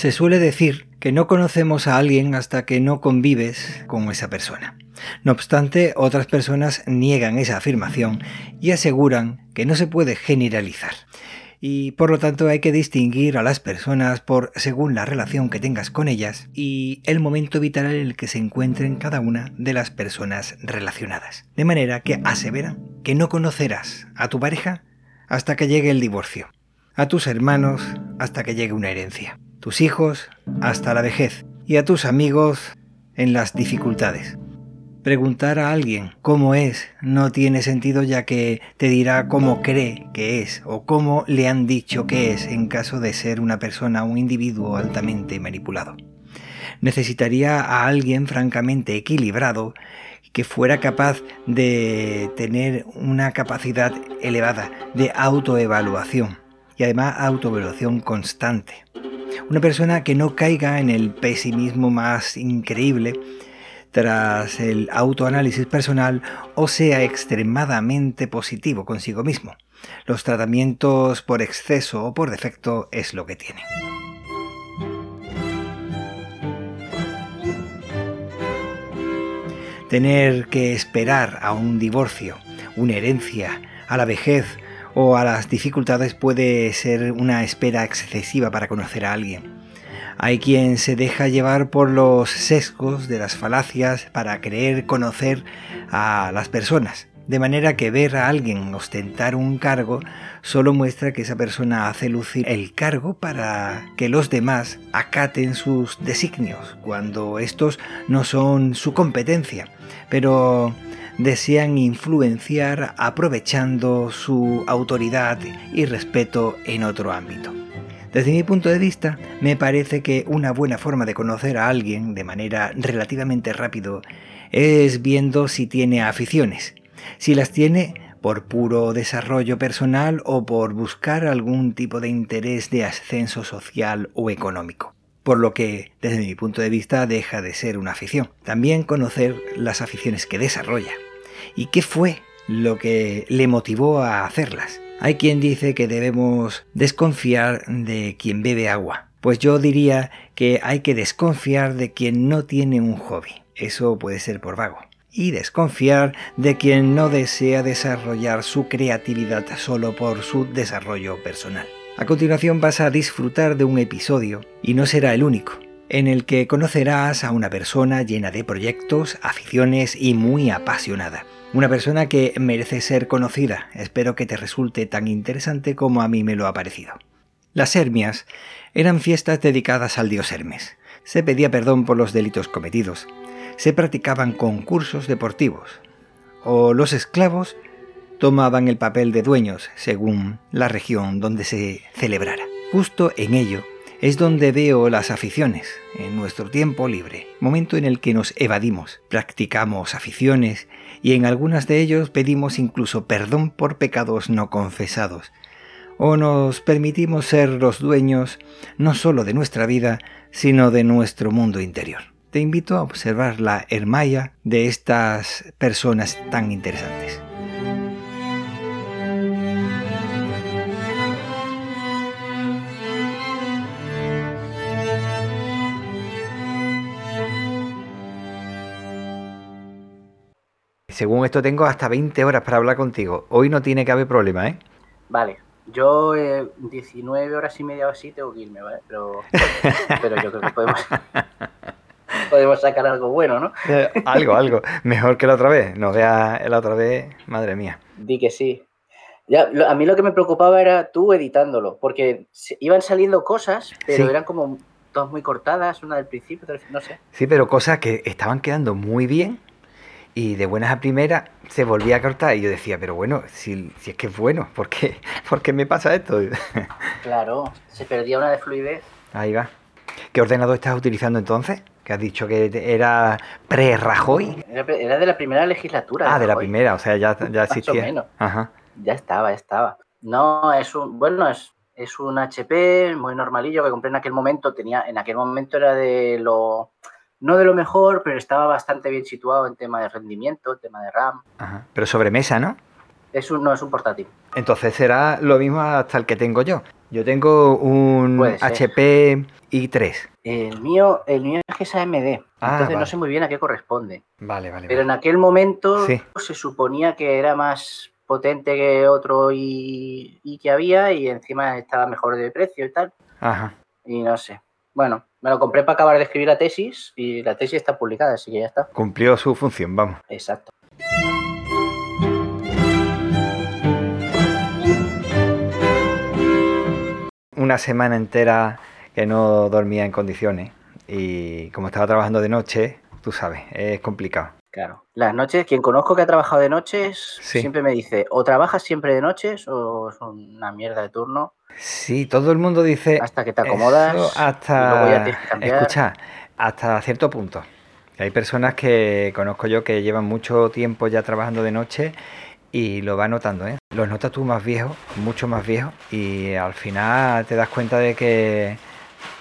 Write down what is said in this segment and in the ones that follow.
Se suele decir que no conocemos a alguien hasta que no convives con esa persona. No obstante, otras personas niegan esa afirmación y aseguran que no se puede generalizar. Y por lo tanto hay que distinguir a las personas por según la relación que tengas con ellas y el momento vital en el que se encuentren cada una de las personas relacionadas. De manera que aseveran que no conocerás a tu pareja hasta que llegue el divorcio, a tus hermanos hasta que llegue una herencia, tus hijos hasta la vejez y a tus amigos en las dificultades. Preguntar a alguien cómo es no tiene sentido ya que te dirá cómo cree que es o cómo le han dicho que es en caso de ser una persona o un individuo altamente manipulado. Necesitaría a alguien francamente equilibrado que fuera capaz de tener una capacidad elevada de autoevaluación y además autoevaluación constante. Una persona que no caiga en el pesimismo más increíble tras el autoanálisis personal o sea extremadamente positivo consigo mismo. Los tratamientos por exceso o por defecto es lo que tiene. Tener que esperar a un divorcio, una herencia, a la vejez o a las dificultades puede ser una espera excesiva para conocer a alguien. Hay quien se deja llevar por los sesgos de las falacias para creer conocer a las personas. De manera que ver a alguien ostentar un cargo solo muestra que esa persona hace lucir el cargo para que los demás acaten sus designios, cuando estos no son su competencia, pero desean influenciar aprovechando su autoridad y respeto en otro ámbito. Desde mi punto de vista, me parece que una buena forma de conocer a alguien de manera relativamente rápido es viendo si tiene aficiones. Si las tiene por puro desarrollo personal o por buscar algún tipo de interés de ascenso social o económico. Por lo que, desde mi punto de vista, deja de ser una afición. También conocer las aficiones que desarrolla. ¿Y qué fue lo que le motivó a hacerlas? Hay quien dice que debemos desconfiar de quien bebe agua. Pues yo diría que hay que desconfiar de quien no tiene un hobby. Eso puede ser por vago. Y desconfiar de quien no desea desarrollar su creatividad solo por su desarrollo personal. A continuación vas a disfrutar de un episodio, y no será el único, en el que conocerás a una persona llena de proyectos, aficiones y muy apasionada. Una persona que merece ser conocida. Espero que te resulte tan interesante como a mí me lo ha parecido. Las Hermias eran fiestas dedicadas al dios Hermes. Se pedía perdón por los delitos cometidos. Se practicaban concursos deportivos. O los esclavos tomaban el papel de dueños según la región donde se celebrara. Justo en ello es donde veo las aficiones, en nuestro tiempo libre, momento en el que nos evadimos, practicamos aficiones y en algunas de ellos pedimos incluso perdón por pecados no confesados, o nos permitimos ser los dueños no solo de nuestra vida, sino de nuestro mundo interior. Te invito a observar la hermaya de estas personas tan interesantes. Según esto tengo hasta 20 horas para hablar contigo. Hoy no tiene que haber problema, ¿eh? Vale. Yo 19 eh, horas y media o así tengo que irme, ¿vale? Pero, pero yo creo que podemos, podemos sacar algo bueno, ¿no? Eh, algo, algo. Mejor que la otra vez. No vea la otra vez, madre mía. Di que sí. Ya, a mí lo que me preocupaba era tú editándolo, porque iban saliendo cosas, pero eran como todas muy cortadas, una del principio, no sé. Sí, pero cosas que estaban quedando muy bien y de buenas a primeras se volvía a cortar y yo decía, pero bueno, si, si es que es bueno, ¿por qué, ¿por qué me pasa esto? claro, se perdía una de fluidez. Ahí va. ¿Qué ordenador estás utilizando entonces? Que has dicho que era pre-Rajoy. Era, de la primera legislatura. Ah, de, la primera, o sea, ya, ya existía. menos. Ajá. Ya estaba, ya estaba. No, es un, bueno, es, es un HP muy normalillo que compré en aquel momento. Tenía, en aquel momento era de lo no de lo mejor, pero estaba bastante bien situado en tema de rendimiento, en tema de RAM. Ajá. Pero sobremesa, ¿no? Es un, no, es un portátil. Entonces será lo mismo hasta el que tengo yo. Yo tengo un HP i3. El mío, el mío es que es AMD, Ah, entonces no sé muy bien a qué corresponde. Vale, vale. Pero vale. en aquel momento Sí. se suponía que era más potente que otro y, y que había y encima estaba mejor de precio y tal. Ajá. Y no sé. Bueno, me lo compré para acabar de escribir la tesis y la tesis está publicada, así que ya está. Cumplió su función, vamos. Exacto. Una semana entera que no dormía en condiciones y como estaba trabajando de noche, tú sabes, es complicado. Claro. Las noches, quien conozco que ha trabajado de noches, Sí. siempre me dice, o trabajas siempre de noches o es una mierda de turno Sí, todo el mundo dice... hasta que te acomodas eso y luego hasta... Escucha, hasta cierto punto. Hay personas que conozco yo que llevan mucho tiempo ya trabajando de noche y lo va notando, ¿eh? Los notas tú más viejos, mucho más viejos, y al final te das cuenta de que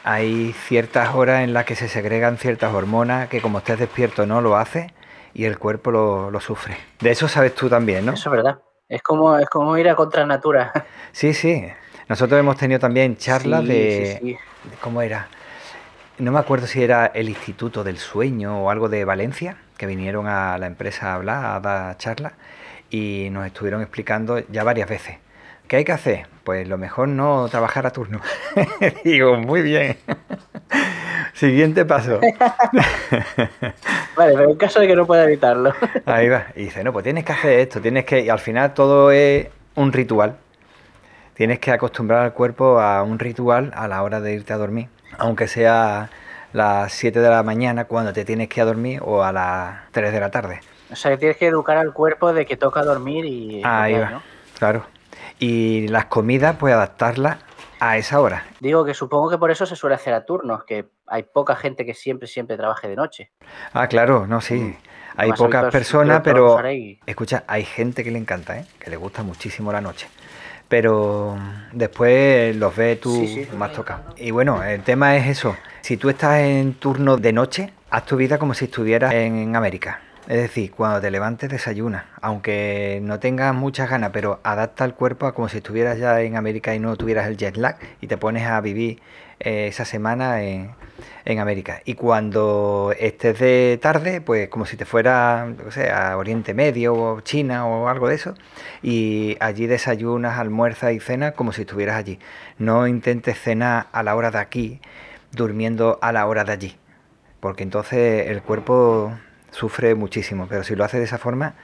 hay ciertas horas en las que se segregan ciertas hormonas que como estés despierto no lo hace y el cuerpo lo, lo sufre. De eso sabes tú también, ¿no? Eso es verdad. Es como, es como ir a contra natura. Sí, sí. Nosotros hemos tenido también charlas Sí, de... sí, sí. de- ¿Cómo era? No me acuerdo si era el Instituto del Sueño o algo de Valencia, que vinieron a la empresa a hablar, a dar charlas, y nos estuvieron explicando ya varias veces. ¿Qué hay que hacer? Pues lo mejor no trabajar a turno. Digo, muy bien. Siguiente paso. Vale, pero en caso de que no pueda evitarlo. Ahí va. Y dice, no, pues tienes que hacer esto, tienes que... Y al final todo es un ritual. Tienes que acostumbrar al cuerpo a un ritual a la hora de irte a dormir. Aunque sea las 7 de la mañana cuando te tienes que ir a dormir o a las 3 de la tarde. O sea, que tienes que educar al cuerpo de que toca dormir y... Ahí va. ¿no? Claro. Y las comidas, pues adaptarlas a esa hora. Digo que supongo que por eso se suele hacer a turnos, que hay poca gente que siempre, siempre trabaje de noche. Ah, claro, no, sí. Mm. Hay pocas personas, pero... Escucha, hay gente que le encanta, ¿eh? Que le gusta muchísimo la noche. Pero después los ves tú Sí, sí. más tocados. Y bueno, el tema es eso. Si tú estás en turno de noche, haz tu vida como si estuvieras en América. Es decir, cuando te levantes desayunas, aunque no tengas muchas ganas, pero adapta el cuerpo a como si estuvieras ya en América y no tuvieras el jet lag y te pones a vivir eh, esa semana en, en América. Y cuando estés de tarde, pues como si te fuera, qué sé, a Oriente Medio o China o algo de eso, y allí desayunas, almuerzas y cenas como si estuvieras allí. No intentes cenar a la hora de aquí, durmiendo a la hora de allí, porque entonces el cuerpo sufre muchísimo, pero si lo haces de esa forma,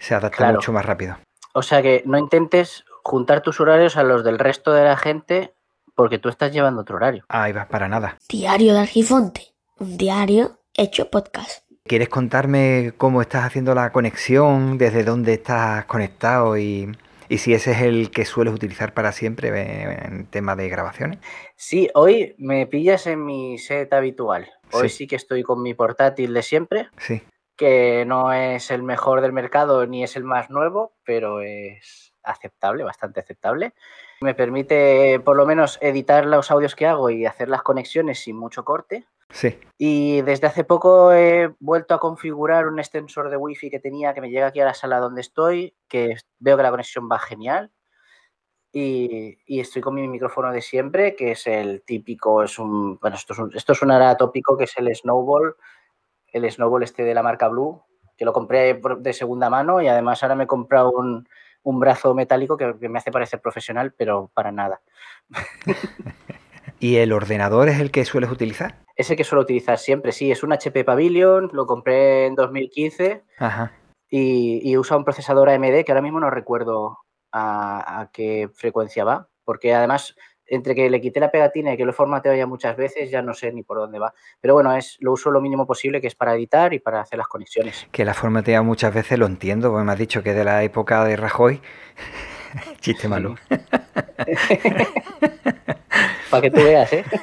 se adapta Claro. mucho más rápido. O sea que no intentes juntar tus horarios a los del resto de la gente porque tú estás llevando otro horario. Ahí vas, para nada. Diario de Argifonte, un diario hecho podcast. ¿Quieres contarme cómo estás haciendo la conexión, desde dónde estás conectado y, y si ese es el que sueles utilizar para siempre eh, en tema de grabaciones? Sí, hoy me pillas en mi set habitual. Hoy Sí. sí que estoy con mi portátil de siempre, Sí. que no es el mejor del mercado ni es el más nuevo, pero es aceptable, bastante aceptable. Me permite por lo menos editar los audios que hago y hacer las conexiones sin mucho corte. Sí. Y desde hace poco he vuelto a configurar un extensor de wifi que tenía que me llega aquí a la sala donde estoy, que veo que la conexión va genial. Y, y estoy con mi micrófono de siempre, que es el típico, es un, bueno, esto es un, esto es un ara tópico, que es el Snowball, el Snowball este de la marca Blue, que lo compré de segunda mano y además ahora me he comprado un, un brazo metálico que, que me hace parecer profesional, pero para nada. ¿Y el ordenador es el que sueles utilizar? Ese que suelo utilizar siempre, sí, es un HP Pavilion, lo compré en 2015 Ajá. y, y usa un procesador AMD que ahora mismo no recuerdo a, a qué frecuencia va, porque además entre que le quité la pegatina y que lo he formateado ya muchas veces, ya no sé ni por dónde va. Pero bueno, es, lo uso lo mínimo posible, que es para editar y para hacer las conexiones. Que la formatea muchas veces lo entiendo, porque me has dicho que es de la época de Rajoy. Chiste malo. Para que tú veas, ¿eh?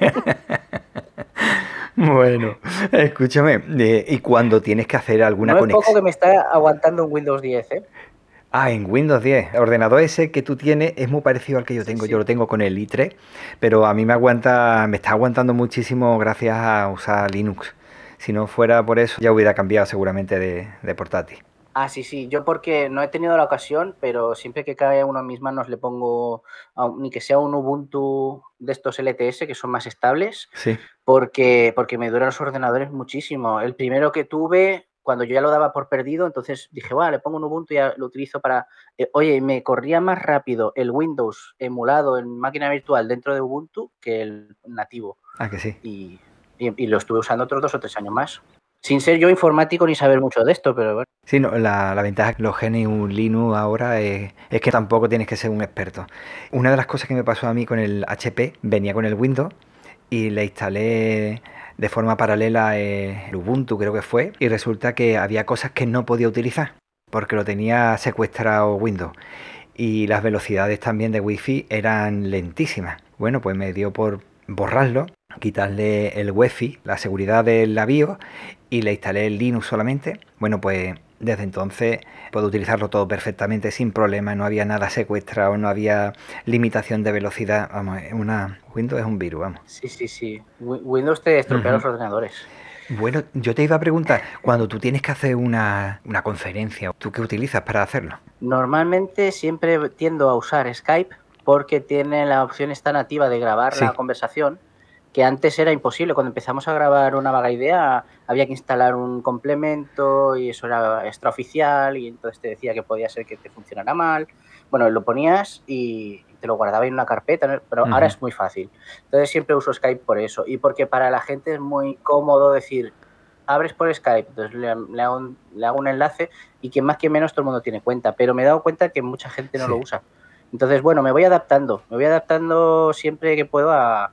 Bueno, escúchame, eh, ¿y cuando tienes que hacer alguna no es poco conexión? que me está aguantando un Windows 10, ¿eh? Ah, en Windows 10. El ordenador ese que tú tienes es muy parecido al que yo tengo. sí. Yo lo tengo con el i3, pero a mí me aguanta, me está aguantando muchísimo gracias a usar Linux. Si no fuera por eso, ya hubiera cambiado seguramente de, de portátil. Ah, sí, sí. Yo porque no he tenido la ocasión, pero siempre que cae uno en mis manos le pongo, ni que sea un Ubuntu de estos LTS que son más estables, sí. porque, porque me duran los ordenadores muchísimo. El primero que tuve, cuando yo ya lo daba por perdido, entonces dije, bueno, le pongo un Ubuntu y ya lo utilizo para... Eh, oye, me corría más rápido el Windows emulado en máquina virtual dentro de Ubuntu que el nativo. Ah, que sí. Y, y lo estuve usando otros dos o tres años más sin ser yo informático ni saber mucho de esto, pero bueno. Sí, no, la, ventaja que los un Linux ahora es, que tampoco tienes que ser un experto. Una de las cosas que me pasó a mí con el HP, venía con el Windows y le instalé de forma paralela el Ubuntu, creo que fue, y resulta que había cosas que no podía utilizar porque lo tenía secuestrado Windows. Y las velocidades también de Wi-Fi eran lentísimas. Bueno, pues me dio por borrarlo, quitarle el Wi-Fi, la seguridad del BIOS y le instalé el Linux solamente. Bueno, pues desde entonces puedo utilizarlo todo perfectamente sin problema, no había nada secuestrado, no había limitación de velocidad. Vamos, una Windows es un virus, vamos. Sí, sí, sí. Windows te estropea los ordenadores. Bueno, yo te iba a preguntar, cuando tú tienes que hacer una, conferencia, ¿tú qué utilizas para hacerlo? Normalmente siempre tiendo a usar Skype porque tiene la opción esta nativa de grabar la conversación que antes era imposible. Cuando empezamos a grabar una vaga idea, había que instalar un complemento y eso era extraoficial y entonces te decía que podía ser que te funcionara mal. Bueno, lo ponías y te lo guardaba en una carpeta, pero ahora es muy fácil. Entonces siempre uso Skype por eso y porque para la gente es muy cómodo decir, abres por Skype, entonces le, hago, un, enlace y que más que menos todo el mundo tiene cuenta, pero me he dado cuenta que mucha gente no lo usa. Entonces, bueno, me voy adaptando, me voy adaptando siempre que puedo a,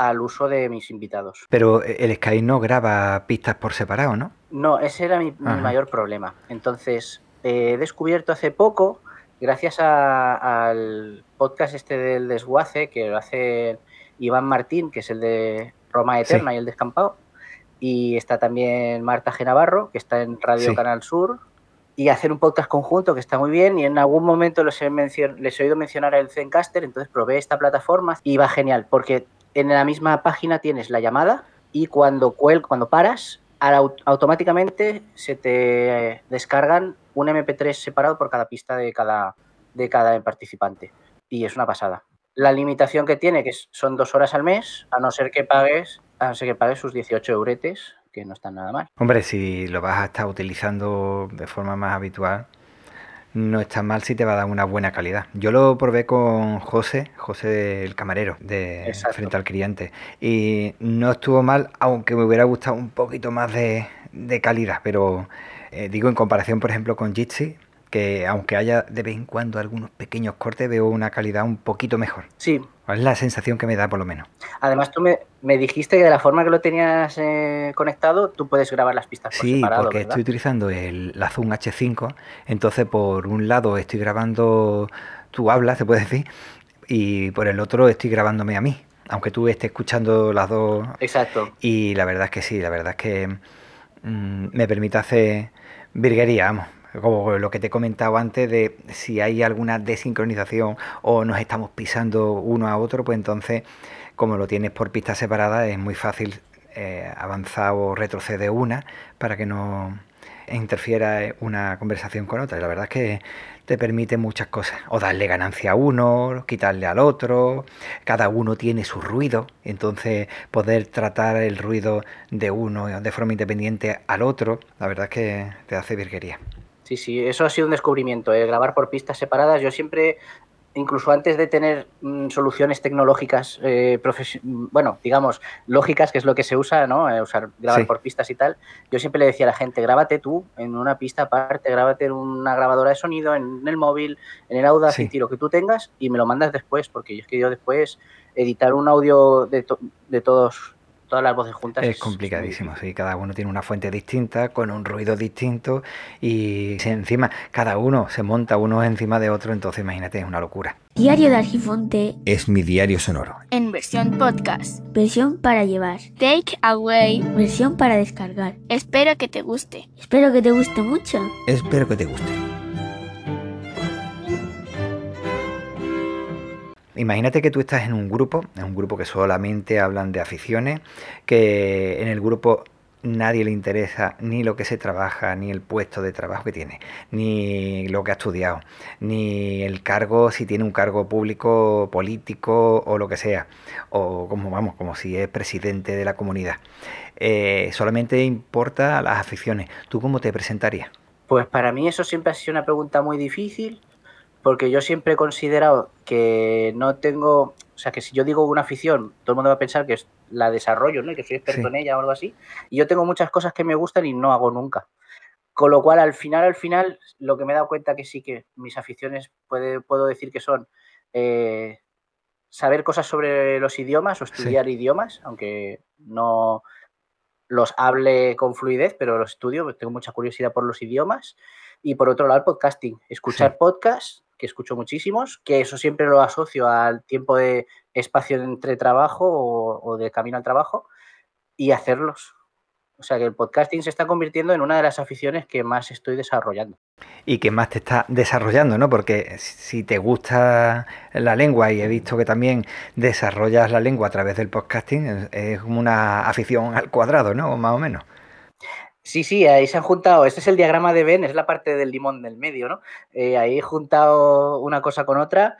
al uso de mis invitados. Pero eh, el Skype no graba pistas por separado, ¿no? No, ese era mi, mayor problema. Entonces, he descubierto hace poco, gracias al podcast este del desguace, que lo hace Iván Martín, que es el de Roma Eterna y el Descampado, y está también Marta Genavarro, que está en Radio Canal Sur, y hacer un podcast conjunto que está muy bien y en algún momento les he, les he oído mencionar el Zencaster, entonces probé esta plataforma y va genial porque en la misma página tienes la llamada y cuando, cuel cuando paras, automáticamente se te descargan un MP3 separado por cada pista de cada, de cada participante. Y es una pasada. La limitación que tiene, que son dos horas al mes, a no ser que pagues, a no ser que pagues sus 18 euretes, que no están nada mal. Hombre, si lo vas a estar utilizando de forma más habitual, no está mal si te va a dar una buena calidad. Yo lo probé con José, José el camarero, de frente al cliente, y no estuvo mal, aunque me hubiera gustado un poquito más de, calidad, pero eh, digo en comparación, por ejemplo, con Jitsi, que aunque haya de vez en cuando algunos pequeños cortes, veo una calidad un poquito mejor. Sí. Es la sensación que me da, por lo menos. Además, tú me, dijiste que de la forma que lo tenías eh, conectado, tú puedes grabar las pistas por sí, porque estoy utilizando el, la Zoom H5, entonces por un lado estoy grabando, tú hablas, se puede decir, y por el otro estoy grabándome a mí, aunque tú estés escuchando las dos. Exacto. Y la verdad es que sí, la verdad es que mm, me permite hacer virguería, vamos como lo que te he comentado antes de si hay alguna desincronización o nos estamos pisando uno a otro, pues entonces, como lo tienes por pistas separadas, es muy fácil eh, avanzar o retroceder una para que no interfiera una conversación con otra. La verdad es que te permite muchas cosas. O darle ganancia a uno, quitarle al otro. Cada uno tiene su ruido. Entonces poder tratar el ruido de uno de forma independiente al otro, la verdad es que te hace virguería. Sí, sí, eso ha sido un descubrimiento, ¿eh? grabar por pistas separadas. Yo siempre, incluso antes de tener mm, soluciones tecnológicas, eh, bueno, digamos, lógicas, que es lo que se usa, ¿no? Eh, usar, grabar por pistas y tal, yo siempre le decía a la gente, grábate tú en una pista aparte, grábate en una grabadora de sonido, en, el móvil, en el Audacity, lo que tú tengas, y me lo mandas después, porque yo es que yo después editar un audio de, de todos todas las voces juntas. Es, complicadísimo, sí, cada uno tiene una fuente distinta, con un ruido distinto y encima cada uno se monta uno encima de otro, entonces imagínate, es una locura. Diario de Argifonte es mi diario sonoro. En versión podcast. Versión para llevar. Take away. Versión para descargar. Espero que te guste. Espero que te guste mucho. Espero que te guste. Imagínate que tú estás en un grupo, en un grupo que solamente hablan de aficiones, que en el grupo nadie le interesa ni lo que se trabaja, ni el puesto de trabajo que tiene, ni lo que ha estudiado, ni el cargo, si tiene un cargo público, político o lo que sea, o como vamos, como si es presidente de la comunidad. Eh, solamente importa las aficiones. ¿Tú cómo te presentarías? Pues para mí eso siempre ha sido una pregunta muy difícil, porque yo siempre he considerado que no tengo, o sea, que si yo digo una afición, todo el mundo va a pensar que la desarrollo, ¿no? que soy experto en ella o algo así. Y yo tengo muchas cosas que me gustan y no hago nunca. Con lo cual, al final, al final, lo que me he dado cuenta que sí que mis aficiones puede, puedo decir que son eh, saber cosas sobre los idiomas o estudiar idiomas, aunque no los hable con fluidez, pero los estudio, tengo mucha curiosidad por los idiomas. Y por otro lado, el podcasting, escuchar podcasts que escucho muchísimos, que eso siempre lo asocio al tiempo de espacio entre trabajo o, de camino al trabajo y hacerlos. O sea que el podcasting se está convirtiendo en una de las aficiones que más estoy desarrollando. Y que más te está desarrollando, ¿no? Porque si te gusta la lengua y he visto que también desarrollas la lengua a través del podcasting, es como una afición al cuadrado, ¿no? Más o menos. Sí, sí, ahí se han juntado. Este es el diagrama de Ben, es la parte del limón del medio, ¿no? Eh, ahí he juntado una cosa con otra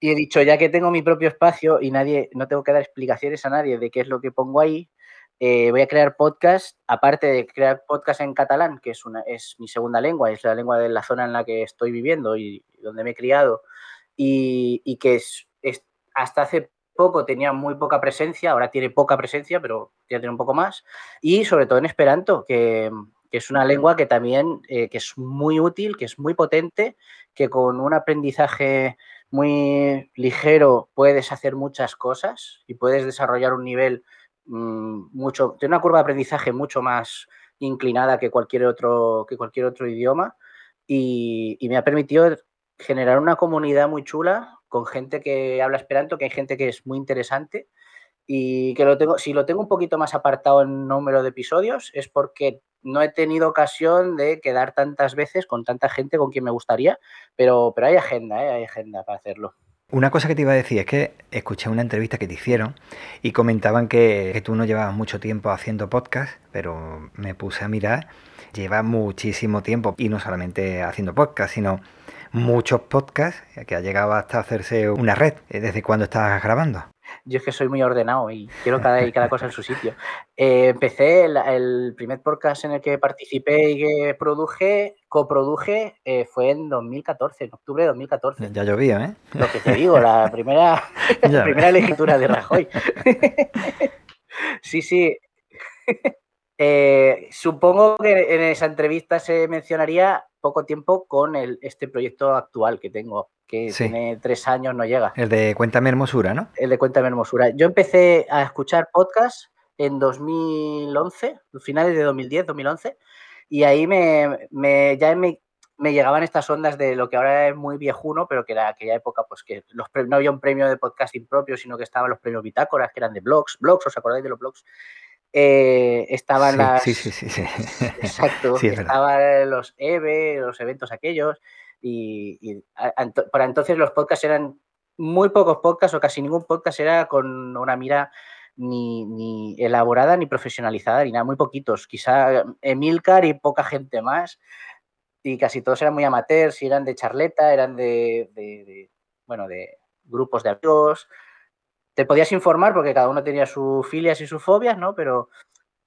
y he dicho, ya que tengo mi propio espacio y nadie, no tengo que dar explicaciones a nadie de qué es lo que pongo ahí, eh, voy a crear podcast, aparte de crear podcast en catalán, que es, una, es mi segunda lengua, es la lengua de la zona en la que estoy viviendo y, donde me he criado, y, que es, hasta hace poco tenía muy poca presencia, ahora tiene poca presencia, pero ya tiene un poco más. Y sobre todo en Esperanto, que, es una lengua que también eh, que es muy útil, que es muy potente, que con un aprendizaje muy ligero puedes hacer muchas cosas y puedes desarrollar un nivel mm, mucho, tiene una curva de aprendizaje mucho más inclinada que cualquier otro, que cualquier otro idioma y me ha permitido generar una comunidad muy chula con gente que habla esperanto, que hay gente que es muy interesante y que lo tengo, si lo tengo un poquito más apartado en número de episodios es porque no he tenido ocasión de quedar tantas veces con tanta gente con quien me gustaría, pero, pero hay agenda, ¿eh? hay agenda para hacerlo. Una cosa que te iba a decir es que escuché una entrevista que te hicieron y comentaban que, que tú no llevabas mucho tiempo haciendo podcast, pero me puse a mirar, lleva muchísimo tiempo y no solamente haciendo podcast, sino muchos podcasts, que ha llegado hasta hacerse una red. Eh, ¿Desde cuándo estás grabando? Yo es que soy muy ordenado y quiero cada, y cada cosa en su sitio. Eh, empecé el, primer podcast en el que participé y que produje, coproduje, eh, fue en 2014, en octubre de 2014. Ya llovía, ¿eh? Lo que te digo, la primera, la primera legislatura de Rajoy. sí, sí. supongo que en esa entrevista se mencionaría poco tiempo con el, este proyecto actual que tengo, que tiene tres años, no llega. El de Cuéntame Hermosura, ¿no? El de Cuéntame Hermosura. Yo empecé a escuchar podcasts en 2011, finales de 2010, 2011, y ahí me, me ya me, me, llegaban estas ondas de lo que ahora es muy viejuno, pero que era aquella época, pues que los, no había un premio de podcasting propio, sino que estaban los premios bitácoras, que eran de blogs, blogs, ¿os acordáis de los blogs? Eh, estaban las. Sí, sí, sí. Exacto. estaban los EVE, los eventos aquellos. Y, para entonces los podcasts eran muy pocos podcasts o casi ningún podcast era con una mira ni, elaborada ni profesionalizada ni nada, muy poquitos. Quizá Emilcar y poca gente más. Y casi todos eran muy amateurs, y eran de charleta, eran de, de bueno, de grupos de amigos te podías informar porque cada uno tenía sus filias y sus fobias, ¿no? Pero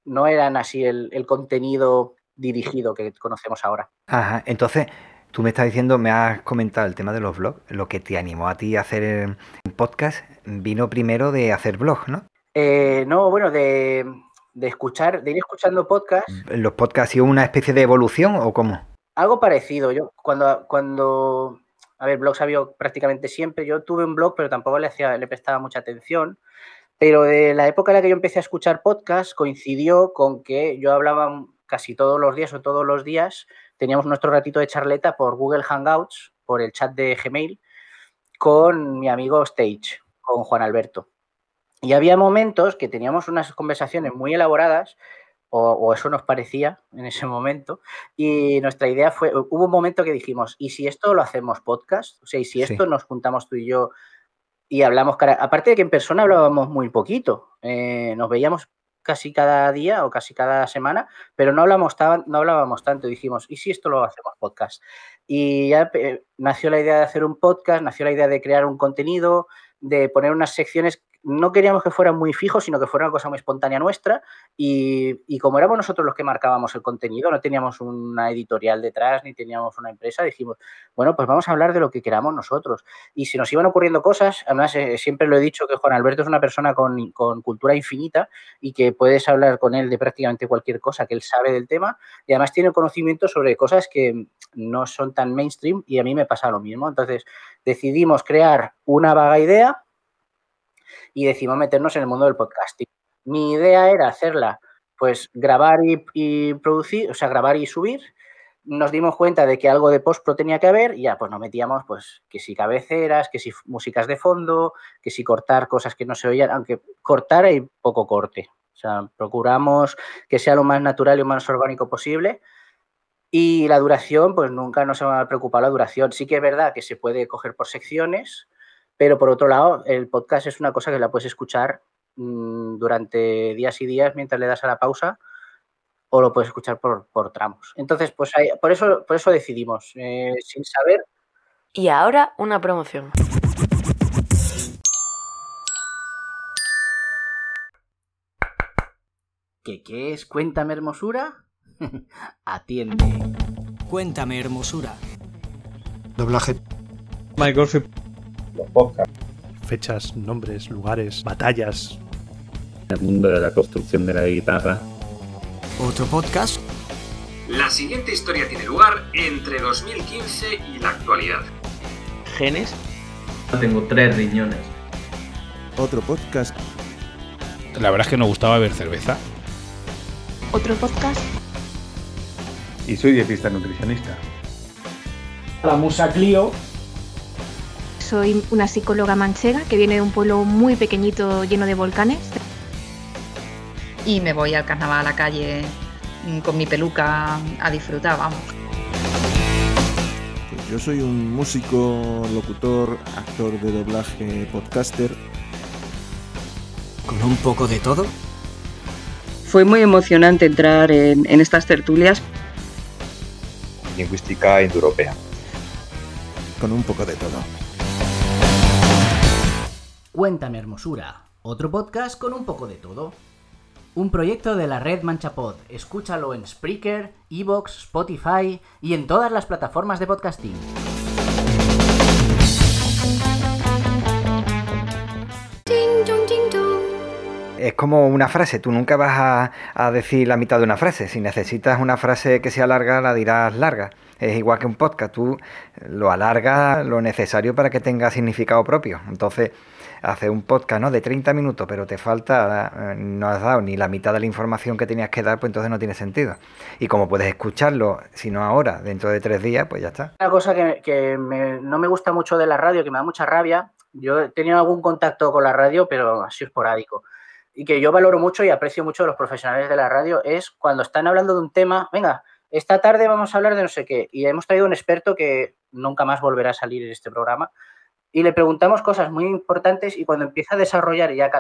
no eran así el, contenido dirigido que conocemos ahora. Ajá, entonces tú me estás diciendo, me has comentado el tema de los blogs, lo que te animó a ti a hacer un podcast vino primero de hacer blogs, ¿no? Eh, no, bueno, de, escuchar, de ir escuchando podcasts. ¿Los podcasts han sido una especie de evolución o cómo? Algo parecido. Yo cuando, cuando a ver, blogs había prácticamente siempre. Yo tuve un blog, pero tampoco le, hacía, le prestaba mucha atención. Pero de la época en la que yo empecé a escuchar podcasts coincidió con que yo hablaba casi todos los días o todos los días, teníamos nuestro ratito de charleta por Google Hangouts, por el chat de Gmail, con mi amigo Stage, con Juan Alberto. Y había momentos que teníamos unas conversaciones muy elaboradas o, eso nos parecía en ese momento. Y nuestra idea fue, hubo un momento que dijimos, ¿y si esto lo hacemos podcast? O sea, ¿y si esto nos juntamos tú y yo y hablamos cara... Aparte de que en persona hablábamos muy poquito, eh, nos veíamos casi cada día o casi cada semana, pero no, hablamos no hablábamos tanto. Dijimos, ¿y si esto lo hacemos podcast? Y ya eh, nació la idea de hacer un podcast, nació la idea de crear un contenido, de poner unas secciones no queríamos que fueran muy fijos, sino que fuera una cosa muy espontánea nuestra. Y, como éramos nosotros los que marcábamos el contenido, no teníamos una editorial detrás ni teníamos una empresa, dijimos, bueno, pues vamos a hablar de lo que queramos nosotros. Y si nos iban ocurriendo cosas, además eh, siempre lo he dicho que Juan Alberto es una persona con, con, cultura infinita y que puedes hablar con él de prácticamente cualquier cosa que él sabe del tema y además tiene conocimiento sobre cosas que no son tan mainstream y a mí me pasa lo mismo. Entonces decidimos crear una vaga idea y decidimos meternos en el mundo del podcasting. Mi idea era hacerla, pues grabar y, producir, o sea, grabar y subir. Nos dimos cuenta de que algo de postpro tenía que haber y ya pues nos metíamos pues que si cabeceras, que si músicas de fondo, que si cortar cosas que no se oían, aunque cortar hay poco corte. O sea, procuramos que sea lo más natural y lo más orgánico posible. Y la duración, pues nunca nos ha preocupado la duración. Sí que es verdad que se puede coger por secciones, pero por otro lado, el podcast es una cosa que la puedes escuchar mm, durante días y días mientras le das a la pausa o lo puedes escuchar por, tramos. Entonces, pues por, eso, por eso decidimos, eh, sin saber. Y ahora una promoción. ¿Qué, qué es Cuéntame Hermosura? Atiende. Cuéntame Hermosura. Doblaje. Michael los podcasts. Fechas, nombres, lugares, batallas. El mundo de la construcción de la guitarra. Otro podcast. La siguiente historia tiene lugar entre 2015 y la actualidad. Genes. Tengo tres riñones. Otro podcast. La verdad es que nos gustaba ver cerveza. Otro podcast. Y soy dietista nutricionista. La Musa Clio soy una psicóloga manchega que viene de un pueblo muy pequeñito lleno de volcanes. Y me voy al carnaval a la calle con mi peluca a disfrutar, vamos. Pues yo soy un músico, locutor, actor de doblaje, podcaster. ¿Con un poco de todo? Fue muy emocionante entrar en, en estas tertulias. Lingüística indoeuropea. Con un poco de todo. Cuéntame Hermosura, otro podcast con un poco de todo. Un proyecto de la red Manchapod. Escúchalo en Spreaker, Evox, Spotify y en todas las plataformas de podcasting. Es como una frase, tú nunca vas a, a decir la mitad de una frase. Si necesitas una frase que sea larga, la dirás larga. Es igual que un podcast, tú lo alargas lo necesario para que tenga significado propio. Entonces, hacer un podcast ¿no? de 30 minutos, pero te falta, eh, no has dado ni la mitad de la información que tenías que dar, pues entonces no tiene sentido. Y como puedes escucharlo, si no ahora, dentro de tres días, pues ya está. Una cosa que, no me gusta mucho de la radio, que me da mucha rabia, yo he tenido algún contacto con la radio, pero así esporádico. Y que yo valoro mucho y aprecio mucho de los profesionales de la radio es cuando están hablando de un tema, venga, esta tarde vamos a hablar de no sé qué. Y hemos traído un experto que nunca más volverá a salir en este programa, y le preguntamos cosas muy importantes y cuando empieza a desarrollar ya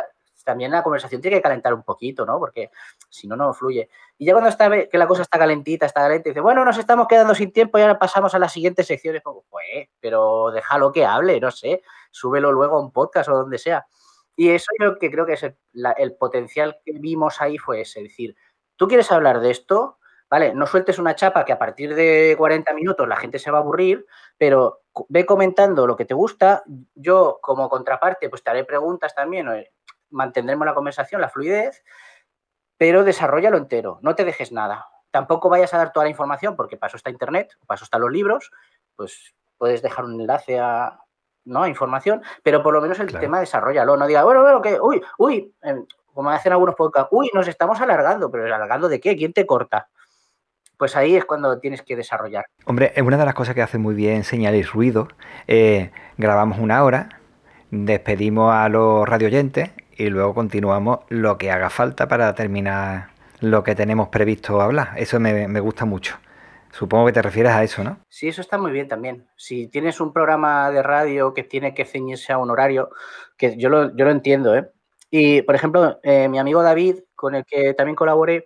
también la conversación tiene que calentar un poquito, ¿no? Porque si no, no fluye. Y ya cuando está que la cosa está calentita, está caliente, dice, bueno, nos estamos quedando sin tiempo y ahora pasamos a las siguientes secciones. Pues, pero déjalo que hable, no sé, súbelo luego a un podcast o donde sea. Y eso yo que creo que es el potencial que vimos ahí fue ese, es decir, tú quieres hablar de esto, ¿vale? No sueltes una chapa que a partir de 40 minutos la gente se va a aburrir, pero ve comentando lo que te gusta. Yo, como contraparte, pues te haré preguntas también, mantendremos la conversación, la fluidez, pero desarrollalo entero, no te dejes nada. Tampoco vayas a dar toda la información, porque paso está Internet, paso están los libros, pues puedes dejar un enlace a, ¿no? información, pero por lo menos el tema desarrollalo. No diga, bueno, bueno, que, uy, uy, em, como hacen algunos podcasts, uy, nos estamos alargando, pero ¿alargando de qué? ¿Quién te corta? Pues ahí es cuando tienes que desarrollar. Hombre, una de las cosas que hace muy bien señal y ruido, eh, grabamos una hora, despedimos a los radioyentes y luego continuamos lo que haga falta para terminar lo que tenemos previsto hablar. Eso me, gusta mucho. Supongo que te refieres a eso, ¿no? Sí, eso está muy bien también. Si tienes un programa de radio que tiene que ceñirse a un horario, que yo lo, yo lo entiendo, ¿eh? Y, por ejemplo, eh, mi amigo David, con el que también colaboré,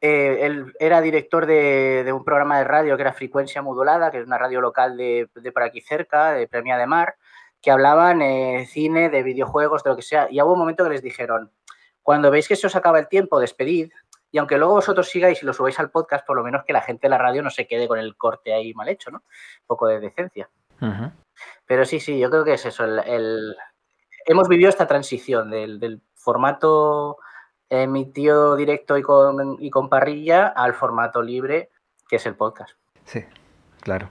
eh, él era director de, de, un programa de radio que era Frecuencia Modulada, que es una radio local de, de por aquí cerca, de Premia de Mar, que hablaban de cine, de videojuegos, de lo que sea. Y hubo un momento que les dijeron, cuando veis que se os acaba el tiempo, despedid. Y aunque luego vosotros sigáis y lo subáis al podcast, por lo menos que la gente de la radio no se quede con el corte ahí mal hecho, ¿no? Un poco de decencia. Uh -huh. Pero sí, sí, yo creo que es eso. El, el... Hemos vivido esta transición del, del formato emitido directo y con, y con parrilla al formato libre, que es el podcast. Sí, claro.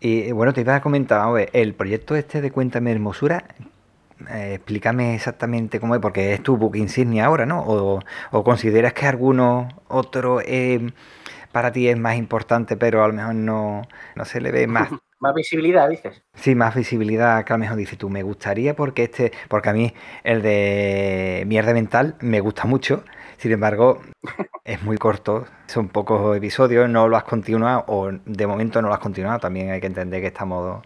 Y bueno, te iba a comentar, ver, el proyecto este de Cuéntame Hermosura, eh, explícame exactamente cómo es, porque es tu book insignia ahora, ¿no? O, o consideras que alguno otro eh, para ti es más importante, pero a lo mejor no, no se le ve más. Más visibilidad, dices. Sí, más visibilidad, que a lo mejor dices tú, me gustaría porque este, porque a mí el de mierda mental me gusta mucho, sin embargo, es muy corto, son pocos episodios, no lo has continuado, o de momento no lo has continuado, también hay que entender que estamos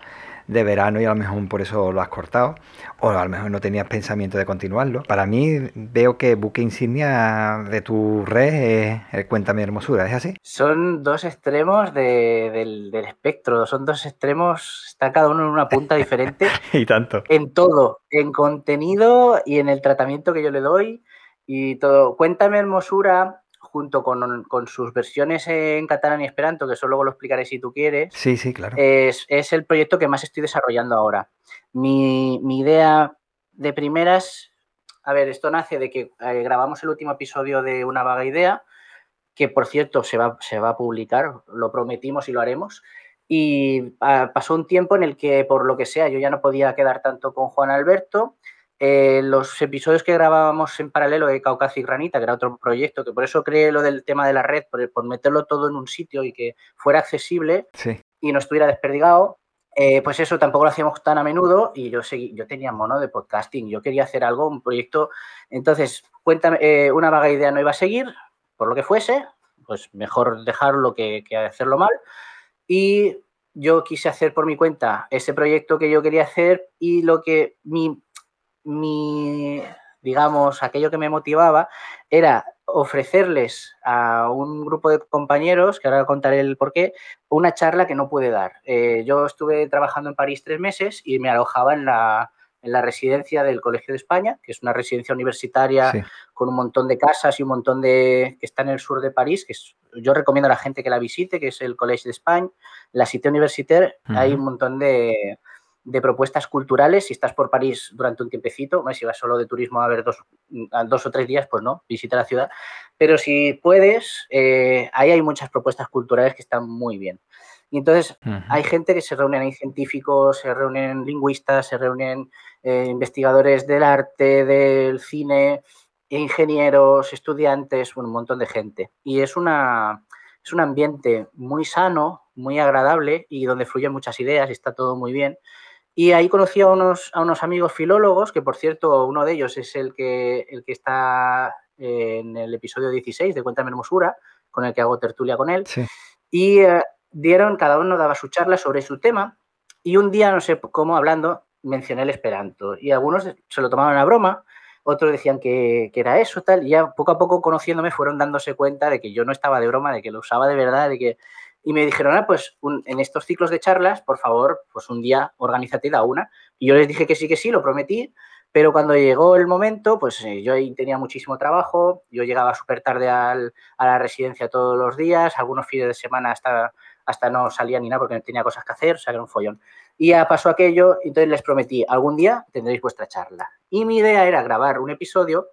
de verano y a lo mejor por eso lo has cortado, o a lo mejor no tenías pensamiento de continuarlo. Para mí veo que buque insignia de tu red es el Cuéntame Hermosura, ¿es así? Son dos extremos de, del, del, espectro, son dos extremos, está cada uno en una punta diferente. y tanto. En todo, en contenido y en el tratamiento que yo le doy y todo. Cuéntame Hermosura junto con, con, sus versiones en catalán y esperanto, que eso luego lo explicaré si tú quieres. Sí, sí, claro. Es, es el proyecto que más estoy desarrollando ahora. Mi, mi, idea de primeras, a ver, esto nace de que eh, grabamos el último episodio de Una vaga idea, que por cierto se va, se va a publicar, lo prometimos y lo haremos. Y uh, pasó un tiempo en el que, por lo que sea, yo ya no podía quedar tanto con Juan Alberto eh, los episodios que grabábamos en paralelo de Caucasia y Granita, que era otro proyecto, que por eso creé lo del tema de la red, por, por meterlo todo en un sitio y que fuera accesible sí. y no estuviera desperdigado, eh, pues eso tampoco lo hacíamos tan a menudo y yo, seguí, yo tenía mono de podcasting, yo quería hacer algo, un proyecto. Entonces, cuéntame, eh, una vaga idea no iba a seguir, por lo que fuese, pues mejor dejarlo que, que hacerlo mal. Y yo quise hacer por mi cuenta ese proyecto que yo quería hacer y lo que mi mi, digamos, aquello que me motivaba era ofrecerles a un grupo de compañeros, que ahora contaré el porqué, una charla que no pude dar. Eh, yo estuve trabajando en París tres meses y me alojaba en la, en la residencia del Colegio de España, que es una residencia universitaria sí. con un montón de casas y un montón de... que está en el sur de París, que es, yo recomiendo a la gente que la visite, que es el Colegio de España, la Cité Universitaire, uh -huh. hay un montón de de propuestas culturales. Si estás por París durante un tiempecito, bueno, si vas solo de turismo a ver dos, dos o tres días, pues no, visita la ciudad. Pero si puedes, eh, ahí hay muchas propuestas culturales que están muy bien. Y entonces uh -huh. hay gente que se reúnen ahí científicos, se reúnen lingüistas, se reúnen eh, investigadores del arte, del cine, ingenieros, estudiantes, un montón de gente. Y es una, es un ambiente muy sano, muy agradable y donde fluyen muchas ideas y está todo muy bien. Y ahí conocí a unos, a unos amigos filólogos, que por cierto, uno de ellos es el que, el que está en el episodio 16 de Cuéntame Hermosura, con el que hago tertulia con él. Sí. Y eh, dieron, cada uno daba su charla sobre su tema. Y un día, no sé cómo, hablando, mencioné el Esperanto. Y algunos se lo tomaban a broma, otros decían que, que, era eso, tal. Y ya poco a poco, conociéndome, fueron dándose cuenta de que yo no estaba de broma, de que lo usaba de verdad, de que y me dijeron, ah, pues en estos ciclos de charlas, por favor, pues un día organízate y da una. Y yo les dije que sí, que sí, lo prometí, pero cuando llegó el momento, pues eh, yo ahí tenía muchísimo trabajo, yo llegaba súper tarde al, a la residencia todos los días, algunos fines de semana hasta, hasta no salía ni nada porque tenía cosas que hacer, o sea, era un follón. Y ya pasó aquello, entonces les prometí, algún día tendréis vuestra charla. Y mi idea era grabar un episodio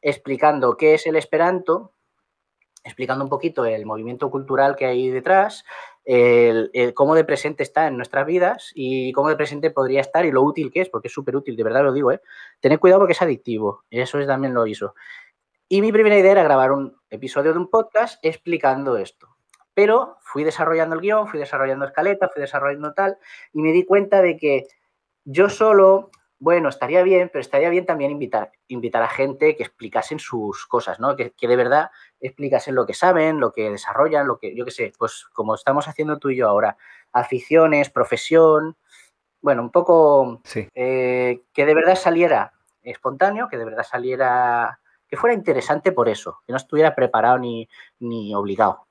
explicando qué es el Esperanto, explicando un poquito el movimiento cultural que hay detrás, el, cómo de presente está en nuestras vidas y cómo de presente podría estar y lo útil que es, porque es súper útil, de verdad lo digo, ¿eh? Tened cuidado porque es adictivo, eso es, también lo hizo. Y mi primera idea era grabar un episodio de un podcast explicando esto. Pero fui desarrollando el guion, fui desarrollando escaleta, fui desarrollando tal, y me di cuenta de que yo solo bueno, estaría bien, pero estaría bien también invitar, invitar a gente que explicasen sus cosas, ¿no? Que, que, de verdad explicasen lo que saben, lo que desarrollan, lo que, yo qué sé, pues como estamos haciendo tú y yo ahora, aficiones, profesión, bueno, un poco sí. eh, que de verdad saliera espontáneo, que de verdad saliera, que fuera interesante por eso, que no estuviera preparado ni, ni obligado.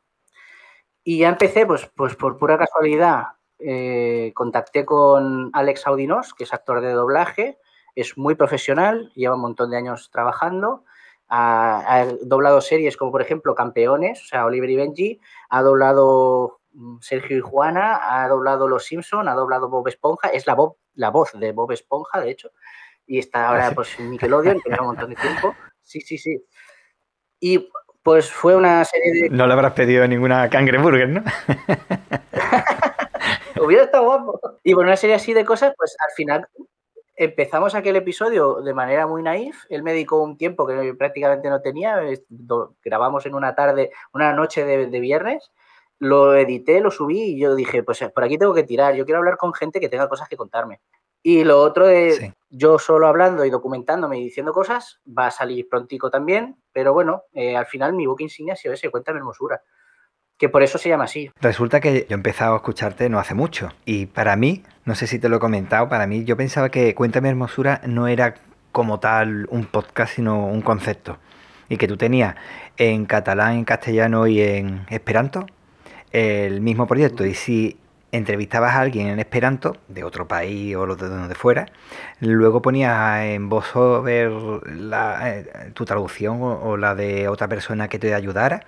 Y ya empecé, pues, pues por pura casualidad, eh, contacté con Alex Audinos, que es actor de doblaje, es muy profesional, lleva un montón de años trabajando, ha, doblado series como por ejemplo Campeones, o sea, Oliver y Benji, ha doblado mm, Sergio y Juana, ha doblado Los Simpson, ha doblado Bob Esponja, es la, la voz de Bob Esponja, de hecho, y está ahora ah, pues en Nickelodeon, que lleva un montón de tiempo. Sí, sí, sí. Y pues fue una serie de... No le habrás pedido ninguna cangreburger, ¿no? Hubiera estado guapo. Y por una serie así de cosas, pues al final empezamos aquel episodio de manera muy naif. Él me dedicó un tiempo que prácticamente no tenía. Grabamos en una tarde, una noche de, de, viernes. Lo edité, lo subí y yo dije, pues por aquí tengo que tirar. Yo quiero hablar con gente que tenga cosas que contarme. Y lo otro de yo solo hablando y documentándome y diciendo cosas va a salir prontico también. Pero bueno, eh, al final mi book insignia ha sido ese, cuéntame hermosura que por eso se llama así. Resulta que yo he empezado a escucharte no hace mucho y para mí, no sé si te lo he comentado, para mí yo pensaba que Cuéntame Hermosura no era como tal un podcast, sino un concepto. Y que tú tenías en catalán, en castellano y en esperanto el mismo proyecto. Y si entrevistabas a alguien en esperanto, de otro país o de donde fuera, luego ponías en voz ver eh, tu traducción o la de otra persona que te ayudara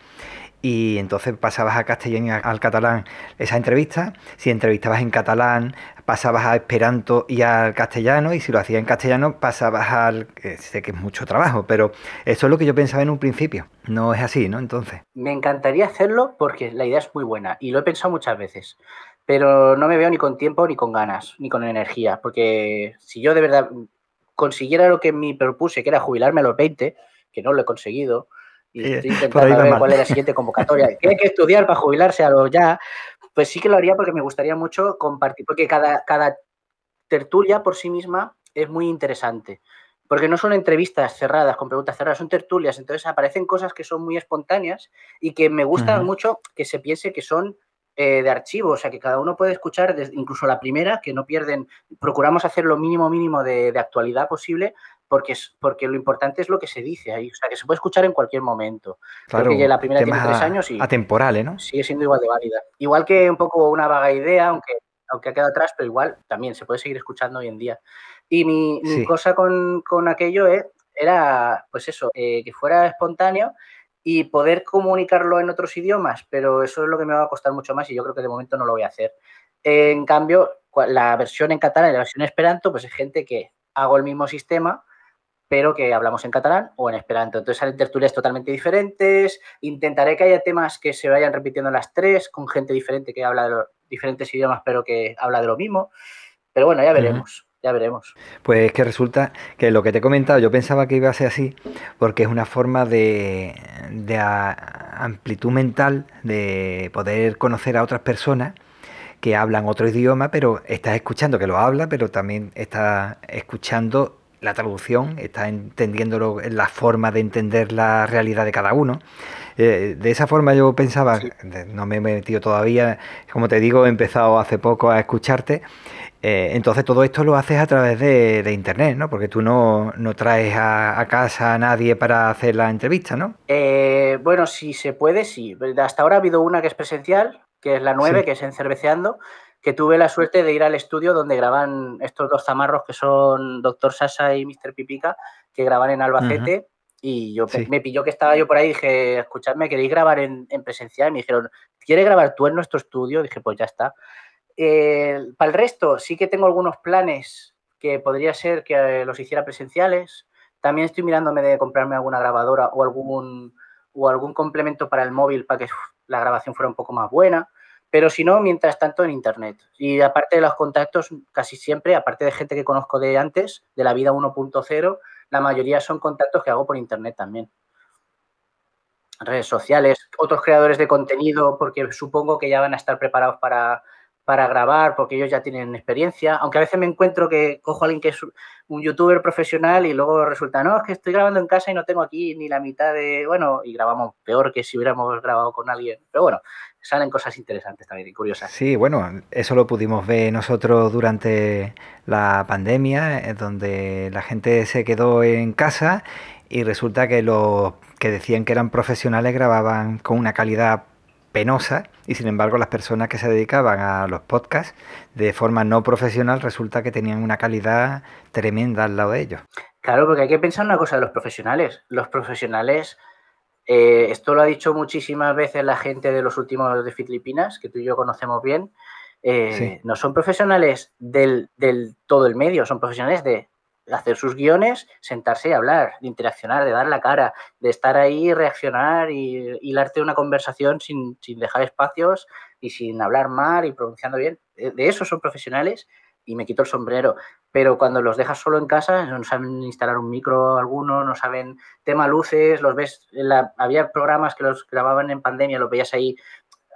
y entonces pasabas a castellano y al catalán esa entrevista. Si entrevistabas en catalán, pasabas a esperanto y al castellano, y si lo hacías en castellano, pasabas al... sé que es mucho trabajo, pero eso es lo que yo pensaba en un principio. No es así, ¿no? Entonces. Me encantaría hacerlo porque la idea es muy buena y lo he pensado muchas veces, pero no me veo ni con tiempo, ni con ganas, ni con energía, porque si yo de verdad consiguiera lo que me propuse, que era jubilarme a los 20, que no lo he conseguido, y estoy intentando ver cuál es la siguiente convocatoria. Tiene que estudiar para jubilarse a lo ya. Pues sí que lo haría porque me gustaría mucho compartir, porque cada, cada tertulia por sí misma es muy interesante. Porque no son entrevistas cerradas, con preguntas cerradas, son tertulias. Entonces aparecen cosas que son muy espontáneas y que me gustan mucho que se piense que son eh, de archivo, o sea que cada uno puede escuchar, desde, incluso la primera, que no pierden, procuramos hacer lo mínimo mínimo de, de, actualidad posible, porque, es, porque lo importante es lo que se dice ahí, o sea que se puede escuchar en cualquier momento. Claro, porque la primera tiene tres años y atemporales, ¿no? Sigue siendo igual de válida. Igual que un poco una vaga idea, aunque, aunque ha quedado atrás, pero igual también se puede seguir escuchando hoy en día. Y mi, mi cosa con, con aquello es, era, pues eso, eh, que fuera espontáneo y poder comunicarlo en otros idiomas, pero eso es lo que me va a costar mucho más y yo creo que de momento no lo voy a hacer. En cambio, la versión en catalán y la versión en esperanto, pues es gente que hago el mismo sistema, pero que hablamos en catalán o en esperanto. Entonces salen tertulias totalmente diferentes. Intentaré que haya temas que se vayan repitiendo las tres, con gente diferente que habla de los diferentes idiomas, pero que habla de lo mismo. Pero bueno, ya veremos ya veremos. Pues es que resulta que lo que te he comentado, yo pensaba que iba a ser así, porque es una forma de, amplitud mental, de poder conocer a otras personas que hablan otro idioma, pero estás escuchando que lo habla, pero también estás escuchando la traducción, estás entendiendo la forma de entender la realidad de cada uno. Eh, de esa forma yo pensaba, no me he metido todavía, como te digo, he empezado hace poco a escucharte eh, entonces todo esto lo haces a través de, Internet, ¿no? Porque tú no, traes a, casa a nadie para hacer la entrevista, ¿no? Eh, bueno, si se puede, sí. Hasta ahora ha habido una que es presencial, que es la 9, que es en Cerveceando, que tuve la suerte de ir al estudio donde graban estos dos zamarros que son Doctor Sasa y Mr. Pipica, que graban en Albacete. Y yo me pilló que estaba yo por ahí y dije, escuchadme, ¿queréis grabar en, en presencial? Y me dijeron, ¿quieres grabar tú en nuestro estudio? dije, pues ya está. Eh, para el resto, sí que tengo algunos planes que podría ser que eh, los hiciera presenciales. También estoy mirándome de comprarme alguna grabadora o algún, o algún complemento para el móvil para que la grabación fuera un poco más buena. Pero si no, mientras tanto en internet. Y aparte de los contactos, casi siempre, aparte de gente que conozco de antes, de la vida 1.0, la mayoría son contactos que hago por internet también. Redes sociales, otros creadores de contenido, porque supongo que ya van a estar preparados para, para grabar porque ellos ya tienen experiencia, aunque a veces me encuentro que cojo a alguien que es un youtuber profesional y luego resulta, no, es que estoy grabando en casa y no tengo aquí ni la mitad de, bueno, y grabamos peor que si hubiéramos grabado con alguien, pero bueno, salen cosas interesantes también y curiosas. Sí, bueno, eso lo pudimos ver nosotros durante la pandemia, eh, donde la gente se quedó en casa y resulta que los que decían que eran profesionales grababan con una calidad penosa y sin embargo las personas que se dedicaban a los podcasts de forma no profesional resulta que tenían una calidad tremenda al lado de ellos. Claro, porque hay que pensar una cosa de los profesionales. Los profesionales, eh, esto lo ha dicho muchísimas veces la gente de los últimos de Filipinas, que tú y yo conocemos bien, eh, sí. no son profesionales del, del todo el medio, son profesionales de hacer sus guiones, sentarse y hablar, de interaccionar, de dar la cara, de estar ahí, reaccionar y hilarte una conversación sin, sin, dejar espacios y sin hablar mal y pronunciando bien. De, de eso son profesionales y me quito el sombrero. Pero cuando los dejas solo en casa, no saben instalar un micro alguno, no saben tema luces, los ves, la, había programas que los grababan en pandemia, lo veías ahí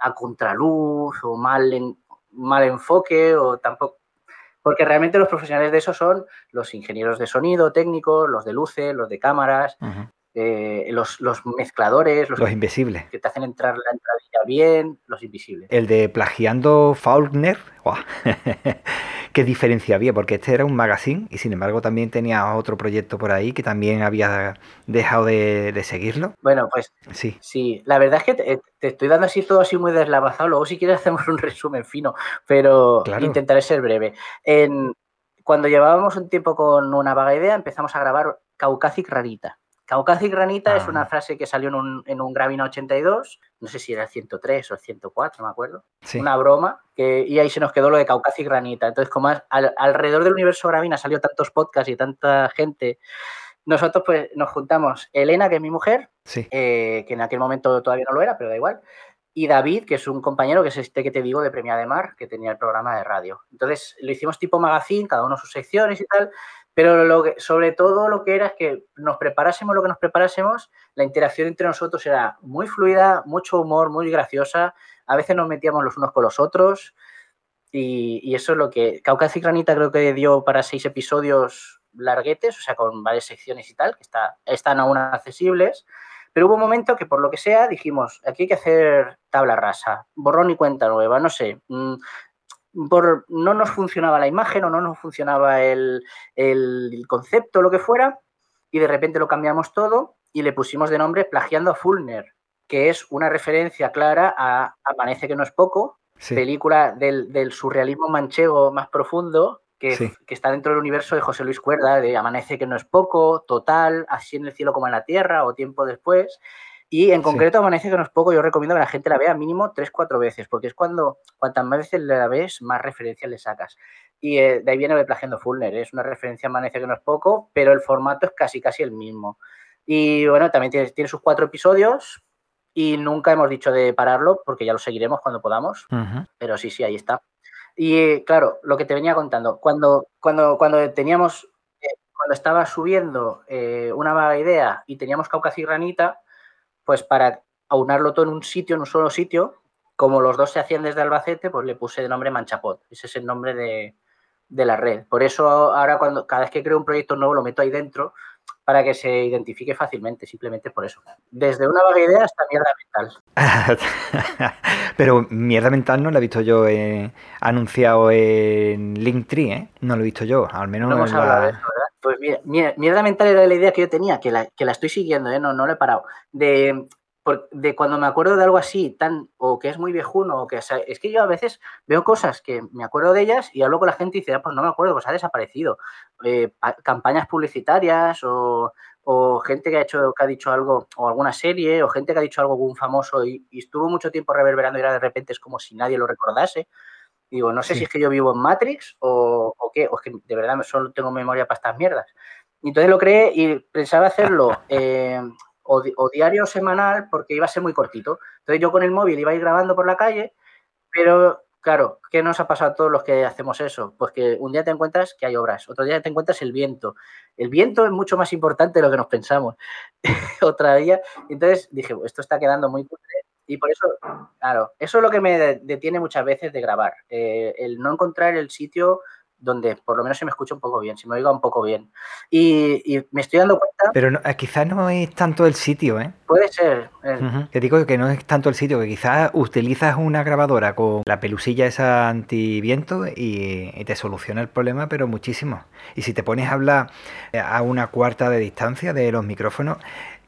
a contraluz o mal, en, mal enfoque o tampoco porque realmente los profesionales de eso son los ingenieros de sonido, técnicos, los de luces, los de cámaras, uh -huh. eh, los, los, mezcladores, los, los, invisibles. Que te hacen entrar la entradilla bien, los invisibles. El de Plagiando Faulkner. ¿Qué diferencia había? Porque este era un magazine y sin embargo también tenía otro proyecto por ahí que también había dejado de, de seguirlo. Bueno, pues sí. sí, la verdad es que te, te, estoy dando así todo así muy deslavazado. Luego, si quieres, hacemos un resumen fino, pero claro. intentaré ser breve. En, cuando llevábamos un tiempo con una vaga idea, empezamos a grabar Caucasic Rarita. Caucasic Ranita ah. es una frase que salió en un, en un Gravina 82, no sé si era el 103 o el 104, no me acuerdo. Sí. Una broma, que, y ahí se nos quedó lo de Caucasic Ranita. Entonces, como al, alrededor del universo Gravina salió tantos podcasts y tanta gente, nosotros pues nos juntamos Elena, que es mi mujer, sí. eh, que en aquel momento todavía no lo era, pero da igual, y David, que es un compañero que es este que te digo de Premia de Mar, que tenía el programa de radio. Entonces lo hicimos tipo magazine, cada uno sus secciones y tal, pero lo que, sobre todo lo que era es que nos preparásemos lo que nos preparásemos, la interacción entre nosotros era muy fluida, mucho humor, muy graciosa, a veces nos metíamos los unos con los otros y, y eso es lo que... Caucasic Granita creo que dio para seis episodios larguetes, o sea, con varias secciones y tal, que está, están aún accesibles, pero hubo un momento que por lo que sea dijimos, aquí hay que hacer tabla rasa, borrón y cuenta nueva, no sé, mmm, por, no nos funcionaba la imagen o no nos funcionaba el, el, el, concepto, lo que fuera, y de repente lo cambiamos todo y le pusimos de nombre Plagiando a Fulner, que es una referencia clara a Amanece que no es poco, sí. película del, del, surrealismo manchego más profundo, que, sí. que, está dentro del universo de José Luis Cuerda, de Amanece que no es poco, Total, Así en el cielo como en la tierra o Tiempo después. Y en concreto, sí. Amanece que no es poco, yo recomiendo que la gente la vea mínimo tres, cuatro veces, porque es cuando, cuantas más veces la ves, más referencias le sacas. Y eh, de ahí viene el plagiando Fulner, ¿eh? es una referencia Amanece que no es poco, pero el formato es casi, casi el mismo. Y bueno, también tiene, tiene sus cuatro episodios y nunca hemos dicho de pararlo, porque ya lo seguiremos cuando podamos, uh -huh. pero sí, sí, ahí está. Y eh, claro, lo que te venía contando, cuando, cuando, cuando teníamos, eh, cuando estaba subiendo eh, una vaga idea y teníamos Caucas y Granita, pues para aunarlo todo en un sitio, en un solo sitio, como los dos se hacían desde Albacete, pues le puse de nombre Manchapot. Ese es el nombre de, de, la red. Por eso ahora cuando cada vez que creo un proyecto nuevo lo meto ahí dentro para que se identifique fácilmente, simplemente por eso. Desde una vaga idea hasta mierda mental. Pero mierda mental no lo he visto yo eh, anunciado en Linktree, ¿eh? No lo he visto yo, al menos no hemos la... de eso, ¿verdad? Pues mira, mierda mental era la idea que yo tenía, que la, que la estoy siguiendo, ¿eh? no, no lo he parado. De, de cuando me acuerdo de algo así, tan, o que es muy viejuno, o que o sea, es que yo a veces veo cosas que me acuerdo de ellas y hablo con la gente y dice, ah, pues no me acuerdo, pues ha desaparecido. Eh, campañas publicitarias o, o, gente que ha hecho, que ha dicho algo, o alguna serie, o gente que ha dicho algo un famoso y, y, estuvo mucho tiempo reverberando y ahora de repente es como si nadie lo recordase. Digo, no sé sí. si es que yo vivo en Matrix o, o qué, o es que de verdad solo tengo memoria para estas mierdas. Y entonces lo creé y pensaba hacerlo eh, o, diario o semanal porque iba a ser muy cortito. Entonces yo con el móvil iba a ir grabando por la calle, pero claro, ¿qué nos ha pasado a todos los que hacemos eso? Pues que un día te encuentras que hay obras, otro día te encuentras el viento. El viento es mucho más importante de lo que nos pensamos. Otra día, entonces dije, esto está quedando muy Y por eso, claro, eso es lo que me detiene muchas veces de grabar. Eh, el no encontrar el sitio donde por lo menos se me escucha un poco bien, se me oiga un poco bien. Y, me estoy dando cuenta... Pero no, quizás no es tanto el sitio, ¿eh? Puede ser. Te digo que no es tanto el sitio, que quizás utilizas una grabadora con la pelusilla esa antiviento y, y te soluciona el problema, pero muchísimo. Y si te pones a hablar a una cuarta de distancia de los micrófonos,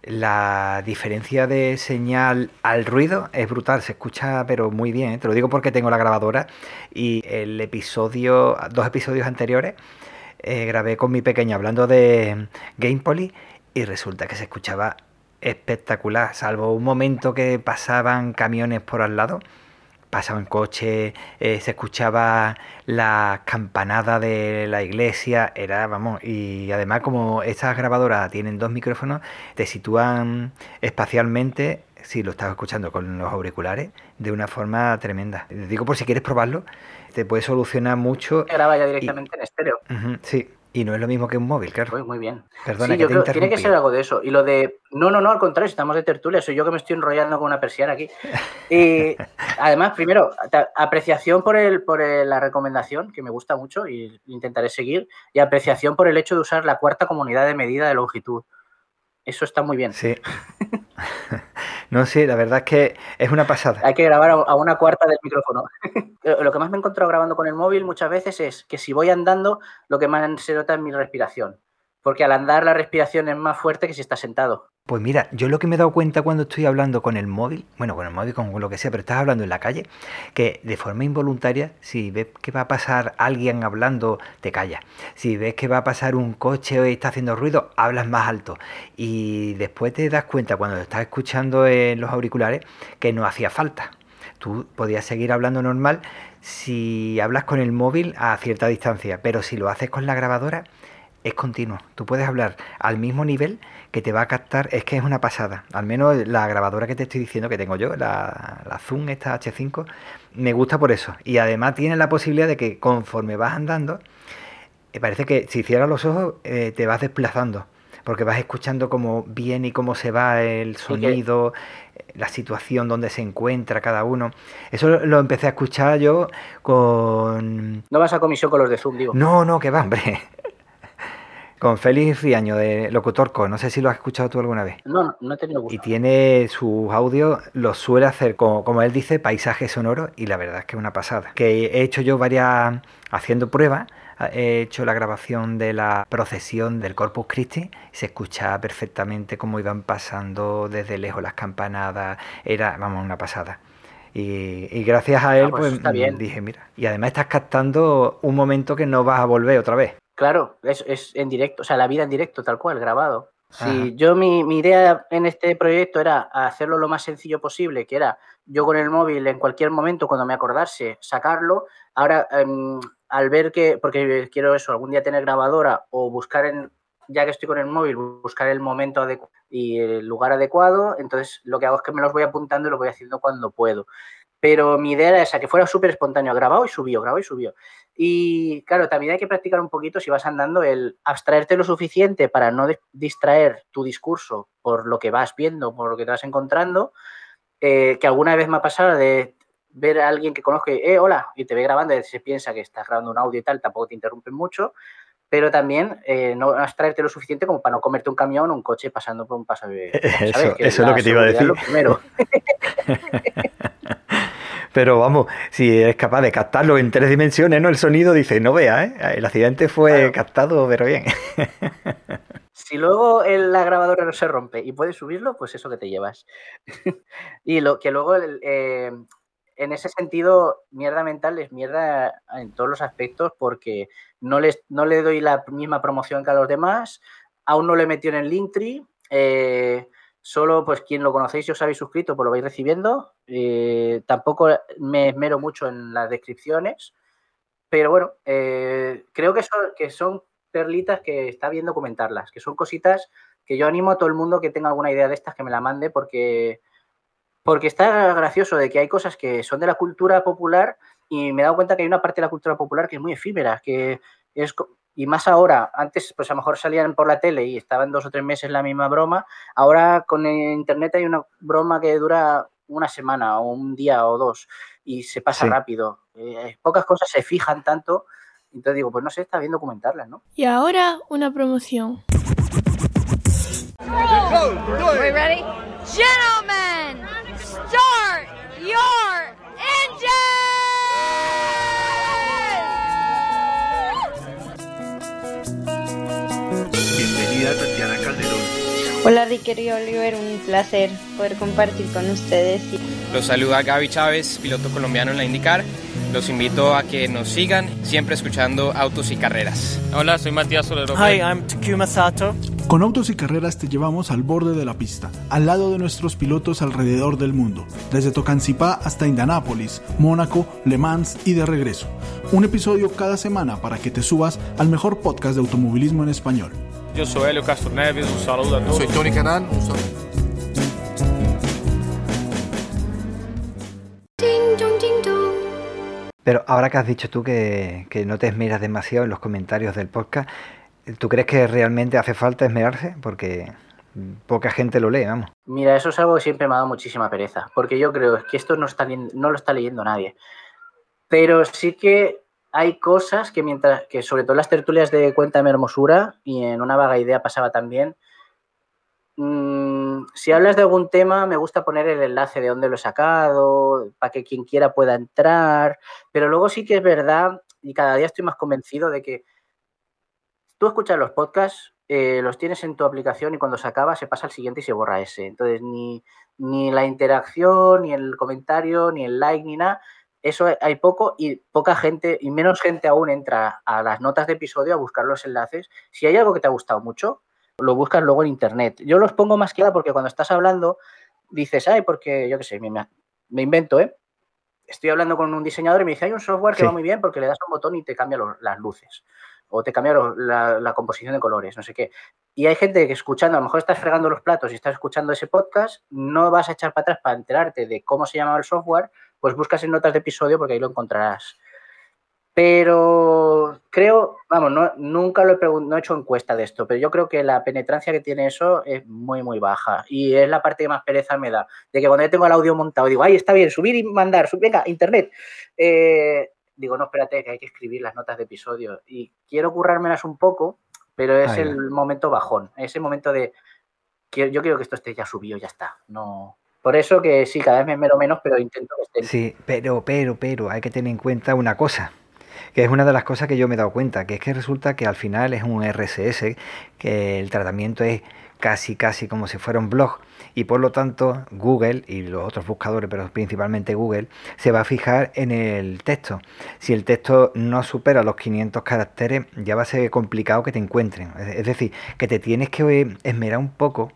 la diferencia de señal al ruido es brutal, se escucha pero muy bien. ¿eh? Te lo digo porque tengo la grabadora y el episodio, dos episodios anteriores, eh, grabé con mi pequeña hablando de Gamepoly y resulta que se escuchaba espectacular, salvo un momento que pasaban camiones por al lado pasaba en coche, eh, se escuchaba la campanada de la iglesia, era, vamos, y además como estas grabadoras tienen dos micrófonos, te sitúan espacialmente, si lo estás escuchando con los auriculares, de una forma tremenda. Te digo por si quieres probarlo, te puede solucionar mucho. Graba ya directamente en estéreo. sí, y no es lo mismo que un móvil, claro. Muy, muy bien. Perdona, sí, yo creo, tiene que ser algo de eso. Y lo de. No, no, no, al contrario, estamos de tertulia. Soy yo que me estoy enrollando con una persiana aquí. Y además, primero, apreciación por, el, por la recomendación, que me gusta mucho y intentaré seguir. Y apreciación por el hecho de usar la cuarta comunidad de medida de longitud. Eso está muy bien. Sí. No, sí, la verdad es que es una pasada. Hay que grabar a una cuarta del micrófono. lo que más me he encontrado grabando con el móvil muchas veces es que si voy andando, lo que más se nota es mi respiración. Porque al andar la respiración es más fuerte que si estás sentado. Pues mira, yo lo que me he dado cuenta cuando estoy hablando con el móvil, bueno, con el móvil, con lo que sea, pero estás hablando en la calle, que de forma involuntaria, si ves que va a pasar alguien hablando, te callas. Si ves que va a pasar un coche y está haciendo ruido, hablas más alto. Y después te das cuenta cuando estás escuchando en los auriculares que no hacía falta. Tú podías seguir hablando normal si hablas con el móvil a cierta distancia, pero si lo haces con la grabadora, es continuo. Tú puedes hablar al mismo nivel que te va a captar, es que es una pasada. Al menos la grabadora que te estoy diciendo que tengo yo, la, la Zoom, esta H5, me gusta por eso. Y además tiene la posibilidad de que conforme vas andando, eh, parece que si cierras los ojos eh, te vas desplazando. Porque vas escuchando cómo viene y cómo se va el sonido, la situación donde se encuentra cada uno. Eso lo empecé a escuchar yo con... No vas a comisión con los de Zoom, digo. No, no, que va, hombre con Félix Riaño de Locutorco. No sé si lo has escuchado tú alguna vez. No, no he tenido gusto. Y tiene sus audios, los suele hacer, como, como él dice, paisaje sonoro y la verdad es que es una pasada. Que he hecho yo varias, haciendo pruebas, he hecho la grabación de la procesión del Corpus Christi y se escuchaba perfectamente cómo iban pasando desde lejos las campanadas. Era, vamos, una pasada. Y, gracias a él, ah, pues, pues dije, mira, y además estás captando un momento que no vas a volver otra vez. Claro, es, es en directo, o sea, la vida en directo, tal cual, grabado. Sí, yo mi, idea en este proyecto era hacerlo lo más sencillo posible, que era yo con el móvil en cualquier momento, cuando me acordase, sacarlo. Ahora, em, al ver que, porque quiero eso, algún día tener grabadora o buscar en, ya que estoy con el móvil, buscar el momento adecuado y el lugar adecuado, entonces lo que hago es que me los voy apuntando y lo voy haciendo cuando puedo. Pero mi idea era esa, que fuera súper espontáneo, grabado y subió, grabado y subió. Y claro, también hay que practicar un poquito si vas andando el abstraerte lo suficiente para no distraer tu discurso por lo que vas viendo, por lo que te vas encontrando, eh, que alguna vez me ha pasado de ver a alguien que conozco y, eh, hola, y te ve grabando y se piensa que estás grabando un audio y tal, tampoco te interrumpen mucho, pero también eh, no abstraerte lo suficiente como para no comerte un camión o un coche pasando por un paso de... Eso, eso es lo que te iba a decir. primero. Pero vamos, si es capaz de captarlo en tres dimensiones, ¿no? El sonido dice, no vea, ¿eh? El accidente fue captado, pero bien. Si luego la grabadora no se rompe y puedes subirlo, pues eso que te llevas. y lo que luego, eh, en ese sentido, mierda mental es mierda en todos los aspectos porque no, les, no le doy la misma promoción que a los demás, aún no le metido en el Linktree. Eh, Solo, pues, quien lo conocéis y os habéis suscrito, pues lo vais recibiendo. Eh, tampoco me esmero mucho en las descripciones, pero bueno, eh, creo que son, que son perlitas que está bien documentarlas, que son cositas que yo animo a todo el mundo que tenga alguna idea de estas que me la mande, porque, porque está gracioso de que hay cosas que son de la cultura popular y me he dado cuenta que hay una parte de la cultura popular que es muy efímera, que es y más ahora, antes pues a lo mejor salían por la tele y estaban dos o tres meses la misma broma, ahora con internet hay una broma que dura una semana o un día o dos y se pasa Sí. rápido. Eh, pocas cosas se fijan tanto. Entonces digo, pues no sé, está bien documentarlas, ¿no? Y ahora una promoción. Gentlemen, Hola Ricker y Oliver, un placer poder compartir con ustedes. Los saluda Gaby Chávez, piloto colombiano en la IndyCar. Los invito a que nos sigan, siempre escuchando Autos y Carreras. Hola, soy Matías Solero. Hi, I'm Takuma Sato. Con Autos y Carreras te llevamos al borde de la pista, al lado de nuestros pilotos alrededor del mundo, desde Tocancipá hasta Indianápolis, Mónaco, Le Mans y de regreso. Un episodio cada semana para que te subas al mejor podcast de automovilismo en español. Yo soy Helio Castro Neves, un saludo a todos. Soy Tony Canan, un saludo. Pero ahora que has dicho tú que, que no te esmeras demasiado en los comentarios del podcast, ¿tú crees que realmente hace falta esmerarse? Porque poca gente lo lee, vamos. Mira, eso es algo que siempre me ha dado muchísima pereza, porque yo creo que esto no, está, no lo está leyendo nadie. Pero sí que hay cosas que mientras, que sobre todo las tertulias de Cuéntame Hermosura y en una vaga idea pasaba también, mmm, si hablas de algún tema me gusta poner el enlace de dónde lo he sacado, para que quien quiera pueda entrar, pero luego sí que es verdad y cada día estoy más convencido de que tú escuchas los podcasts, eh, los tienes en tu aplicación y cuando se acaba se pasa al siguiente y se borra ese. Entonces ni, ni la interacción, ni el comentario, ni el like, ni nada eso hay poco y poca gente, y menos gente aún entra a las notas de episodio a buscar los enlaces. Si hay algo que te ha gustado mucho, lo buscas luego en internet. Yo los pongo más que nada porque cuando estás hablando, dices, ay, porque yo qué sé, me, me, invento, ¿eh? Estoy hablando con un diseñador y me dice, hay un software que sí. va muy bien porque le das un botón y te cambia los, las luces. O te cambia los, la, la, composición de colores, no sé qué. Y hay gente que escuchando, a lo mejor estás fregando los platos y estás escuchando ese podcast, no vas a echar para atrás para enterarte de cómo se llamaba el software, pues buscas en notas de episodio porque ahí lo encontrarás. Pero creo, vamos, no, nunca lo he, no he hecho encuesta de esto, pero yo creo que la penetrancia que tiene eso es muy, muy baja. Y es la parte que más pereza me da. De que cuando yo tengo el audio montado, digo, ay, está bien, subir y mandar, sub, venga, internet. Eh, digo, no, espérate, que hay que escribir las notas de episodio. Y quiero currármelas un poco, pero es ay, el momento bajón. Ese momento de, yo quiero que esto esté ya subido, ya está. No, por eso que sí, cada vez me mero menos, pero intento que. Sí, pero, pero, pero, hay que tener en cuenta una cosa, que es una de las cosas que yo me he dado cuenta, que es que resulta que al final es un RSS, que el tratamiento es casi, casi como si fuera un blog, y por lo tanto Google y los otros buscadores, pero principalmente Google, se va a fijar en el texto. Si el texto no supera los 500 caracteres, ya va a ser complicado que te encuentren. Es decir, que te tienes que esmerar un poco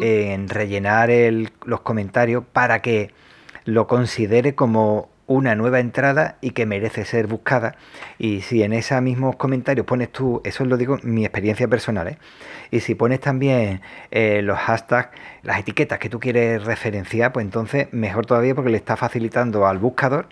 en rellenar el, los comentarios para que lo considere como una nueva entrada y que merece ser buscada. Y si en esos mismos comentarios pones tú, eso lo digo mi experiencia personal, ¿eh? y si pones también eh, los hashtags, las etiquetas que tú quieres referenciar, pues entonces mejor todavía porque le está facilitando al buscador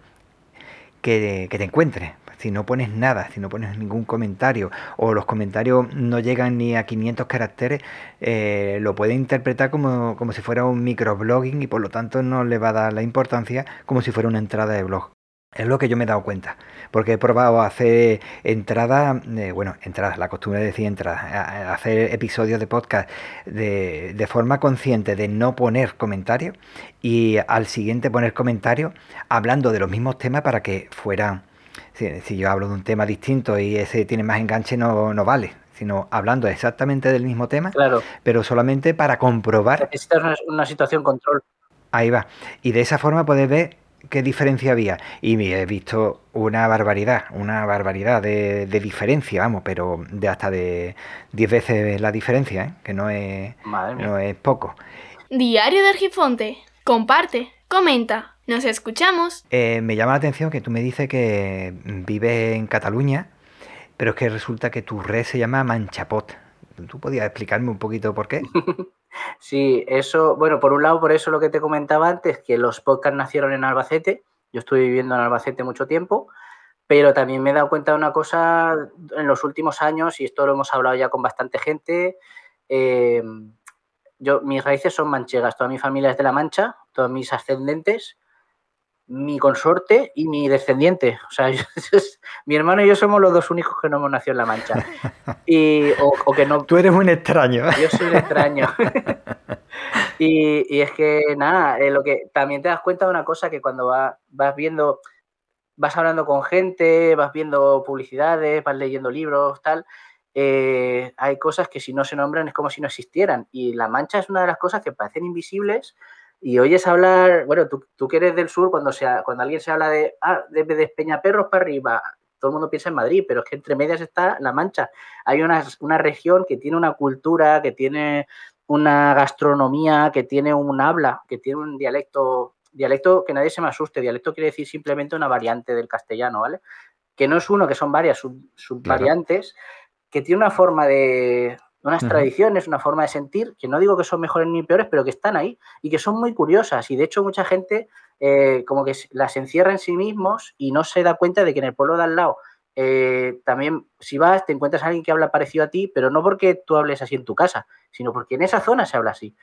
que, que te encuentre si no pones nada, si no pones ningún comentario o los comentarios no llegan ni a 500 caracteres, eh, lo puede interpretar como, como, si fuera un microblogging y por lo tanto no le va a dar la importancia como si fuera una entrada de blog. Es lo que yo me he dado cuenta, porque he probado hacer entradas, eh, bueno, entradas, la costumbre de decir entradas, hacer episodios de podcast de, de, forma consciente de no poner comentarios y al siguiente poner comentarios hablando de los mismos temas para que fueran si, si, yo hablo de un tema distinto y ese tiene más enganche, no, no vale. Sino hablando exactamente del mismo tema, claro. pero solamente para comprobar. Necesitas una, una, situación control. Ahí va. Y de esa forma puedes ver qué diferencia había. Y he visto una barbaridad, una barbaridad de, de diferencia, vamos, pero de hasta de 10 veces la diferencia, ¿eh? que no es, no es poco. Diario de Argifonte. Comparte, comenta. Nos escuchamos. Eh, me llama la atención que tú me dices que vives en Cataluña, pero es que resulta que tu red se llama Manchapot. ¿Tú podías explicarme un poquito por qué? sí, eso, bueno, por un lado, por eso lo que te comentaba antes, que los podcasts nacieron en Albacete. Yo estuve viviendo en Albacete mucho tiempo, pero también me he dado cuenta de una cosa en los últimos años, y esto lo hemos hablado ya con bastante gente. Eh, yo, mis raíces son manchegas, toda mi familia es de La Mancha, todos mis ascendentes, mi consorte y mi descendiente. O sea, mi hermano y yo somos los dos únicos que no hemos nacido en La Mancha. Y, o, que no. Tú eres un extraño. Yo soy un extraño. y, es que, nada, eh, lo que también te das cuenta de una cosa que cuando vas viendo, vas hablando con gente, vas viendo publicidades, vas leyendo libros, tal. Eh, hay cosas que si no se nombran es como si no existieran. Y La Mancha es una de las cosas que parecen invisibles y oyes hablar, bueno, tú, tú que eres del sur, cuando, sea, cuando alguien se habla de, ah, de, de Peñaperros para arriba, todo el mundo piensa en Madrid, pero es que entre medias está La Mancha. Hay una, una región que tiene una cultura, que tiene una gastronomía, que tiene un habla, que tiene un dialecto, dialecto que nadie se me asuste, dialecto quiere decir simplemente una variante del castellano, ¿vale? Que no es uno, que son varias subvariantes, que tiene una forma de, unas tradiciones, una forma de sentir, que no digo que son mejores ni peores, pero que están ahí y que son muy curiosas. Y de hecho mucha gente eh, como que las encierra en sí mismos y no se da cuenta de que en el pueblo de al lado eh, también si vas te encuentras a alguien que habla parecido a ti, pero no porque tú hables así en tu casa, sino porque en esa zona se habla así.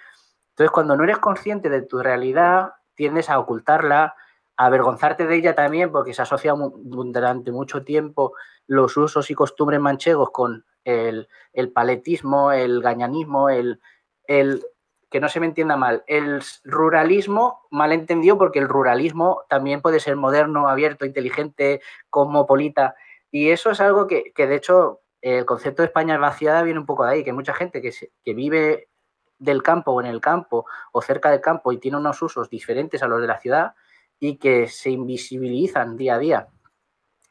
Entonces cuando no eres consciente de tu realidad, tiendes a ocultarla, a avergonzarte de ella también, porque se asocia durante mucho tiempo los usos y costumbres manchegos con el, paletismo, el gañanismo, el, el, que no se me entienda mal, el ruralismo mal entendido porque el ruralismo también puede ser moderno, abierto, inteligente, cosmopolita. Y eso es algo que, de hecho, el concepto de España vaciada viene un poco de ahí, que mucha gente que, que vive del campo o en el campo o cerca del campo y tiene unos usos diferentes a los de la ciudad y que se invisibilizan día a día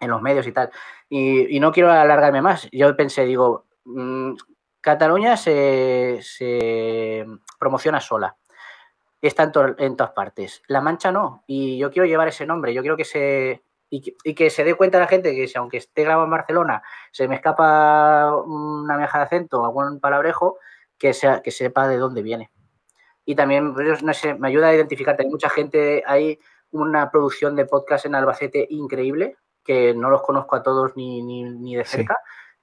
en los medios y tal. Y, no quiero alargarme más. Yo pensé, digo, mm, Cataluña se, promociona sola. Está en, todas partes. La Mancha no. Y yo quiero llevar ese nombre. Yo quiero que se. Y que, se dé cuenta la gente que si aunque esté grabado en Barcelona, se me escapa una meja de acento, algún palabrejo, que, sea, que sepa de dónde viene. Y también, no sé, me ayuda a identificar. Hay mucha gente, hay una producción de podcast en Albacete increíble que no los conozco a todos ni, ni, de cerca,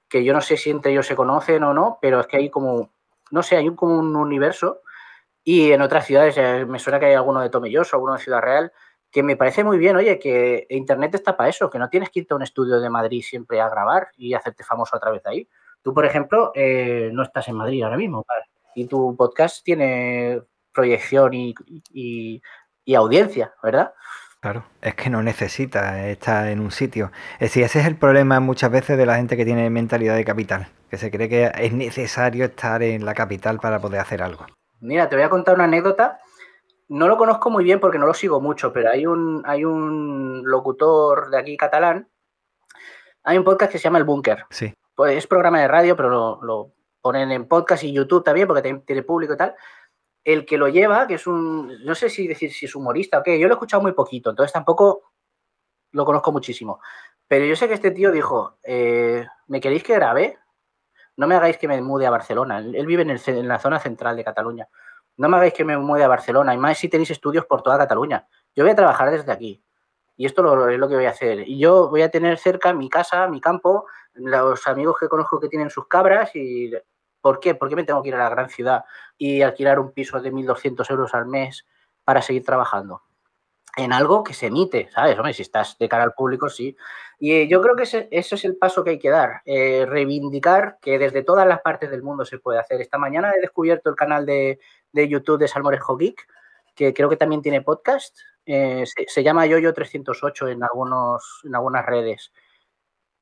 que yo no sé si entre ellos se conocen o no, pero es que hay como, no sé, hay un, como un universo y en otras ciudades, eh, me suena que hay alguno de Tomelloso, alguno de Ciudad Real, que me parece muy bien, oye, que Internet está para eso, que no tienes que irte a un estudio de Madrid siempre a grabar y hacerte famoso a través de ahí. Tú, por ejemplo, eh, no estás en Madrid ahora mismo, y tu podcast tiene proyección y, y audiencia, ¿verdad? Claro, es que no necesita estar en un sitio. Es decir, ese es el problema muchas veces de la gente que tiene mentalidad de capital, que se cree que es necesario estar en la capital para poder hacer algo. Mira, te voy a contar una anécdota. No lo conozco muy bien porque no lo sigo mucho, pero hay un, hay un locutor de aquí catalán. Hay un podcast que se llama El Búnker. Sí. Pues es programa de radio, pero lo, lo ponen en podcast y YouTube también porque tiene público y tal el que lo lleva, que es un, no sé si decir si es humorista o qué, yo lo he escuchado muy poquito, entonces tampoco lo conozco muchísimo. Pero yo sé que este tío dijo, eh, ¿me queréis que grabe? No me hagáis que me mude a Barcelona. Él vive en, la zona central de Cataluña. No me hagáis que me mude a Barcelona. Y más si tenéis estudios por toda Cataluña. Yo voy a trabajar desde aquí. Y esto es lo que voy a hacer. Y yo voy a tener cerca mi casa, mi campo, los amigos que conozco que tienen sus cabras y ¿Por qué? ¿Por qué me tengo que ir a la gran ciudad y alquilar un piso de 1.200 euros al mes para seguir trabajando? En algo que se emite, ¿sabes? Hombre, si estás de cara al público, sí. Y eh, yo creo que ese, es el paso que hay que dar, eh, reivindicar que desde todas las partes del mundo se puede hacer. Esta mañana he descubierto el canal de, YouTube de Salmorejo Geek, que creo que también tiene podcast. Eh, se, llama Yoyo308 en, algunos, en algunas redes.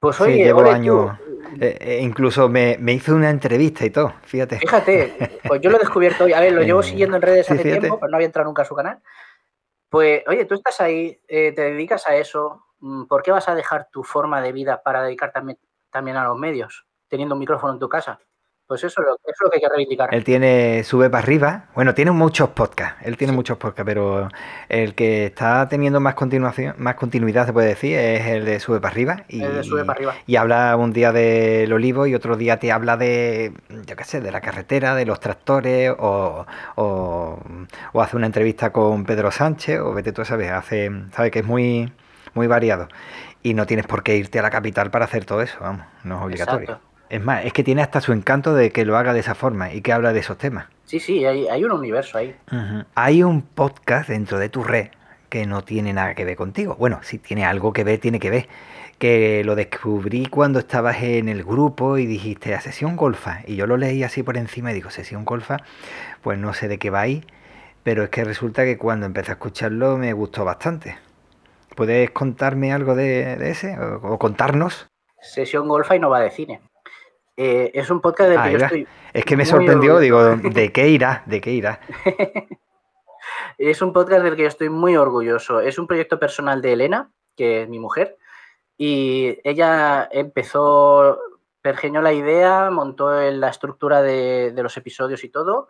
Pues oye, sí, llevo años. Eh, eh, incluso me, hizo una entrevista y todo, fíjate. Fíjate, pues yo lo he descubierto hoy. A ver, lo llevo siguiendo en redes hace tiempo, pero no había entrado nunca a su canal. Pues, oye, tú estás ahí, eh, te dedicas a eso. Mm, ¿Por qué vas a dejar tu forma de vida para dedicarte también a los medios, teniendo un micrófono en tu casa? Pues eso, es lo que hay que reivindicar. Él tiene, sube para arriba. Bueno, tiene muchos podcasts. Él tiene muchos podcasts, pero el que está teniendo más continuación, más continuidad, se puede decir, es el de Sube para arriba. Y, el de Sube para arriba. Y habla un día del olivo y otro día te habla de, yo qué sé, de la carretera, de los tractores, o, o, hace una entrevista con Pedro Sánchez, o vete tú a saber, hace, sabe que es muy, muy variado. Y no tienes por qué irte a la capital para hacer todo eso, vamos, no es obligatorio. Es más, es que tiene hasta su encanto de que lo haga de esa forma y que habla de esos temas. Sí, sí, hay, hay un universo ahí. Hay un podcast dentro de tu red que no tiene nada que ver contigo. Bueno, si tiene algo que ver, tiene que ver. Que lo descubrí cuando estabas en el grupo y dijiste a sesión golfa. Y yo lo leí así por encima y digo, sesión golfa, pues no sé de qué va ahí. Pero es que resulta que cuando empecé a escucharlo me gustó bastante. ¿Puedes contarme algo de, de ese? O, o contarnos? Sesión Golfa y no va de cine. Eh, es un podcast del Ah, que yo estoy. Es que me sorprendió, orgulloso. digo, ¿de qué irá? ¿De qué irá? Es un podcast del que yo estoy muy orgulloso. Es un proyecto personal de Elena, que es mi mujer, y ella empezó, pergeñó la idea, montó la estructura de, de los episodios y todo.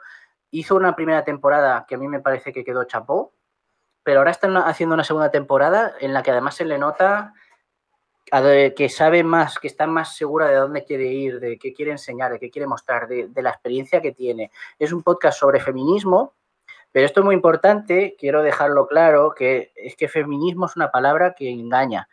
Hizo una primera temporada que a mí me parece que quedó chapó, pero ahora están haciendo una segunda temporada en la que además se le nota de- que sabe más, que está más segura de dónde quiere ir, de qué quiere enseñar, de qué quiere mostrar, de, la experiencia que tiene. Es un podcast sobre feminismo, pero esto es muy importante, quiero dejarlo claro, que es que feminismo es una palabra que engaña,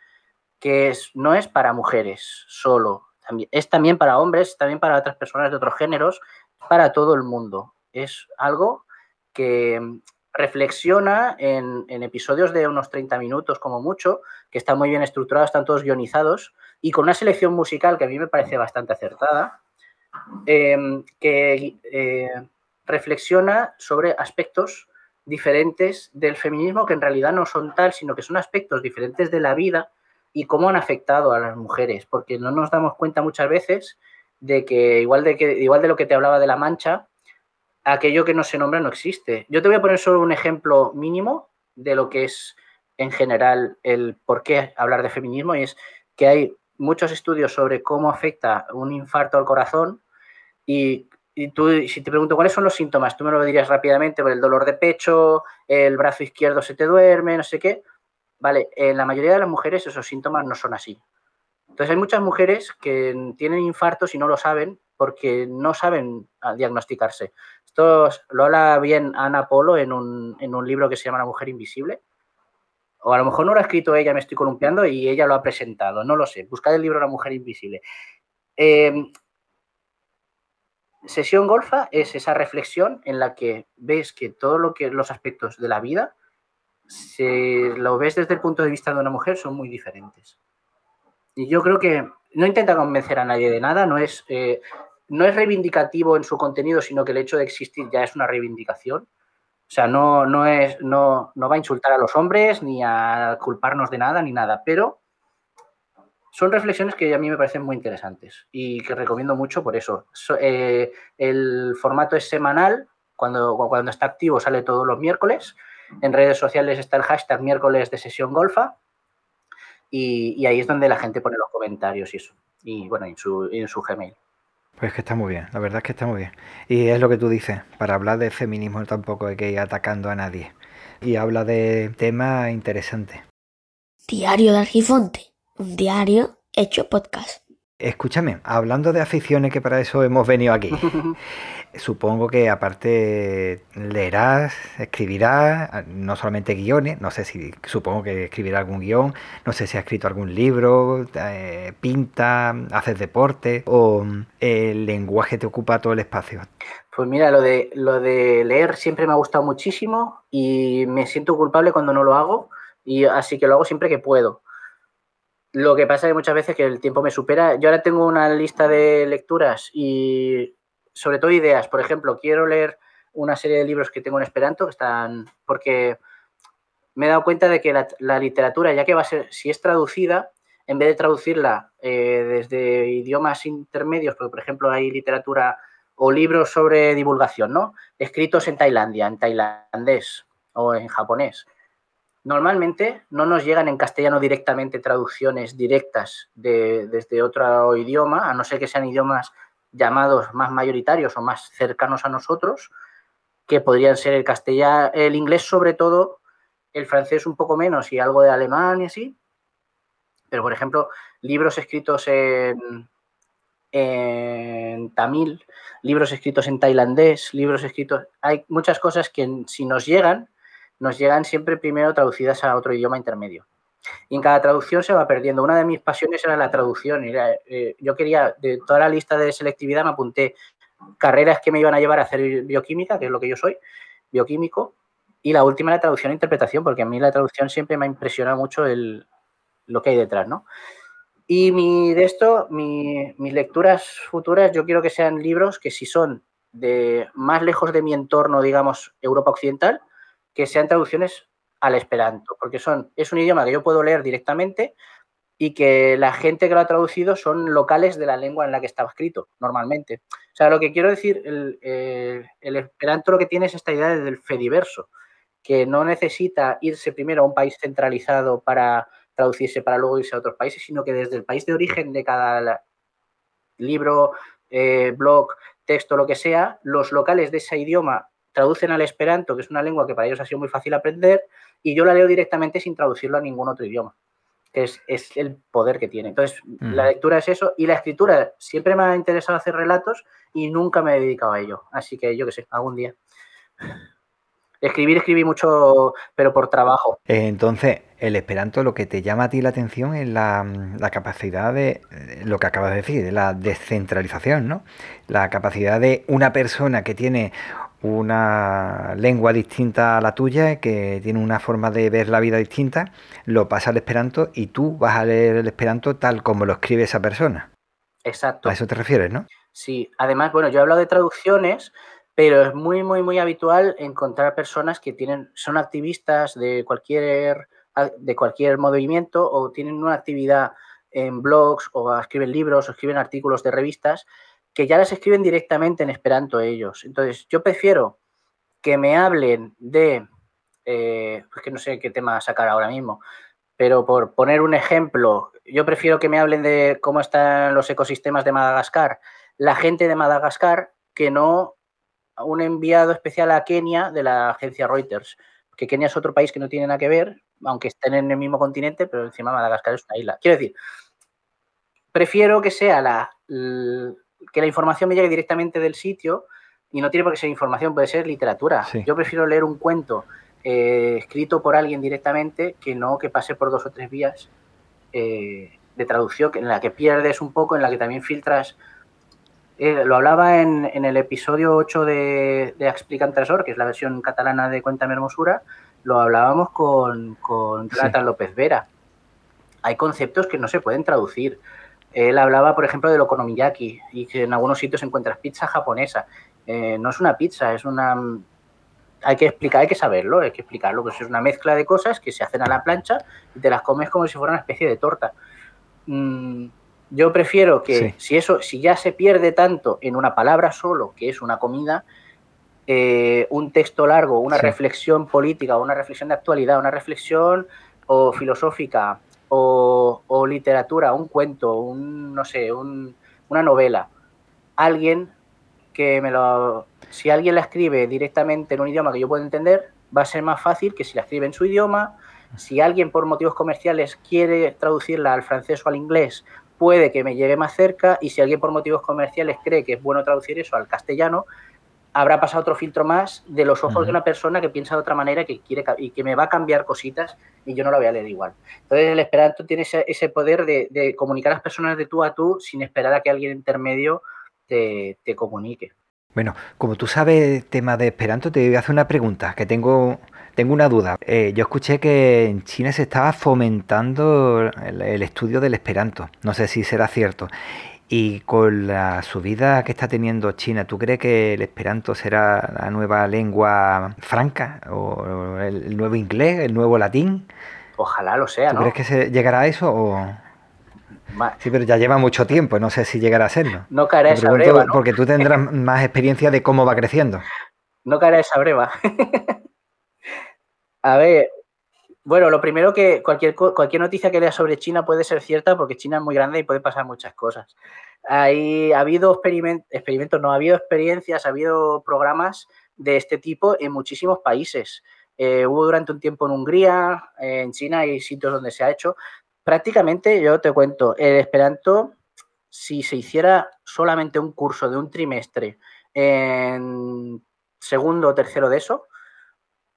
que no es para mujeres solo, es también para hombres, también para otras personas de otros géneros, para todo el mundo. Es algo que reflexiona en, episodios de unos 30 minutos como mucho, que está muy bien estructurado, están todos guionizados, y con una selección musical que a mí me parece bastante acertada, em, que eh, reflexiona sobre aspectos diferentes del feminismo que en realidad no son tal, sino que son aspectos diferentes de la vida y cómo han afectado a las mujeres, porque no nos damos cuenta muchas veces de que igual de, que, igual de lo que te hablaba de la mancha, aquello que no se nombra no existe. Yo te voy a poner solo un ejemplo mínimo de lo que es en general el por qué hablar de feminismo y es que hay muchos estudios sobre cómo afecta un infarto al corazón y, tú, si te pregunto cuáles son los síntomas, tú me lo dirías rápidamente, el dolor de pecho, el brazo izquierdo se te duerme, no sé qué. Vale, en la mayoría de las mujeres esos síntomas no son así. Entonces hay muchas mujeres que tienen infartos y no lo saben porque no saben ah, diagnosticarse. Esto lo habla bien Ana Polo en un, en un libro que se llama La mujer invisible. O a lo mejor no lo ha escrito ella, me estoy columpiando, y ella lo ha presentado, no lo sé. Buscad el libro La mujer invisible. Eh, sesión golfa es esa reflexión en la que ves que todos lo que, los aspectos de la vida, si lo ves desde el punto de vista de una mujer, son muy diferentes. Y yo creo que no intenta convencer a nadie de nada, no es, eh, no es reivindicativo en su contenido, sino que el hecho de existir ya es una reivindicación. O sea, no, no, es, no, no va a insultar a los hombres ni a culparnos de nada ni nada, pero son reflexiones que a mí me parecen muy interesantes y que recomiendo mucho por eso. So, eh, el formato es semanal, cuando, cuando está activo sale todos los miércoles. En redes sociales está el hashtag miércoles de sesión golfa y, y ahí es donde la gente pone los comentarios y eso. Y bueno, en su, en su Gmail. Pues que está muy bien, la verdad es que está muy bien. Y es lo que tú dices, para hablar de feminismo tampoco hay que ir atacando a nadie. Y habla de temas interesantes. Diario de Argifonte, un diario hecho podcast. Escúchame, hablando de aficiones, que para eso hemos venido aquí. Supongo que aparte leerás, escribirás, no solamente guiones, no sé si, supongo que escribirá algún guion, no sé si ha escrito algún libro, eh, pinta, haces deporte o el lenguaje te ocupa todo el espacio. Pues mira, lo de, lo de leer siempre me ha gustado muchísimo y me siento culpable cuando no lo hago, y así que lo hago siempre que puedo. Lo que pasa es que muchas veces que el tiempo me supera. Yo ahora tengo una lista de lecturas y sobre todo ideas. Por ejemplo, quiero leer una serie de libros que tengo en Esperanto que están. porque me he dado cuenta de que la, literatura, ya que va a ser, si es traducida, en vez de traducirla eh, desde idiomas intermedios, porque por ejemplo hay literatura o libros sobre divulgación, ¿no? Escritos en Tailandia, en tailandés o en japonés. Normalmente no nos llegan en castellano directamente traducciones directas de, desde otro idioma, a no ser que sean idiomas llamados más mayoritarios o más cercanos a nosotros, que podrían ser el castellano, el inglés sobre todo, el francés un poco menos y algo de alemán y así. Pero, por ejemplo, libros escritos en, en tamil, libros escritos en tailandés, libros escritos... Hay muchas cosas que si nos llegan, nos llegan siempre primero traducidas a otro idioma intermedio. Y en cada traducción se va perdiendo. Una de mis pasiones era la traducción. Era, eh, yo quería, de toda la lista de selectividad, me apunté carreras que me iban a llevar a hacer bioquímica, que es lo que yo soy, bioquímico, y la última la traducción e interpretación, porque a mí la traducción siempre me ha impresionado mucho el, lo que hay detrás, ¿no? Y mi, de esto, mi, mis lecturas futuras, yo quiero que sean libros que si son de más lejos de mi entorno, digamos, Europa Occidental, que sean traducciones al esperanto, porque son, es un idioma que yo puedo leer directamente y que la gente que lo ha traducido son locales de la lengua en la que estaba escrito, normalmente. O sea, lo que quiero decir, el, eh, el esperanto lo que tiene es esta idea del fediverso, que no necesita irse primero a un país centralizado para traducirse para luego irse a otros países, sino que desde el país de origen de cada libro, eh, blog, texto, lo que sea, los locales de ese idioma traducen al esperanto, que es una lengua que para ellos ha sido muy fácil aprender, y yo la leo directamente sin traducirlo a ningún otro idioma, que es, es el poder que tiene. Entonces, la lectura es eso, y la escritura siempre me ha interesado hacer relatos y nunca me he dedicado a ello. Así que yo qué sé, algún día. Escribir, escribí mucho, pero por trabajo. Eh, entonces, el esperanto lo que te llama a ti la atención es la, la, capacidad de, eh, lo que acabas de decir, de la descentralización, ¿no? La capacidad de una persona que tiene una lengua distinta a la tuya, que tiene una forma de ver la vida distinta, lo pasa al esperanto y tú vas a leer el esperanto tal como lo escribe esa persona. Exacto. A eso te refieres, ¿no? Sí, además, bueno, yo he hablado de traducciones, pero es muy, muy, muy habitual encontrar personas que tienen, son activistas de cualquier, de cualquier movimiento o tienen una actividad en blogs o escriben libros o escriben artículos de revistas que ya las escriben directamente en Esperanto ellos. Entonces, yo prefiero que me hablen de, pues que no sé qué tema sacar ahora mismo, pero por poner un ejemplo, yo prefiero que me hablen de cómo están los ecosistemas de Madagascar, la gente de Madagascar, que no un enviado especial a Kenia de la agencia Reuters, que Kenia es otro país que no tiene nada que ver, aunque estén en el mismo continente, pero encima Madagascar es una isla. Quiero decir, prefiero que sea la, que la información me llegue directamente del sitio y no tiene por qué ser información, puede ser literatura. Sí. Yo prefiero leer un cuento eh, escrito por alguien directamente que no que pase por dos o tres vías eh, de traducción, en la que pierdes un poco, en la que también filtras eh, lo hablaba en, en, el episodio 8 de, de Explican Tresor, que es la versión catalana de Cuéntame Hermosura, lo hablábamos con, con Jonathan sí. López Vera. Hay conceptos que no se pueden traducir. Él hablaba, por ejemplo, del okonomiyaki y que en algunos sitios encuentras pizza japonesa. Eh, no es una pizza, es una... Hay que explicar, hay que saberlo, hay que explicarlo. Pues es una mezcla de cosas que se hacen a la plancha y te las comes como si fuera una especie de torta. Mm, yo prefiero que sí. si eso, si ya se pierde tanto en una palabra solo, que es una comida, eh, un texto largo, una sí. reflexión política, una reflexión de actualidad, una reflexión o filosófica o, literatura, un cuento, un no sé, un, una novela, alguien que me lo, si alguien la escribe directamente en un idioma que yo puedo entender, va a ser más fácil que si la escribe en su idioma. Si alguien por motivos comerciales quiere traducirla al francés o al inglés puede que me llegue más cerca y si alguien por motivos comerciales cree que es bueno traducir eso al castellano, habrá pasado otro filtro más de los ojos uh -huh. de una persona que piensa de otra manera que quiere y que me va a cambiar cositas y yo no la voy a leer igual. Entonces el Esperanto tiene ese, ese poder de, de, comunicar a las personas de tú a tú sin esperar a que alguien intermedio te, te comunique. Bueno, como tú sabes tema de Esperanto, te voy a hacer una pregunta que tengo tengo una duda. Eh, yo escuché que en China se estaba fomentando el, el, estudio del esperanto. No sé si será cierto. Y con la subida que está teniendo China, ¿tú crees que el esperanto será la nueva lengua franca? ¿O el, nuevo inglés? ¿El nuevo latín? Ojalá lo sea, ¿Tú ¿no? crees que se llegará a eso o...? Sí, pero ya lleva mucho tiempo, no sé si llegará a serlo. No caerá esa breva, ¿no? Porque tú tendrás más experiencia de cómo va creciendo. No caerá esa breva. A ver, bueno, lo primero que cualquier, cualquier noticia que leas sobre China puede ser cierta porque China es muy grande y puede pasar muchas cosas. Hay, ha habido experiment, experimentos, no ha habido experiencias, ha habido programas de este tipo en muchísimos países. Eh, hubo durante un tiempo en Hungría, en China hay sitios donde se ha hecho. Prácticamente, yo te cuento, el Esperanto, si se hiciera solamente un curso de un trimestre en segundo o tercero de eso,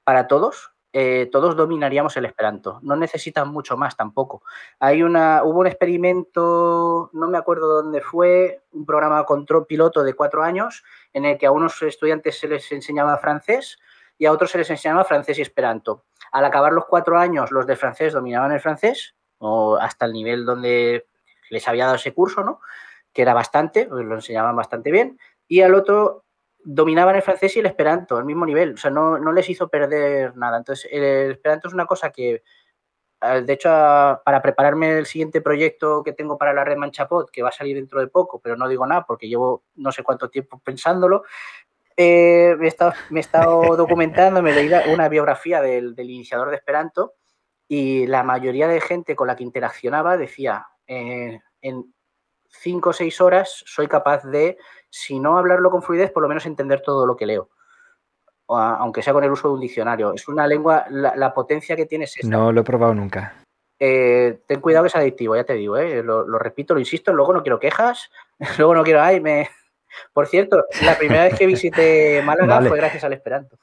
para todos, eh, todos dominaríamos el esperanto. No necesitan mucho más tampoco. Hay una, hubo un experimento, no me acuerdo dónde fue, un programa control piloto de cuatro años en el que a unos estudiantes se les enseñaba francés y a otros se les enseñaba francés y esperanto. Al acabar los cuatro años, los de francés dominaban el francés, o hasta el nivel donde les había dado ese curso, ¿no? Que era bastante, pues lo enseñaban bastante bien, y al otro dominaban el francés y el esperanto al mismo nivel, o sea, no, no les hizo perder nada. Entonces, el esperanto es una cosa que, de hecho, para prepararme el siguiente proyecto que tengo para la red Manchapod, que va a salir dentro de poco, pero no digo nada porque llevo no sé cuánto tiempo pensándolo, eh, me, he estado, me, he estado, documentando, me leí una biografía del, del, iniciador de Esperanto y la mayoría de gente con la que interaccionaba decía, eh, en cinco o seis horas soy capaz de, si no hablarlo con fluidez, por lo menos entender todo lo que leo. Aunque sea con el uso de un diccionario. Es una lengua, la, la potencia que tiene es esta. No lo he probado nunca. Eh, ten cuidado que es adictivo, ya te digo, eh, lo, lo, repito, lo insisto, luego no quiero quejas, luego no quiero, ay, me... Por cierto, la primera vez que visité Málaga vale. fue gracias al Esperanto.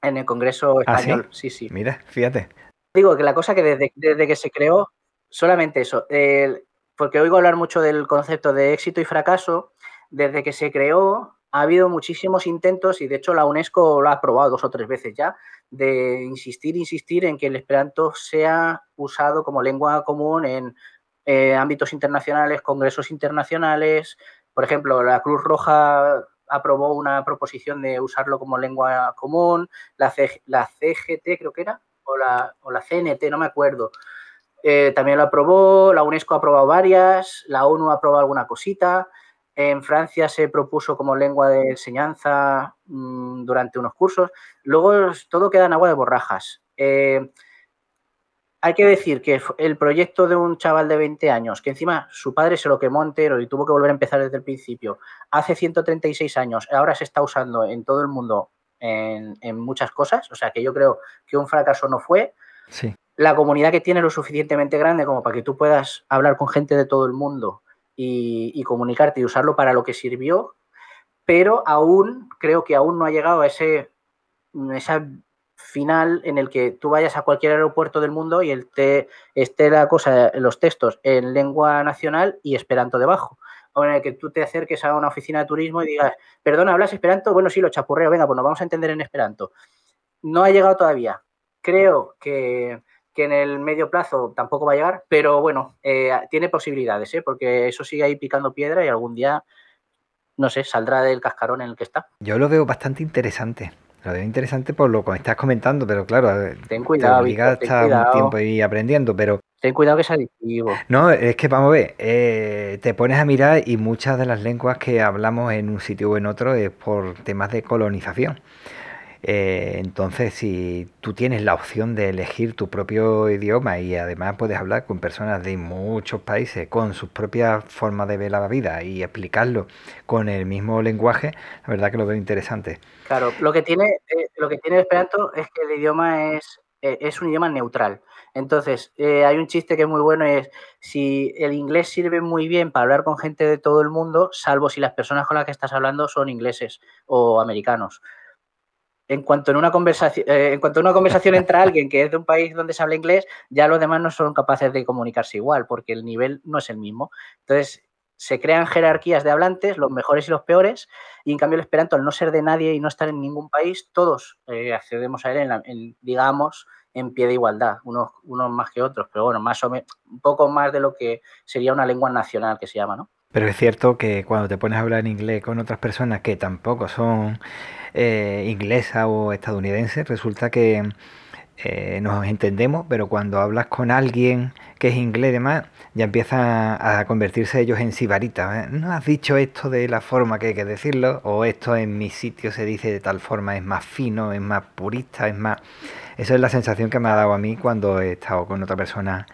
En el Congreso Español, ¿Ah, sí? sí, sí. Mira, fíjate. Digo que la cosa que desde, desde que se creó, solamente eso, eh, porque oigo hablar mucho del concepto de éxito y fracaso, desde que se creó ha habido muchísimos intentos y de hecho la UNESCO lo ha aprobado dos o tres veces ya, de insistir, insistir en que el esperanto sea usado como lengua común en eh, ámbitos internacionales, congresos internacionales. Por ejemplo, la Cruz Roja aprobó una proposición de usarlo como lengua común, la, C, la CGT creo que era, o la, o la CNT, no me acuerdo. Eh, también lo aprobó, la UNESCO ha aprobado varias, la ONU ha aprobado alguna cosita. En Francia se propuso como lengua de enseñanza mmm, durante unos cursos. Luego todo queda en agua de borrajas. Eh, hay que decir que el proyecto de un chaval de 20 años, que encima su padre se lo quemó entero y tuvo que volver a empezar desde el principio, hace 136 años, ahora se está usando en todo el mundo en muchas cosas. O sea que yo creo que un fracaso no fue. Sí. La comunidad que tiene lo suficientemente grande como para que tú puedas hablar con gente de todo el mundo y, comunicarte y usarlo para lo que sirvió, pero aún creo que aún no ha llegado a ese esa final en el que tú vayas a cualquier aeropuerto del mundo y el te, esté la cosa, los textos en lengua nacional y esperanto debajo. O en el que tú te acerques a una oficina de turismo y digas, perdona, ¿hablas esperanto? Bueno, sí, lo chapurreo, venga, pues nos vamos a entender en esperanto. No ha llegado todavía. Creo que, que en el medio plazo tampoco va a llegar, pero bueno, eh, tiene posibilidades, ¿eh? porque eso sigue ahí picando piedra y algún día, no sé, saldrá del cascarón en el que está. Yo lo veo bastante interesante. Lo veo interesante por lo que estás comentando, pero claro, ten cuidado, te obliga cuidado. un tiempo ahí aprendiendo, pero ten cuidado que es adictivo. No, es que vamos a ver, eh, te pones a mirar y muchas de las lenguas que hablamos en un sitio o en otro es por temas de colonización. Eh, entonces, si tú tienes la opción de elegir tu propio idioma y además puedes hablar con personas de muchos países con sus propias formas de ver la vida y explicarlo con el mismo lenguaje, la verdad que lo veo interesante. Claro, lo que tiene, eh, lo que tiene Esperanto es que el idioma es, eh, es un idioma neutral. Entonces, hay un chiste que es muy bueno, es si el inglés sirve muy bien para hablar con gente de todo el mundo, salvo si las personas con las que estás hablando son ingleses o americanos en cuanto en una conversación, eh, en cuanto a una conversación entre alguien que es de un país donde se habla inglés, ya los demás no son capaces de comunicarse igual, porque el nivel no es el mismo. Entonces, se crean jerarquías de hablantes, los mejores y los peores, y en cambio el esperanto, al no ser de nadie y no estar en ningún país, todos eh, accedemos a él, en, la, en, digamos, en pie de igualdad, unos, unos más que otros, pero bueno, más o menos, un poco más de lo que sería una lengua nacional que se llama, ¿no? Pero es cierto que cuando te pones a hablar en inglés con otras personas que tampoco son eh, inglesas o estadounidenses, resulta que eh, nos entendemos, pero cuando hablas con alguien que es inglés y demás, ya empiezan a convertirse ellos en sibaritas. ¿eh? No has dicho esto de la forma que hay que decirlo, o esto en mi sitio se dice de tal forma, es más fino, es más purista, es más... Esa es la sensación que me ha dado a mí cuando he estado con otra persona.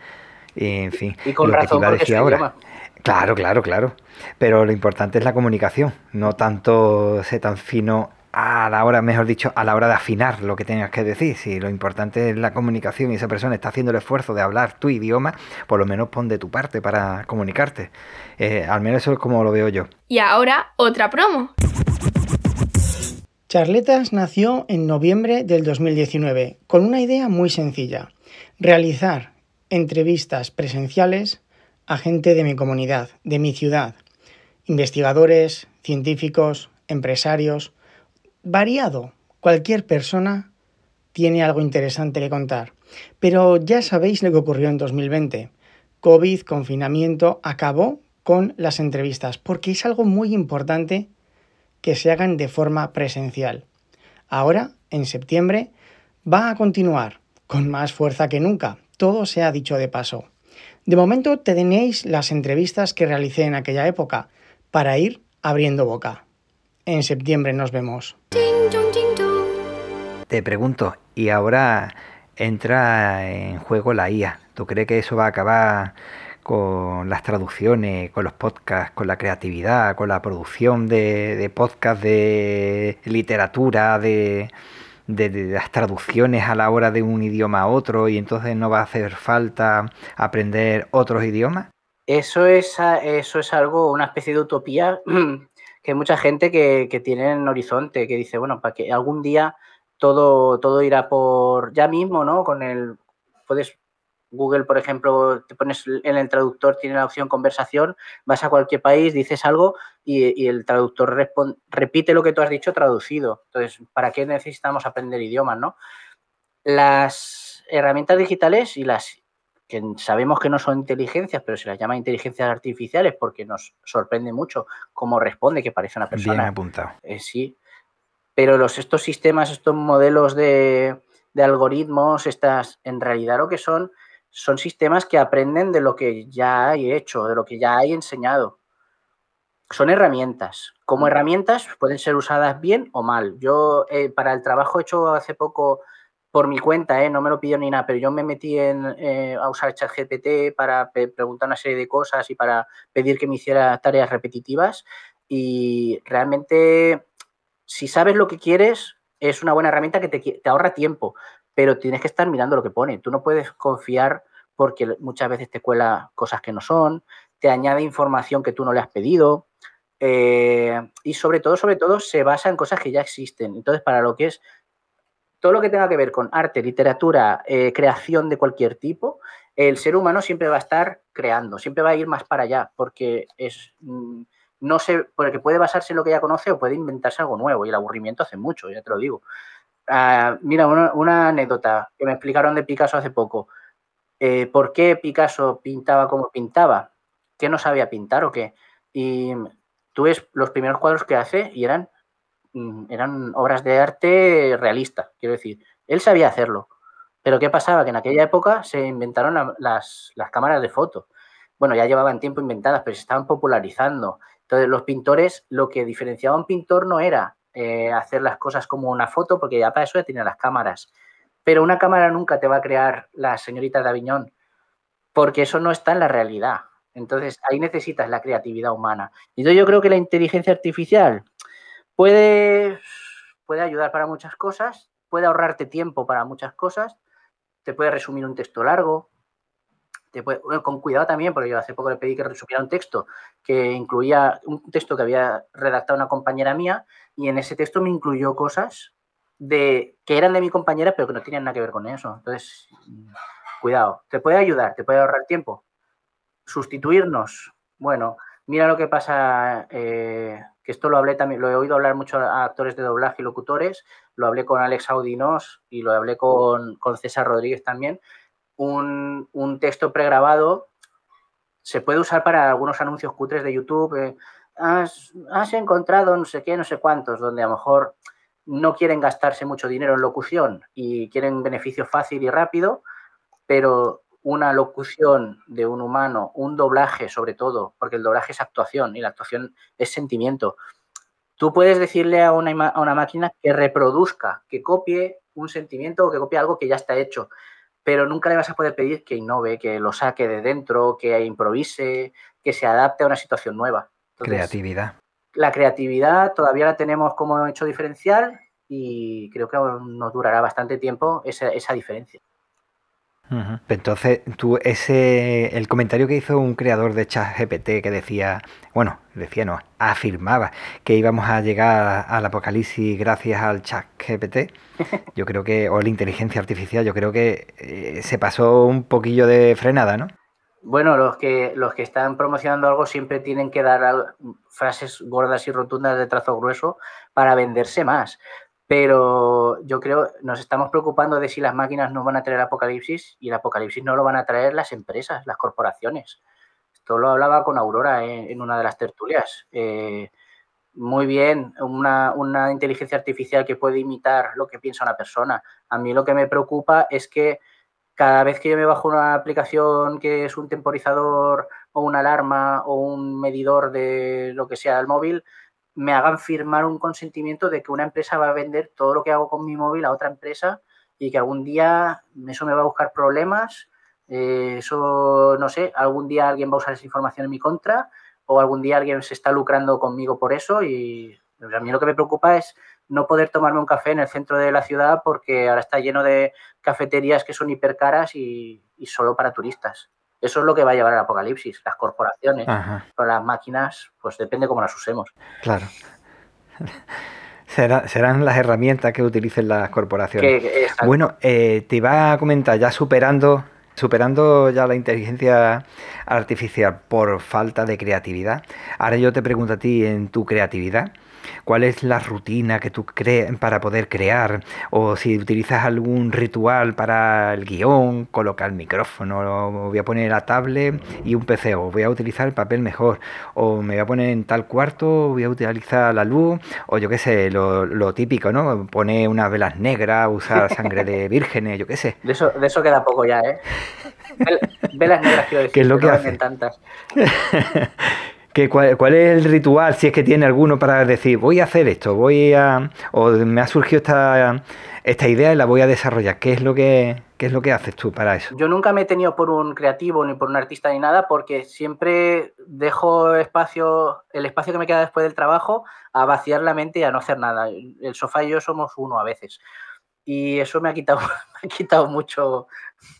Y, en fin, y con lo razón, que te iba a decir ahora. Idioma. Claro, claro, claro. Pero lo importante es la comunicación, no tanto ser tan fino a la hora, mejor dicho, a la hora de afinar lo que tengas que decir. Si lo importante es la comunicación y esa persona está haciendo el esfuerzo de hablar tu idioma, por lo menos pon de tu parte para comunicarte. Eh, al menos eso es como lo veo yo. Y ahora, otra promo. Charletas nació en noviembre del 2019 con una idea muy sencilla, realizar entrevistas presenciales a gente de mi comunidad, de mi ciudad, investigadores, científicos, empresarios, variado, cualquier persona tiene algo interesante que contar. Pero ya sabéis lo que ocurrió en 2020. COVID, confinamiento, acabó con las entrevistas, porque es algo muy importante que se hagan de forma presencial. Ahora, en septiembre, va a continuar con más fuerza que nunca. Todo se ha dicho de paso. De momento tenéis las entrevistas que realicé en aquella época para ir abriendo boca. En septiembre nos vemos. Te pregunto, y ahora entra en juego la IA. ¿Tú crees que eso va a acabar con las traducciones, con los podcasts, con la creatividad, con la producción de, de podcasts, de literatura, de, de, las traducciones a la hora de un idioma a otro y entonces no va a hacer falta aprender otros idiomas? Eso es, eso es algo, una especie de utopía que hay mucha gente que, que tiene en horizonte, que dice, bueno, para que algún día todo, todo irá por ya mismo, ¿no? Con el, puedes Google, por ejemplo, te pones en el traductor, tiene la opción conversación, vas a cualquier país, dices algo y, y el traductor repite lo que tú has dicho traducido. Entonces, ¿para qué necesitamos aprender idiomas, no? Las herramientas digitales y las que sabemos que no son inteligencias, pero se las llama inteligencias artificiales porque nos sorprende mucho cómo responde, que parece una persona. Bien apuntado. Eh, sí. Pero los, estos sistemas, estos modelos de, de algoritmos, estas, en realidad lo que son son sistemas que aprenden de lo que ya hay hecho, de lo que ya hay enseñado. Son herramientas. Como herramientas pueden ser usadas bien o mal. Yo eh, para el trabajo hecho hace poco por mi cuenta, eh, no me lo pidió ni nada, pero yo me metí en, eh, a usar ChatGPT para preguntar una serie de cosas y para pedir que me hiciera tareas repetitivas. Y realmente, si sabes lo que quieres, es una buena herramienta que te, te ahorra tiempo pero tienes que estar mirando lo que pone. Tú no puedes confiar porque muchas veces te cuela cosas que no son, te añade información que tú no le has pedido eh, y sobre todo, sobre todo, se basa en cosas que ya existen. Entonces, para lo que es todo lo que tenga que ver con arte, literatura, eh, creación de cualquier tipo, el ser humano siempre va a estar creando, siempre va a ir más para allá, porque es mm, no sé, porque puede basarse en lo que ya conoce o puede inventarse algo nuevo y el aburrimiento hace mucho, ya te lo digo. Uh, mira, una, anécdota que me explicaron de Picasso hace poco. Eh, ¿Por qué Picasso pintaba como pintaba? ¿Qué no sabía pintar o qué? Y tú ves los primeros cuadros que hace y eran, mm, eran obras de arte realista, quiero decir. Él sabía hacerlo. Pero ¿qué pasaba? Que en aquella época se inventaron la, las, las cámaras de foto. Bueno, ya llevaban tiempo inventadas, pero se estaban popularizando. Entonces, los pintores, lo que diferenciaba a un pintor no era eh, hacer las cosas como una foto, porque ya para eso ya tiene las cámaras. Pero una cámara nunca te va a crear la señorita de Aviñón, porque eso no está en la realidad. Entonces, ahí necesitas la creatividad humana. Y yo creo que la inteligencia artificial puede, puede ayudar para muchas cosas, puede ahorrarte tiempo para muchas cosas, te puede resumir un texto largo, con cuidado también, porque yo hace poco le pedí que resumiera un texto que incluía un texto que había redactado una compañera mía y en ese texto me incluyó cosas de que eran de mi compañera, pero que no tenían nada que ver con eso. Entonces, cuidado, te puede ayudar, te puede ahorrar tiempo. Sustituirnos, bueno, mira lo que pasa, eh, que esto lo hablé también, lo he oído hablar mucho a actores de doblaje y locutores, lo hablé con Alex Audinos y lo hablé con, con César Rodríguez también, un, un, texto pregrabado se puede usar para algunos anuncios cutres de YouTube. Eh, has, has, encontrado no sé qué, no sé cuántos, donde a lo mejor no quieren gastarse mucho dinero en locución y quieren beneficio fácil y rápido, pero una locución de un humano, un doblaje sobre todo, porque el doblaje es actuación y la actuación es sentimiento. Tú puedes decirle a una, a una máquina que reproduzca, que copie un sentimiento o que copie algo que ya está hecho pero nunca le vas a poder pedir que innove, que lo saque de dentro, que improvise, que se adapte a una situación nueva. Entonces, creatividad. La creatividad todavía la tenemos como hecho diferencial y creo que nos durará bastante tiempo esa, esa diferencia. Ujú. Entonces, tú, ese, el comentario que hizo un creador de ChatGPT que decía, bueno, decía no, afirmaba que íbamos a llegar al apocalipsis gracias al ChatGPT, yo creo que, o la inteligencia artificial, yo creo que eh, se pasó un poquillo de frenada, ¿no? Bueno, los que, los que están promocionando algo siempre tienen que dar al- frases gordas y rotundas de trazo grueso para venderse más. Pero yo creo, nos estamos preocupando de si las máquinas nos van a traer apocalipsis y el apocalipsis no lo van a traer las empresas, las corporaciones. Esto lo hablaba con Aurora en, una de las tertulias. Eh, muy bien, una, una inteligencia artificial que puede imitar lo que piensa una persona. A mí lo que me preocupa es que cada vez que yo me bajo una aplicación que es un temporizador o una alarma o un medidor de lo que sea del móvil, me hagan firmar un consentimiento de que una empresa va a vender todo lo que hago con mi móvil a otra empresa y que algún día eso me va a buscar problemas, eh, eso no sé, algún día alguien va a usar esa información en mi contra o algún día alguien se está lucrando conmigo por eso y a mí lo que me preocupa es no poder tomarme un café en el centro de la ciudad porque ahora está lleno de cafeterías que son hipercaras y, y solo para turistas. Eso es lo que va a llevar al apocalipsis, las corporaciones. Ajá. Pero las máquinas, pues depende cómo las usemos. Claro. Será- serán las herramientas que utilicen las corporaciones. Que- bueno, eh, te iba a comentar, ya superando, superando ya la inteligencia artificial por falta de creatividad, ahora yo te pregunto a ti en tu creatividad, ¿cuál es la rutina que tú crees para poder crear? O si utilizas algún ritual para el guion, colocar el micrófono, voy a poner la tablet y un PC, o voy a utilizar el papel mejor, o me voy a poner en tal cuarto, voy a utilizar la luz, o yo qué sé, lo, lo típico, ¿no? Poner unas velas negras, usar sangre de vírgenes, yo qué sé. De eso, de eso queda poco ya, ¿eh? Vel- Velas negras, quiero decir. ¿Qué es lo que no hace? venden tantas. ¿Qué, cuál, cuál es el ritual, si es que tiene alguno, para decir, voy a hacer esto, voy a... o me ha surgido esta, esta idea y la voy a desarrollar? ¿Qué es lo que, qué es lo que haces tú para eso? Yo nunca me he tenido por un creativo ni por un artista ni nada porque siempre dejo espacio, el espacio que me queda después del trabajo a vaciar la mente y a no hacer nada. El sofá y yo somos uno a veces. Y eso me ha quitado, me ha quitado mucho,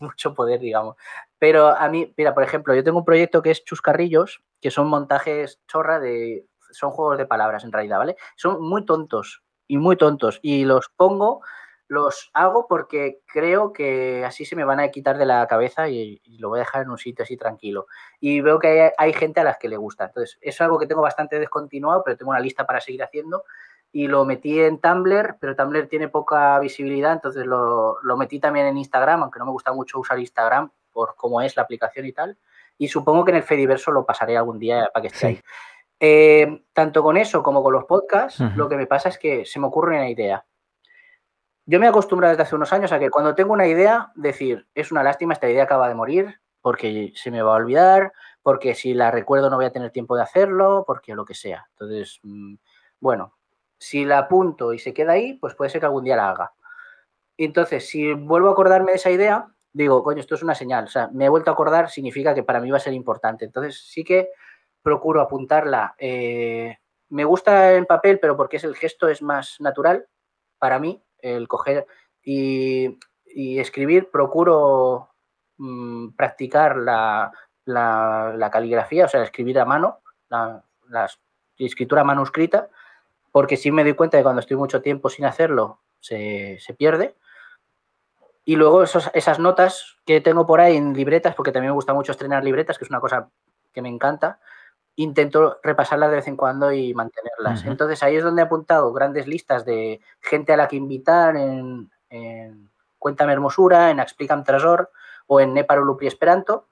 mucho poder, digamos. Pero a mí, mira, por ejemplo, yo tengo un proyecto que es Chuscarrillos, que son montajes chorra de. Son juegos de palabras en realidad, ¿vale? Son muy tontos y muy tontos. Y los pongo, los hago porque creo que así se me van a quitar de la cabeza y, lo voy a dejar en un sitio así tranquilo. Y veo que hay, hay gente a las que le gusta. Entonces, es algo que tengo bastante descontinuado, pero tengo una lista para seguir haciendo y lo metí en Tumblr, pero Tumblr tiene poca visibilidad, entonces lo, lo, metí también en Instagram, aunque no me gusta mucho usar Instagram por cómo es la aplicación y tal. Y supongo que en el Fediverso lo pasaré algún día para que esté sí. ahí. Eh, tanto con eso como con los podcasts, uh -huh. lo que me pasa es que se me ocurre una idea. Yo me he acostumbrado desde hace unos años a que cuando tengo una idea, decir, es una lástima, esta idea acaba de morir, porque se me va a olvidar, porque si la recuerdo no voy a tener tiempo de hacerlo, porque lo que sea. Entonces, mmm, bueno, si la apunto y se queda ahí, pues puede ser que algún día la haga. Entonces, si vuelvo a acordarme de esa idea, digo, coño, esto es una señal. O sea, me he vuelto a acordar, significa que para mí va a ser importante. Entonces, sí que procuro apuntarla. Eh, me gusta en papel, pero porque es el gesto es más natural para mí, el coger y, escribir. Procuro mmm, practicar la, la, caligrafía, o sea, escribir a mano, la, la escritura manuscrita porque sí me doy cuenta de que cuando estoy mucho tiempo sin hacerlo, se, se pierde. Y luego esos, esas notas que tengo por ahí en libretas, porque también me gusta mucho estrenar libretas, que es una cosa que me encanta, intento repasarlas de vez en cuando y mantenerlas. Uh -huh. Entonces ahí es donde he apuntado grandes listas de gente a la que invitar en, en Cuéntame Hermosura, en Explicam Tresor o en Neparo Lupri Esperanto.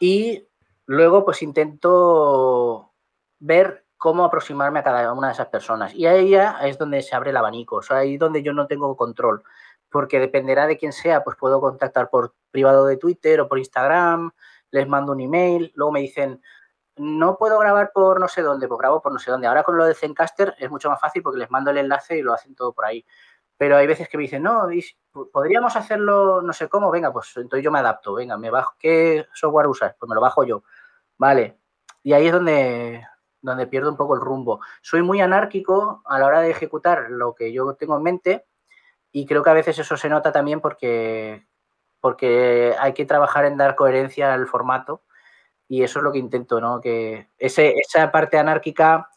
Y luego pues intento ver cómo aproximarme a cada una de esas personas. Y ahí ya es donde se abre el abanico, o sea, ahí donde yo no tengo control, porque dependerá de quién sea, pues puedo contactar por privado de Twitter o por Instagram, les mando un email, luego me dicen, no puedo grabar por no sé dónde, pues grabo por no sé dónde. Ahora con lo de Zencaster es mucho más fácil porque les mando el enlace y lo hacen todo por ahí. Pero hay veces que me dicen, no, podríamos hacerlo no sé cómo, venga, pues entonces yo me adapto, venga, me bajo, ¿qué software usas? Pues me lo bajo yo. Vale. Y ahí es donde, donde pierdo un poco el rumbo. Soy muy anárquico a la hora de ejecutar lo que yo tengo en mente y creo que a veces eso se nota también porque porque hay que trabajar en dar coherencia al formato y eso es lo que intento, ¿no? Que ese, esa parte anárquica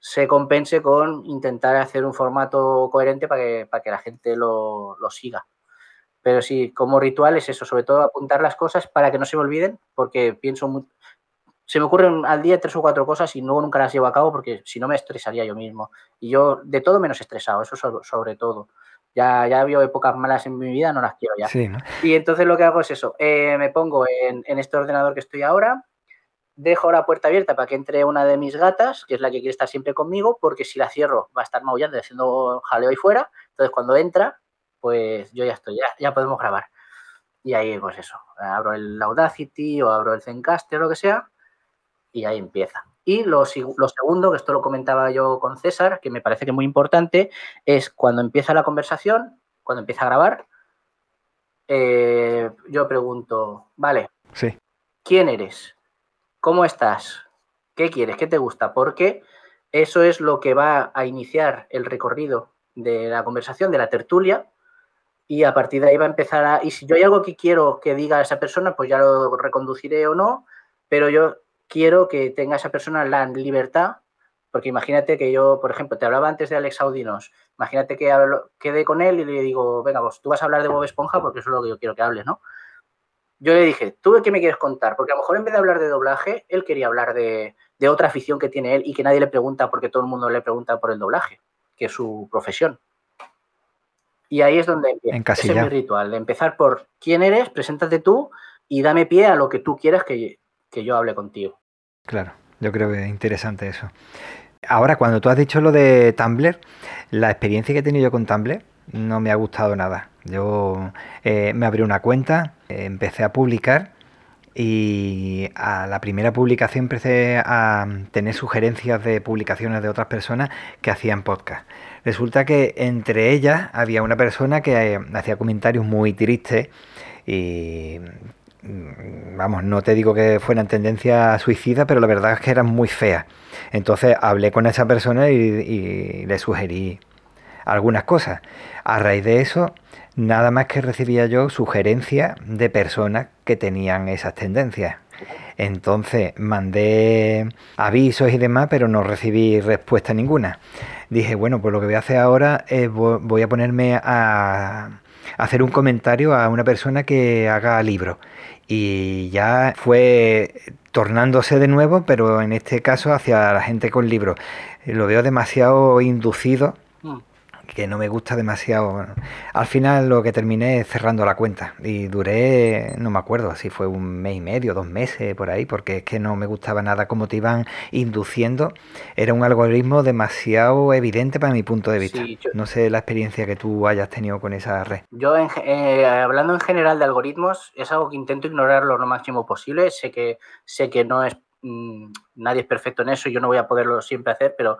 se compense con intentar hacer un formato coherente para que, para que la gente lo, lo siga. Pero sí, como ritual es eso, sobre todo apuntar las cosas para que no se me olviden, porque pienso mu- se me ocurren al día tres o cuatro cosas y luego nunca las llevo a cabo porque si no me estresaría yo mismo. Y yo de todo menos estresado, eso sobre, sobre todo. Ya, ya habido épocas malas en mi vida, no las quiero ya. Sí, ¿no? Y entonces lo que hago es eso, eh, me pongo en, en este ordenador que estoy ahora, dejo la puerta abierta para que entre una de mis gatas, que es la que quiere estar siempre conmigo, porque si la cierro va a estar maullando y haciendo jaleo ahí fuera. Entonces cuando entra, pues yo ya estoy, ya, ya podemos grabar. Y ahí, pues eso, abro el Audacity o abro el Zencaster o lo que sea, y ahí empieza. Y lo, segundo, que esto lo comentaba yo con César, que me parece que es muy importante, es cuando empieza la conversación, cuando empieza a grabar, eh, yo pregunto, vale, Sí. ¿quién eres? ¿Cómo estás? ¿Qué quieres? ¿Qué te gusta? Porque eso es lo que va a iniciar el recorrido de la conversación, de la tertulia, y a partir de ahí va a empezar a... Y si yo hay algo que quiero que diga esa persona, pues ya lo reconduciré o no, pero yo quiero que tenga esa persona la libertad, porque imagínate que yo, por ejemplo, te hablaba antes de Alex Audinos, imagínate que hablo- quedé con él y le digo, venga, pues tú vas a hablar de Bob Esponja porque eso es lo que yo quiero que hables, ¿no? Yo le dije, ¿tú qué me quieres contar? Porque a lo mejor en vez de hablar de doblaje, él quería hablar de, de otra afición que tiene él y que nadie le pregunta porque todo el mundo le pregunta por el doblaje, que es su profesión. Y ahí es donde empieza. Ese es mi ritual, de empezar por quién eres, preséntate tú y dame pie a lo que tú quieras que, que yo hable contigo. Claro, yo creo que es interesante eso. Ahora, cuando tú has dicho lo de Tumblr, la experiencia que he tenido yo con Tumblr no me ha gustado nada. Yo eh, me abrí una cuenta, empecé a publicar y a la primera publicación empecé a tener sugerencias de publicaciones de otras personas que hacían podcast. Resulta que entre ellas había una persona que eh, hacía comentarios muy tristes y vamos, no te digo que fueran tendencia suicida, pero la verdad es que eran muy feas. Entonces hablé con esa persona y, y le sugerí algunas cosas. A raíz de eso, nada más que recibía yo sugerencias de personas que tenían esas tendencias. Entonces mandé avisos y demás, pero no recibí respuesta ninguna. Dije, bueno, pues lo que voy a hacer ahora es vo- voy a ponerme a hacer un comentario a una persona que haga libros. Y ya fue tornándose de nuevo, pero en este caso hacia la gente con libros. Lo veo demasiado inducido. Que no me gusta demasiado. Al final lo que terminé es cerrando la cuenta y duré, no me acuerdo, si fue un mes y medio, dos meses por ahí, porque es que no me gustaba nada cómo te iban induciendo. Era un algoritmo demasiado evidente para mi punto de vista. Sí, yo- No sé la experiencia que tú hayas tenido con esa red. Yo, en eh, hablando en general de algoritmos, es algo que intento ignorarlo lo máximo posible. Sé que, sé que no es, mm, nadie es perfecto en eso y yo no voy a poderlo siempre hacer, pero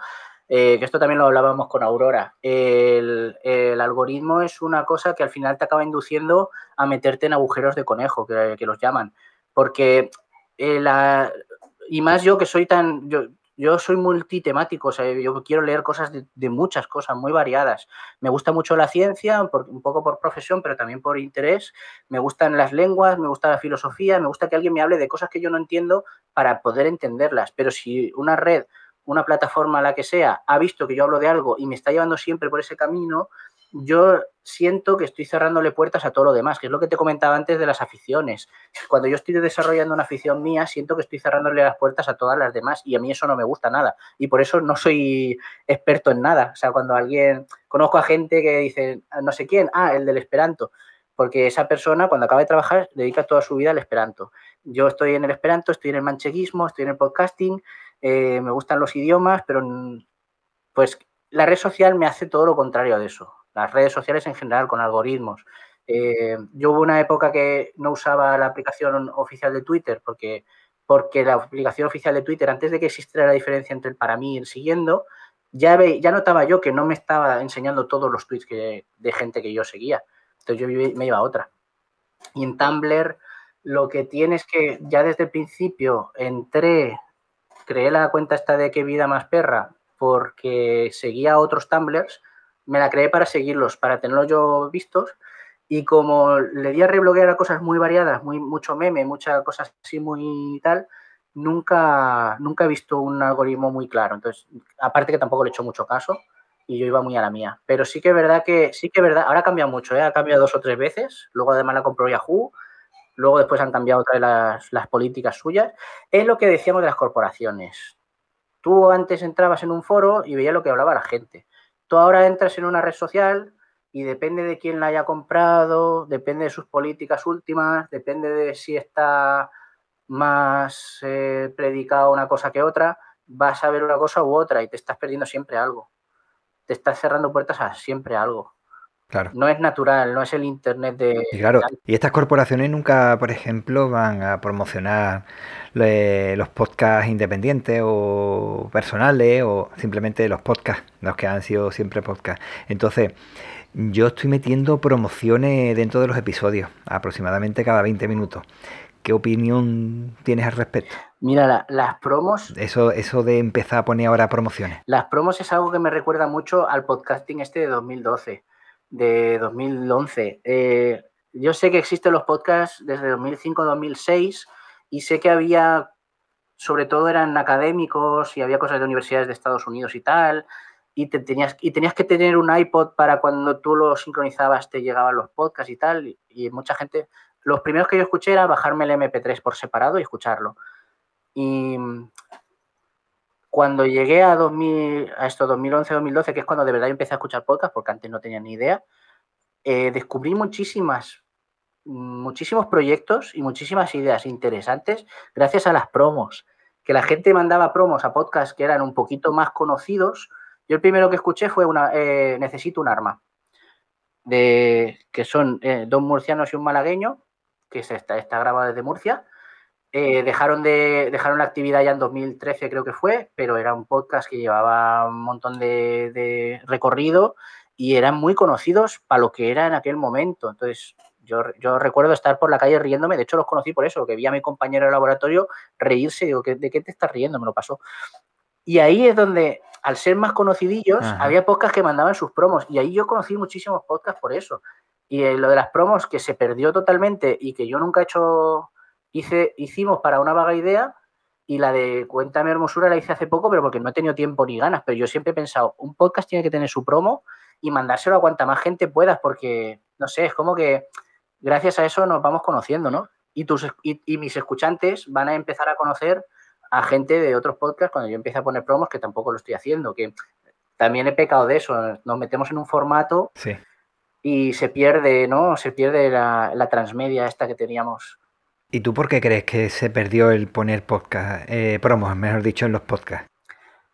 eh, que esto también lo hablábamos con Aurora. El, el algoritmo es una cosa que al final te acaba induciendo a meterte en agujeros de conejo, que, los llaman. Porque, eh, la, y más yo que soy tan, yo, yo soy multitemático, o sea, yo quiero leer cosas de, muchas cosas, muy variadas. Me gusta mucho la ciencia, un poco por profesión, pero también por interés. Me gustan las lenguas, me gusta la filosofía, me gusta que alguien me hable de cosas que yo no entiendo para poder entenderlas. Pero si una red, una plataforma, la que sea, ha visto que yo hablo de algo y me está llevando siempre por ese camino, yo siento que estoy cerrándole puertas a todo lo demás, que es lo que te comentaba antes de las aficiones. Cuando yo estoy desarrollando una afición mía, siento que estoy cerrándole las puertas a todas las demás y a mí eso no me gusta nada. Y por eso no soy experto en nada. O sea, cuando alguien, conozco a gente que dice, no sé quién, ah, el del Esperanto, porque esa persona cuando acaba de trabajar dedica toda su vida al Esperanto. Yo estoy en el Esperanto, estoy en el mancheguismo, estoy en el podcasting, eh, me gustan los idiomas, pero mm, pues la red social me hace todo lo contrario de eso. Las redes sociales en general, con algoritmos. Eh, yo hubo una época que no usaba la aplicación oficial de Twitter porque, porque la aplicación oficial de Twitter, antes de que existiera la diferencia entre el para mí y el siguiendo, ya, ya notaba yo que no me estaba enseñando todos los tweets de gente que yo seguía. Entonces yo me iba a otra. Y en Tumblr lo que tiene es que ya desde el principio entré, creé la cuenta esta de qué vida más perra porque seguía otros Tumblrs, me la creé para seguirlos, para tenerlos yo vistos Y como le di a rebloguear a cosas muy variadas, muy, mucho meme, muchas cosas así muy tal, nunca, nunca he visto un algoritmo muy claro. Entonces, aparte que tampoco le he hecho mucho caso y yo iba muy a la mía. Pero sí que es verdad que, sí que es verdad, ahora ha cambiado mucho, ¿eh? ha cambiado dos o tres veces, luego además la compró Yahoo, luego después han cambiado otra vez las, políticas suyas. Es lo que decíamos de las corporaciones. Tú antes entrabas en un foro y veías lo que hablaba la gente. Tú ahora entras en una red social y depende de quién la haya comprado, depende de sus políticas últimas, depende de si está más eh, predicado una cosa que otra, vas a ver una cosa u otra y te estás perdiendo siempre algo. Te estás cerrando puertas a siempre algo. Claro. No es natural, no es el internet de. Y claro, y estas corporaciones nunca, por ejemplo, van a promocionar le- los podcasts independientes o personales o simplemente los podcasts, los que han sido siempre podcasts. Entonces, yo estoy metiendo promociones dentro de los episodios, aproximadamente cada 20 minutos. ¿Qué opinión tienes al respecto? Mira, la- las promos, Eso, eso de empezar a poner ahora promociones. las promos es algo que me recuerda mucho al podcasting este de 2012, de 2011. Eh, yo sé que existen los podcasts desde 2005-2006 y sé que había, sobre todo eran académicos y había cosas de universidades de Estados Unidos y tal, y, te tenías, y tenías que tener un iPod para cuando tú lo sincronizabas te llegaban los podcasts y tal, y, y mucha gente, los primeros que yo escuché era bajarme el MP3 por separado y escucharlo. Y cuando llegué a, 2000, a esto 2011-2012, que es cuando de verdad empecé a escuchar podcast, porque antes no tenía ni idea, eh, descubrí muchísimas, muchísimos proyectos y muchísimas ideas interesantes gracias a las promos. Que la gente mandaba promos a podcasts que eran un poquito más conocidos. Yo el primero que escuché fue una, eh, Necesito un arma, de, que son eh, dos murcianos y un malagueño, que se está, está grabado desde Murcia. Eh, dejaron, de, dejaron la actividad ya en 2013, creo que fue, pero era un podcast que llevaba un montón de, de recorrido y eran muy conocidos para lo que era en aquel momento. Entonces, yo, yo recuerdo estar por la calle riéndome, de hecho los conocí por eso, que vi a mi compañero de laboratorio reírse, digo, ¿qué- ¿de qué te estás riendo? Me lo pasó. Y ahí es donde, al ser más conocidillos, Ajá. había podcasts que mandaban sus promos. Y ahí yo conocí muchísimos podcasts por eso. Y eh, lo de las promos que se perdió totalmente y que yo nunca he hecho, hice, hicimos para una vaga idea. Y la de Cuéntame Hermosura la hice hace poco, pero porque no he tenido tiempo ni ganas. Pero yo siempre he pensado, un podcast tiene que tener su promo y mandárselo a cuanta más gente puedas, porque, no sé, es como que gracias a eso nos vamos conociendo, ¿no? Y, tus, y, y mis escuchantes van a empezar a conocer a gente de otros podcasts cuando yo empiece a poner promos, que tampoco lo estoy haciendo, que también he pecado de eso. Nos metemos en un formato Sí. y se pierde, ¿no? Se pierde la, la transmedia esta que teníamos. ¿Y tú por qué crees que se perdió el poner podcast, eh, promos, mejor dicho, en los podcasts?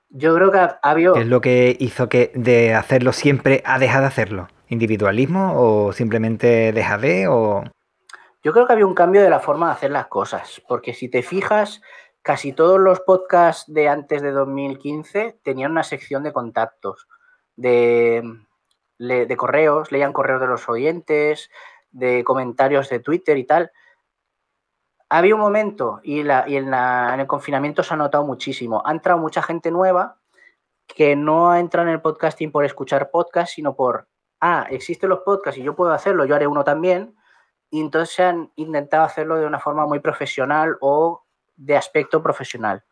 Yo creo que ha, ha habido... ¿Qué es lo que hizo que de hacerlo siempre a dejar de hacerlo? ¿Individualismo o simplemente deja de o...? Yo creo que había un cambio de la forma de hacer las cosas, porque si te fijas, casi todos los podcasts de antes de 2015 tenían una sección de contactos, de, de correos, leían correos de los oyentes, de comentarios de Twitter y tal. Había un momento, y, la- y en, la- en el confinamiento se ha notado muchísimo, ha entrado mucha gente nueva que no ha entrado en el podcasting por escuchar podcasts, sino por, ah, existen los podcasts y yo puedo hacerlo, yo haré uno también, y entonces se han intentado hacerlo de una forma muy profesional o de aspecto profesional.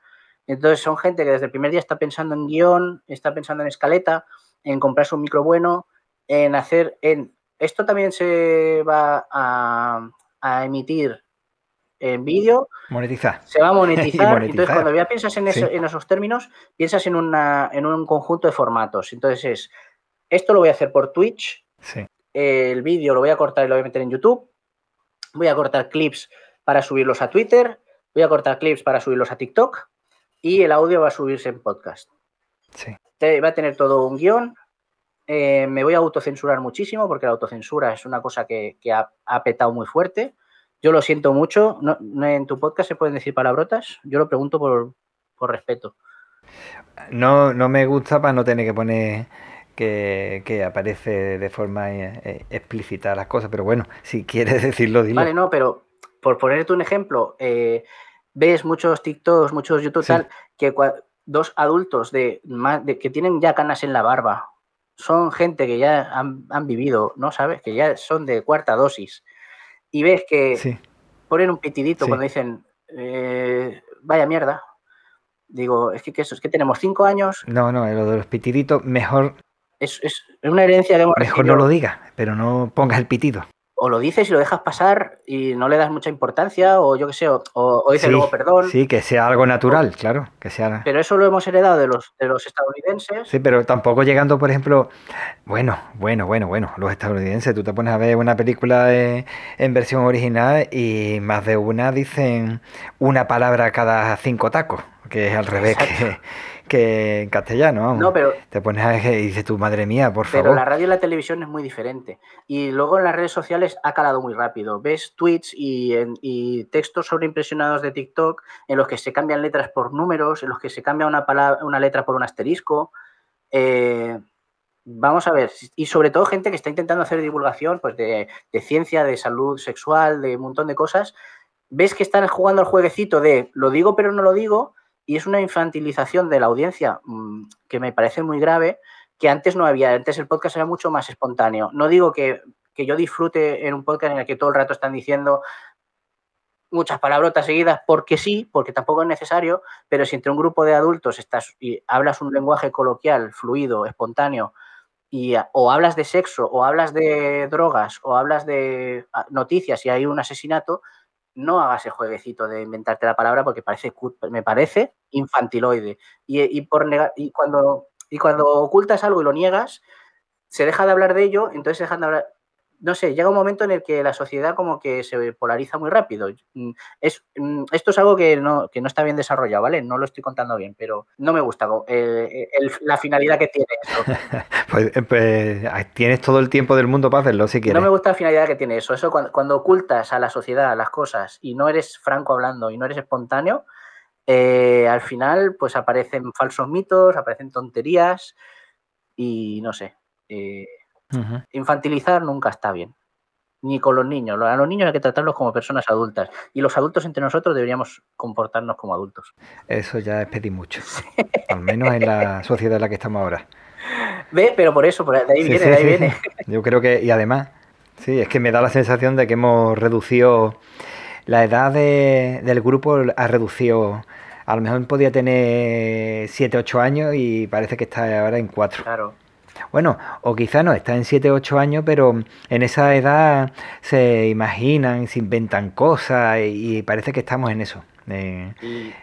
Entonces son gente que desde el primer día está pensando en guion, está pensando en escaleta, en comprarse un micro bueno, en hacer, en esto también se va a, a emitir en vídeo, Monetizar. se va a Y monetizar. Entonces, cuando ya piensas en, eso- Sí. en esos términos, piensas en, una, en un conjunto de formatos. Entonces es, esto lo voy a hacer por Twitch, Sí. el vídeo lo voy a cortar y lo voy a meter en YouTube, voy a cortar clips para subirlos a Twitter, voy a cortar clips para subirlos a TikTok y el audio va a subirse en podcast. Sí. Va a tener todo un guion. eh, me voy a autocensurar muchísimo porque la autocensura es una cosa que, que ha, ha petado muy fuerte. Yo lo siento mucho. No, no- en tu podcast se pueden decir palabrotas. Yo lo pregunto por, por respeto. No, no me gusta para no tener que poner que, que aparece de forma eh, eh, explícita las cosas, pero bueno, si quieres decirlo, dilo. Vale, no, pero por ponerte un ejemplo, eh, ves muchos TikToks, muchos YouTube Sí. tal, que dos adultos de, más, de que tienen ya canas en la barba son gente que ya han, han vivido, ¿no? ¿Sabes? Que ya son de cuarta dosis. Y ves que Sí. ponen un pitidito Sí. cuando dicen, eh, vaya mierda. Digo, es que, eso, es que tenemos cinco años, No, no, lo de los pitiditos, mejor, es, es una herencia que hemos mejor recibido. no lo digas, pero no pongas el pitido. O lo dices y lo dejas pasar y no le das mucha importancia, o yo qué sé, o, dices Sí, luego perdón. sí, que sea algo natural, claro, que sea... Pero eso lo hemos heredado de los, de los estadounidenses. Sí, pero tampoco llegando, por ejemplo, bueno, bueno, bueno, bueno, los estadounidenses, tú te pones a ver una película eh, en versión original y más de una dicen una palabra cada cinco tacos, que es al revés que, que en castellano, vamos. No, pero- Te pones a y dices tú, madre mía, por Pero favor. la radio y la televisión es muy diferente. Y luego en las redes sociales ha calado muy rápido. Ves tweets y, en- y textos sobreimpresionados de TikTok en los que se cambian letras por números, en los que se cambia una, palabra, una letra por un asterisco. Eh, vamos a ver. Y sobre todo gente que está intentando hacer divulgación pues de, de ciencia, de salud sexual, de un montón de cosas. Ves que están jugando al jueguecito de lo digo pero no lo digo y es una infantilización de la audiencia mm, que me parece muy grave que antes no había. Antes el podcast era mucho más espontáneo. No digo que, que yo disfrute en un podcast en el que todo el rato están diciendo muchas palabrotas seguidas porque sí, porque tampoco es necesario, pero si entre un grupo de adultos estás y hablas un lenguaje coloquial, fluido, espontáneo, y, o hablas de sexo, o hablas de drogas, o hablas de ah, noticias y hay un asesinato, no hagas el jueguecito de inventarte la palabra porque parece, me parece infantiloide. Y, y por negar, y, cuando, y cuando ocultas algo y lo niegas, se deja de hablar de ello, entonces se dejan de hablar. No sé, llega un momento en el que la sociedad como que se polariza muy rápido. Mm, Es, mm, esto es algo que no, que no está bien desarrollado, ¿vale? No lo estoy contando bien, pero no me gusta eh, el- la finalidad que tiene eso. Pues, eh, pues, tienes todo el tiempo del mundo para hacerlo si No quieres. me gusta la finalidad que tiene eso. Eso cuando, cuando ocultas a la sociedad las cosas y no eres franco hablando y no eres espontáneo, eh, al final pues aparecen falsos mitos, aparecen tonterías y no sé. eh, Infantilizar nunca está bien. Ni con los niños. A los niños hay que tratarlos como personas adultas. Y los adultos entre nosotros deberíamos comportarnos como adultos. Eso ya es pedir mucho. Al menos en la sociedad en la que estamos ahora. Ve, pero por eso, por de ahí Sí, viene, sí, de ahí sí, viene. Yo creo que, y además, sí, es que me da la sensación de que hemos reducido la edad de- del grupo, ha reducido. A lo mejor podía tener 7, 8 años y parece que está ahora en 4. Claro. Bueno, o quizá no, está en 7, 8 años, pero en esa edad se imaginan, se inventan cosas y, parece que estamos en eso. eh,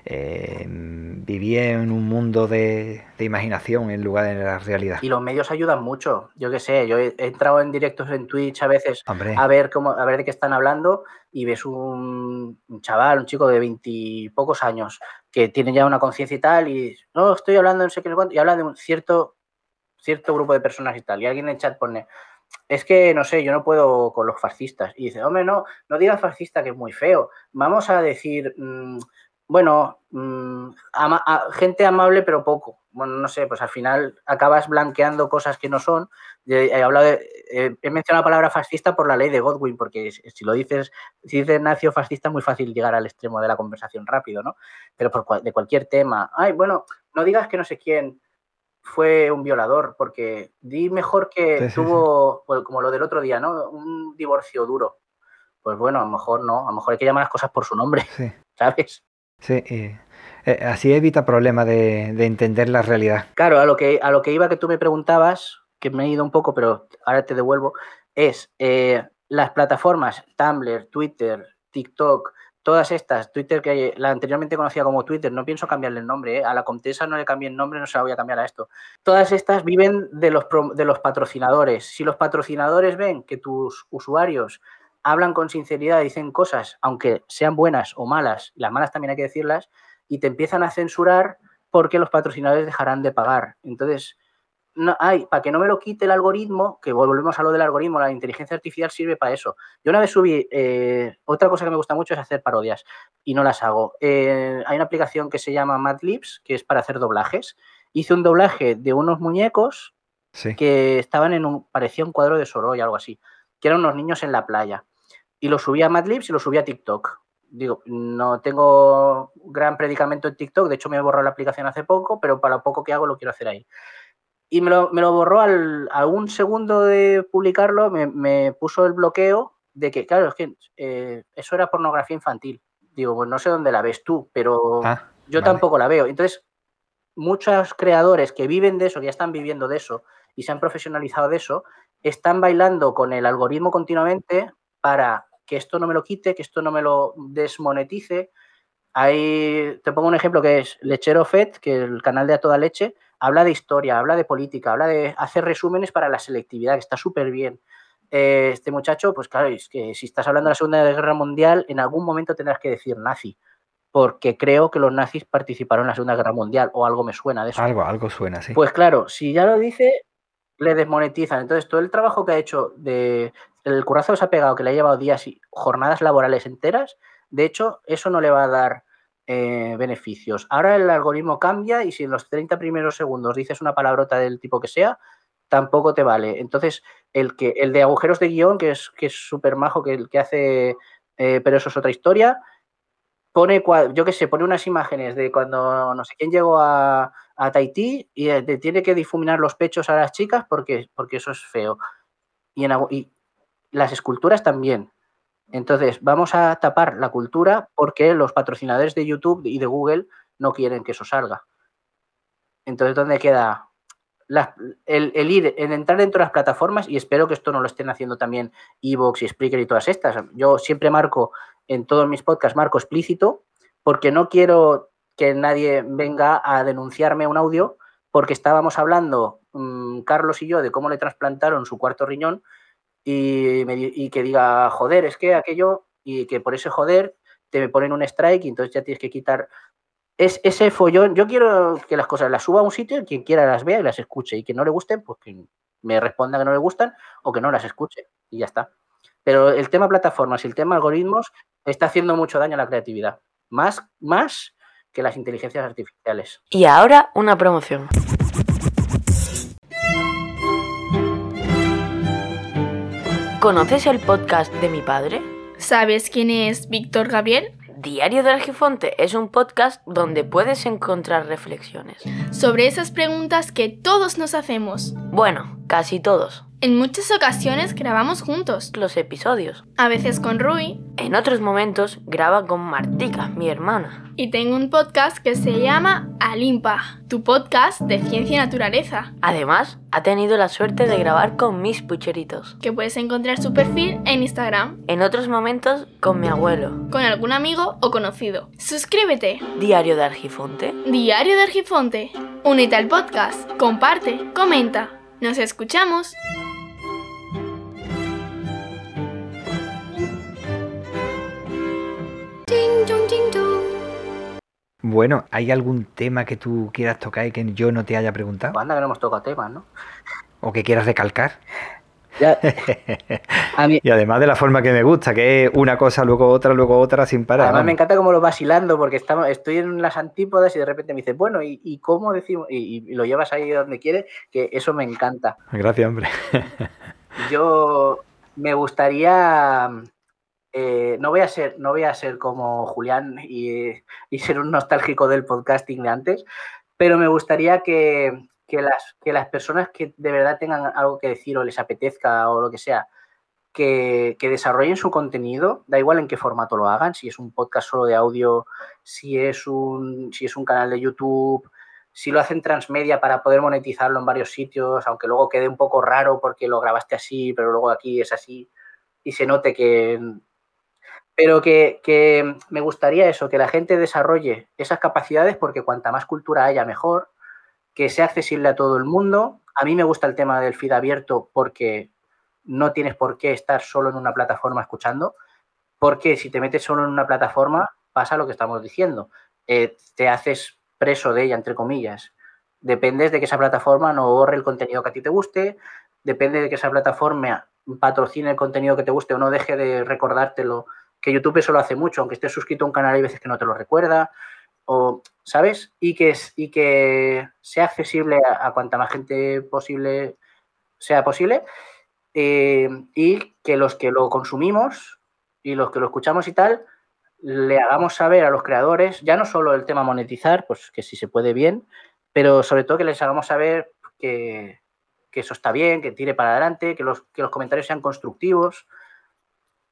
eh, vivir en un mundo de, de imaginación en lugar de la realidad. y los medios ayudan mucho. Yo qué sé, yo he, he entrado en directos en Twitch a veces Hombre. a ver cómo, a ver de qué están hablando y ves un, un chaval, un chico de veintipocos años que tiene ya una conciencia y tal y no estoy hablando no sé qué no sé cuánto", y habla de un cierto cierto grupo de personas y tal y alguien en chat pone es que no sé, yo no puedo con los fascistas y dice, hombre, no, no digas fascista que es muy feo. Vamos a decir, mm, bueno, mm, gente amable pero poco. Bueno, no sé, pues al final acabas blanqueando cosas que no son. He, hablado mencionado la palabra fascista por la ley de Godwin, porque si lo dices, si dices nazi o fascista, es muy fácil llegar al extremo de la conversación rápido, ¿no? Pero por, de cualquier tema. Ay, bueno, no digas que no sé quién fue un violador, porque di mejor que Sí, sí, tuvo, pues, como lo del otro día, ¿no? Un divorcio duro. Pues bueno, a lo mejor no, a lo mejor hay que llamar las cosas por su nombre, ¿sabes? sí. y, eh, así evita problemas de, de entender la realidad. Claro, a lo que, a lo que iba que tú me preguntabas, que me he ido un poco, pero ahora te devuelvo, es eh, las plataformas Tumblr, Twitter, TikTok, todas estas, Twitter que la anteriormente conocía como Twitter, no pienso cambiarle el nombre, ¿eh? a la Comtesa no le cambié el nombre, no se la voy a cambiar a esto. Todas estas viven de los, de los patrocinadores. Si los patrocinadores ven que tus usuarios hablan con sinceridad, dicen cosas, aunque sean buenas o malas, las malas también hay que decirlas, y te empiezan a censurar porque los patrocinadores dejarán de pagar. Entonces, no, ay, para que no me lo quite el algoritmo, que volvemos a lo del algoritmo, la inteligencia artificial sirve para eso. Yo una vez subí, eh, otra cosa que me gusta mucho es hacer parodias y no las hago. Eh, hay una aplicación que se llama Madlibs, que es para hacer doblajes. Hice un doblaje de unos muñecos Sí. que estaban en un, parecía un cuadro de Soroy, algo así, que eran unos niños en la playa. Y lo subí a Madlibs y lo subí a TikTok. Digo, no tengo gran predicamento en TikTok, de hecho me he borrado la aplicación hace poco, pero para lo poco que hago lo quiero hacer ahí. Y me lo, me lo borró al, a un segundo de publicarlo, me, me puso el bloqueo de que, claro, es que eh, eso era pornografía infantil. Digo, pues no sé dónde la ves tú, pero Ah, yo vale. tampoco la veo. Entonces, muchos creadores que viven de eso, que ya están viviendo de eso y se han profesionalizado de eso, están bailando con el algoritmo continuamente para que esto no me lo quite, que esto no me lo desmonetice. Ahí te pongo un ejemplo que es Lechero Fed, que el canal de A Toda Leche habla de historia, habla de política, habla de hacer resúmenes para la selectividad, que está súper bien. Eh, este muchacho, pues claro, es que si estás hablando de la Segunda Guerra Mundial, en algún momento tendrás que decir nazi, porque creo que los nazis participaron en la Segunda Guerra Mundial o algo me suena de eso. Algo, algo suena, sí. Pues claro, si ya lo dice, le desmonetizan. Entonces, todo el trabajo que ha hecho de el curazo que se ha pegado, que le ha llevado días y jornadas laborales enteras, de hecho, eso no le va a dar eh, beneficios. Ahora el algoritmo cambia y si en los 30 primeros segundos dices una palabrota del tipo que sea, tampoco te vale. Entonces, el, que, el de agujeros de guion, que es que es súper majo, que el que hace, eh, pero eso es otra historia, pone, yo qué sé, pone unas imágenes de cuando no sé quién llegó a, a Tahití y eh, tiene que difuminar los pechos a las chicas porque, porque eso es feo. Y, y las esculturas también. Entonces, vamos a tapar la cultura porque los patrocinadores de YouTube y de Google no quieren que eso salga. Entonces, ¿dónde queda el, el ir, en entrar dentro de las plataformas? Y espero que esto no lo estén haciendo también Evox y Spreaker y todas estas. Yo siempre marco en todos mis podcasts, marco explícito, porque no quiero que nadie venga a denunciarme un audio, porque estábamos hablando, mm, Carlos y yo, de cómo le trasplantaron su cuarto riñón y, me que diga, joder, es que aquello, y que por ese joder te ponen un strike entonces ya tienes que quitar. Es ese follón. Yo quiero que las cosas las suba a un sitio y quien quiera las vea y las escuche. Y que no le gusten, pues que me responda que no le gustan o que no las escuche. Y ya está. Pero el tema plataformas y el tema algoritmos está haciendo mucho daño a la creatividad. Más, más que las inteligencias artificiales. Y ahora una promoción. ¿Conoces el podcast de mi padre? ¿Sabes quién es Víctor Gabriel? Diario del Argifonte es un podcast donde puedes encontrar reflexiones. Sobre esas preguntas que todos nos hacemos. Bueno, casi todos. En muchas ocasiones grabamos juntos, Los episodios. a veces con Rui, En otros momentos graba con Martica, mi hermana. y tengo un podcast que se llama Alimpa, tu podcast de ciencia y naturaleza, Además, ha tenido la suerte de grabar con mis pucheritos. que puedes encontrar su perfil en Instagram, En otros momentos con mi abuelo. con algún amigo o conocido. Suscríbete. Diario de Argifonte. Diario de Argifonte. Únete al podcast, comparte, comenta. Nos escuchamos. Bueno, ¿hay algún tema que tú quieras tocar y que yo no te haya preguntado? Anda que no hemos tocado temas, ¿no? ¿O que quieras recalcar? Ya, a mí, Y además de la forma que me gusta, que es una cosa, luego otra, luego otra, sin parar. Además me encanta cómo lo vas hilando porque estamos, estoy en las antípodas y de repente me dices, bueno, ¿y, y cómo decimos? Y, y lo llevas ahí donde quieres, que eso me encanta. Gracias, hombre. Yo me gustaría, eh, no voy a ser, no voy a ser como Julián y, y ser un nostálgico del podcasting de antes, pero me gustaría que, que las, que las personas que de verdad tengan algo que decir o les apetezca o lo que sea, que, que desarrollen su contenido, da igual en qué formato lo hagan, si es un podcast solo de audio, si es un, si es un canal de YouTube, si lo hacen transmedia para poder monetizarlo en varios sitios, aunque luego quede un poco raro porque lo grabaste así, pero luego aquí es así, y se note que... Pero que, que me gustaría eso, que la gente desarrolle esas capacidades porque cuanta más cultura haya, mejor, que sea accesible a todo el mundo. A mí me gusta el tema del feed abierto porque no tienes por qué estar solo en una plataforma escuchando, porque si te metes solo en una plataforma pasa lo que estamos diciendo, eh, te haces preso de ella, entre comillas. Dependes de que esa plataforma no borre el contenido que a ti te guste, depende de que esa plataforma patrocine el contenido que te guste o no deje de recordártelo, que YouTube eso lo hace mucho, aunque estés suscrito a un canal hay veces que no te lo recuerda, o, ¿sabes? Y que, y que sea accesible a, a cuanta más gente posible sea posible eh, y que los que lo consumimos y los que lo escuchamos y tal, le hagamos saber a los creadores, ya no solo el tema monetizar, pues que si se puede bien, pero sobre todo que les hagamos saber que, que eso está bien, que tire para adelante, que los, que los comentarios sean constructivos,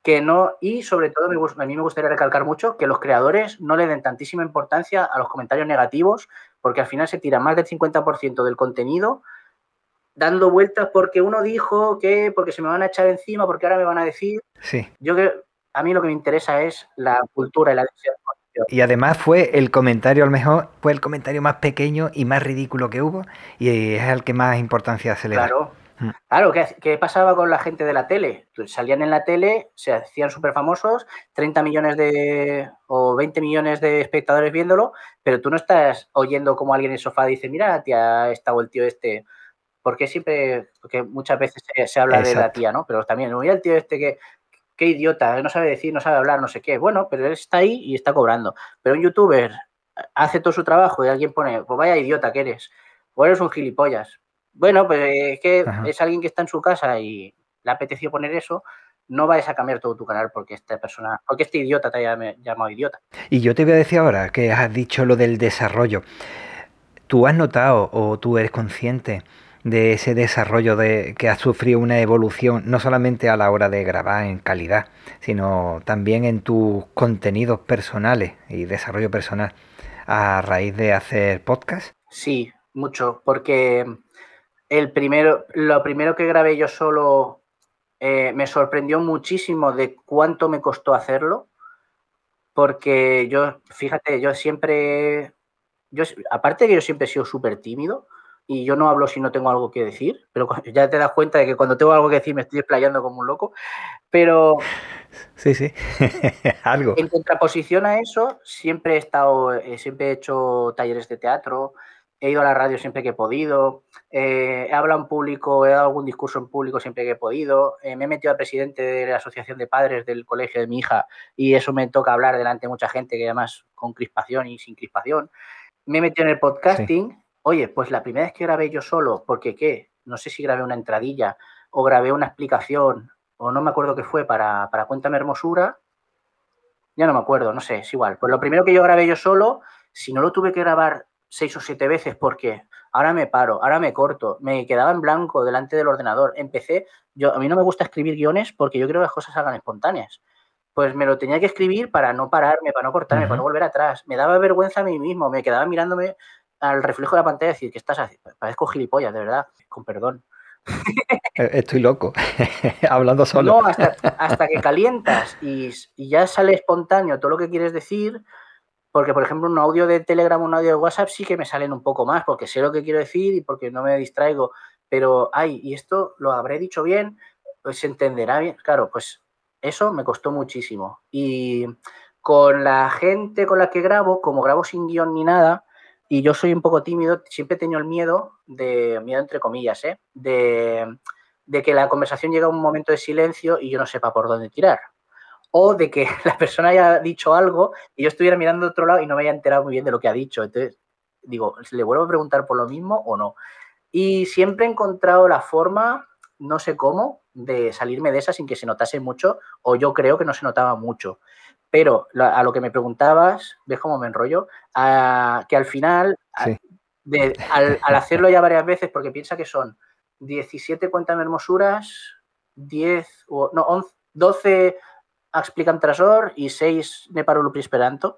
que no, y sobre todo me a mí me gustaría recalcar mucho que los creadores no le den tantísima importancia a los comentarios negativos, porque al final se tira más del 50% del contenido dando vueltas porque uno dijo que, porque se me van a echar encima, porque ahora me van a decir. Sí. Yo que a mí lo que me interesa es la cultura y la. Y además fue el comentario, a lo mejor, fue el comentario más pequeño y más ridículo que hubo, y es el que más importancia se le da. Claro. Mm. Claro, ¿qué, qué pasaba con la gente de la tele? Salían en la tele, se hacían súper famosos, 30 millones de o 20 millones de espectadores viéndolo, pero tú no estás oyendo como alguien en el sofá dice, mira, tía, está o el tío este. Porque siempre, porque muchas veces se, se habla de la tía, ¿no? Pero también, mira el tío este que, qué idiota, no sabe decir, no sabe hablar, no sé qué. Bueno, pero él está ahí y está cobrando. Pero un youtuber hace todo su trabajo y alguien pone, pues vaya idiota que eres, o eres un gilipollas. Bueno, pues eh, es que Ajá. es alguien que está en su casa y le ha apetecido poner eso, no vayas a cambiar todo tu canal porque esta persona, porque este idiota te haya llamado idiota. Y yo te voy a decir ahora que has dicho lo del desarrollo. ¿Tú has notado o tú eres consciente de ese desarrollo de que has sufrido una evolución no solamente a la hora de grabar en calidad, sino también en tus contenidos personales y desarrollo personal a raíz de hacer podcast? Sí, mucho, porque el primero, lo primero que grabé yo solo eh, me sorprendió muchísimo de cuánto me costó hacerlo, porque yo, fíjate, yo siempre, yo, aparte de que yo siempre he sido súper tímido y yo no hablo si no tengo algo que decir, pero ya te das cuenta de que cuando tengo algo que decir me estoy explayando como un loco, pero Sí, sí, algo. en contraposición a eso, siempre he estado, eh, siempre he hecho talleres de teatro, he ido a la radio siempre que he podido, eh, he hablado en público, he dado algún discurso en público siempre que he podido, eh, me he metido al presidente de la asociación de padres del colegio de mi hija y eso me toca hablar delante de mucha gente que además con crispación y sin crispación. Me he metido en el podcasting. Oye, pues la primera vez que grabé yo solo, porque qué, no sé si grabé una entradilla o grabé una explicación o no me acuerdo qué fue para, para Cuéntame Hermosura, ya no me acuerdo, no sé, es igual. Pues lo primero que yo grabé yo solo, si no lo tuve que grabar seis o siete veces, porque ahora me paro, ahora me corto, me quedaba en blanco delante del ordenador. Empecé, yo a mí no me gusta escribir guiones porque yo creo que las cosas salgan espontáneas. Pues me lo tenía que escribir para no pararme, para no cortarme, para no volver atrás. Me daba vergüenza a mí mismo, me quedaba mirándome al reflejo de la pantalla y decir, ¿qué estás haciendo? Parezco gilipollas, de verdad, con perdón. Eh, Estoy loco, hablando solo. No, hasta, hasta que calientas y, y ya sale espontáneo todo lo que quieres decir, porque por ejemplo un audio de Telegram, un audio de WhatsApp sí que me salen un poco más, porque sé lo que quiero decir y porque no me distraigo, pero, ay, ¿y esto lo habré dicho bien? Pues se entenderá bien. Claro, pues eso me costó muchísimo. Y con la gente con la que grabo, como grabo sin guion ni nada, y yo soy un poco tímido, siempre he tenido el miedo de, miedo entre comillas, ¿eh? de, de que la conversación llegue a un momento de silencio y yo no sepa por dónde tirar. O de que la persona haya dicho algo y yo estuviera mirando a otro lado y no me haya enterado muy bien de lo que ha dicho. Entonces, digo, ¿le vuelvo a preguntar por lo mismo o no? Y siempre he encontrado la forma, no sé cómo, de salirme de esa sin que se notase mucho, o yo creo que no se notaba mucho. Pero a lo que me preguntabas, ves cómo me enrollo, a, que al final, Sí. de, al, al hacerlo ya varias veces, porque piensa que son 17 cuéntame hermosuras, 10, o, no, 11, 12 explican trasor y 6 Neparolupi Esperanto.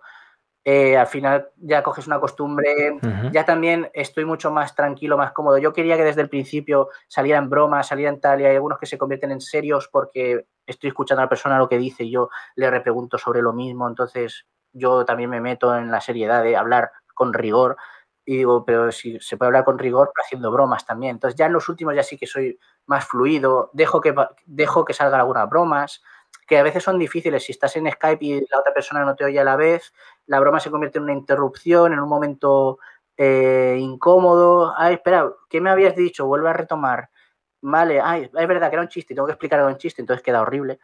Eh, al final ya coges una costumbre, Ujú. ya también estoy mucho más tranquilo, más cómodo. Yo quería que desde el principio salieran bromas, salieran tal, y hay algunos que se convierten en serios porque estoy escuchando a la persona lo que dice y yo le repregunto sobre lo mismo, entonces yo también me meto en la seriedad de hablar con rigor y digo, pero si se puede hablar con rigor pero haciendo bromas también. Entonces ya en los últimos ya sí que soy más fluido, dejo que, dejo que salgan algunas bromas, que a veces son difíciles. Si estás en Skype y la otra persona no te oye a la vez, la broma se convierte en una interrupción, en un momento eh, incómodo. Ay, espera, ¿qué me habías dicho? Vuelve a retomar. Vale, ay, es verdad que era un chiste, tengo que explicar algo en chiste, entonces queda horrible.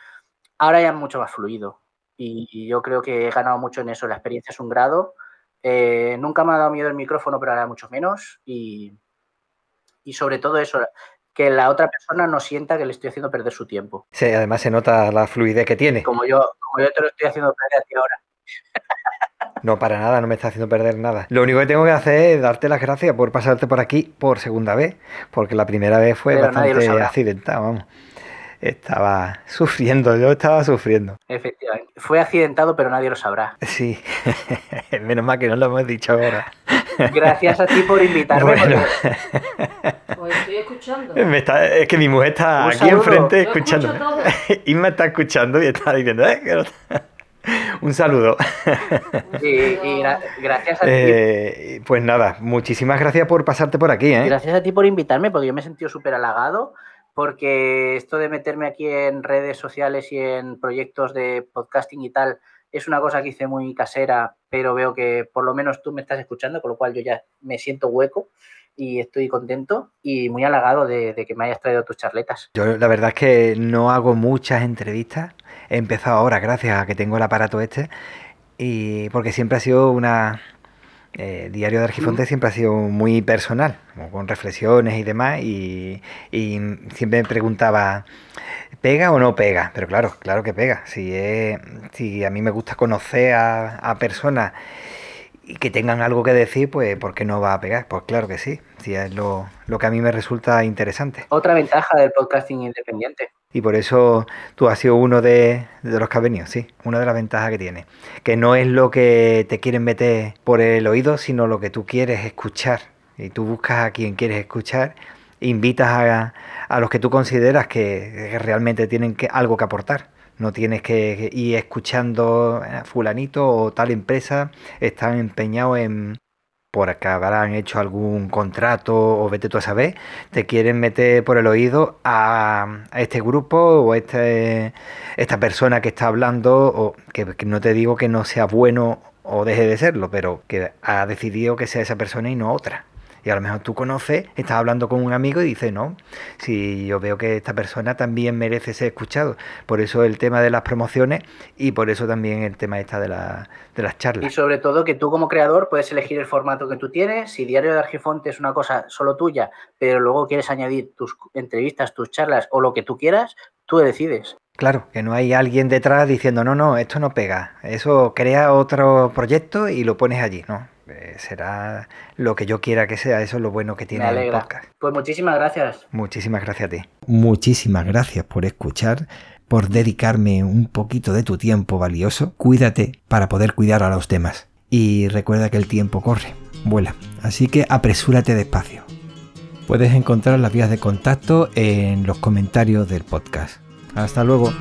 Ahora ya es mucho más fluido y, yo creo que he ganado mucho en eso. La experiencia es un grado. Eh, nunca me ha dado miedo el micrófono, pero ahora mucho menos. Y, y sobre todo eso, que la otra persona no sienta que le estoy haciendo perder su tiempo. Sí, además se nota la fluidez que tiene. Como yo, como yo te lo estoy haciendo perder a ti ahora. No, para nada, no me está haciendo perder nada. Lo único que tengo que hacer es darte las gracias por pasarte por aquí por segunda vez, porque la primera vez fue Pero bastante accidentada, vamos. Estaba sufriendo, yo estaba sufriendo. Efectivamente. Fue accidentado, pero nadie lo sabrá. Sí, menos mal que no lo hemos dicho ahora. Gracias a ti por invitarme. Bueno. porque- Pues estoy escuchando. Me está- es que mi mujer está Un aquí saludo. enfrente escucho escuchando. Isma está escuchando y está diciendo, "Eh, que no está". Un saludo. y, y gra- gracias a ti. Eh, pues nada, muchísimas gracias por pasarte por aquí, ¿eh? Gracias a ti por invitarme, porque yo me he sentido súper halagado, porque esto de meterme aquí en redes sociales y en proyectos de podcasting y tal es una cosa que hice muy casera, pero veo que por lo menos tú me estás escuchando, con lo cual yo ya me siento hueco y estoy contento y muy halagado de, de que me hayas traído tus charletas. Yo la verdad es que no hago muchas entrevistas. He empezado ahora gracias a que tengo el aparato este. Y porque siempre ha sido una... eh, Diario de Argifonte siempre ha sido muy personal, como con reflexiones y demás. Y, y siempre me preguntaba, ¿pega o no pega? Pero claro, claro que pega. Si, es, si a mí me gusta conocer a, a personas y que tengan algo que decir, pues ¿por qué no va a pegar? Pues claro que sí. Si es lo, lo que a mí me resulta interesante. Otra ventaja del podcasting independiente. Y por eso tú has sido uno de, los que has venido, sí. Una de las ventajas que tiene. Que no es lo que te quieren meter por el oído, sino lo que tú quieres escuchar. Y tú buscas a quien quieres escuchar, invitas a, a los que tú consideras que, realmente tienen que, algo que aportar. No tienes que ir escuchando a fulanito o tal empresa, están empeñados en porque habrán hecho algún contrato o vete tú a saber, te quieren meter por el oído a, este grupo o a este, esta persona que está hablando, o que, que no te digo que no sea bueno o deje de serlo, pero que ha decidido que sea esa persona y no otra. Y a lo mejor tú conoces, estás hablando con un amigo y dices, no, si yo veo que esta persona también merece ser escuchado. Por eso el tema de las promociones y por eso también el tema esta de, la, de las charlas. Y sobre todo que tú como creador puedes elegir el formato que tú tienes. Si Diario de Argifonte es una cosa solo tuya, pero luego quieres añadir tus entrevistas, tus charlas o lo que tú quieras, tú decides. Claro, que no hay alguien detrás diciendo, no, no, esto no pega. Eso crea otro proyecto y lo pones allí, ¿no? Eh, será lo que yo quiera que sea, eso es lo bueno que tiene el podcast. Pues muchísimas gracias. Muchísimas gracias a ti. Muchísimas gracias por escuchar, por dedicarme un poquito de tu tiempo valioso. Cuídate para poder cuidar a los demás. Y recuerda que el tiempo corre, vuela. Así que apresúrate despacio. Puedes encontrar las vías de contacto en los comentarios del podcast. Hasta luego.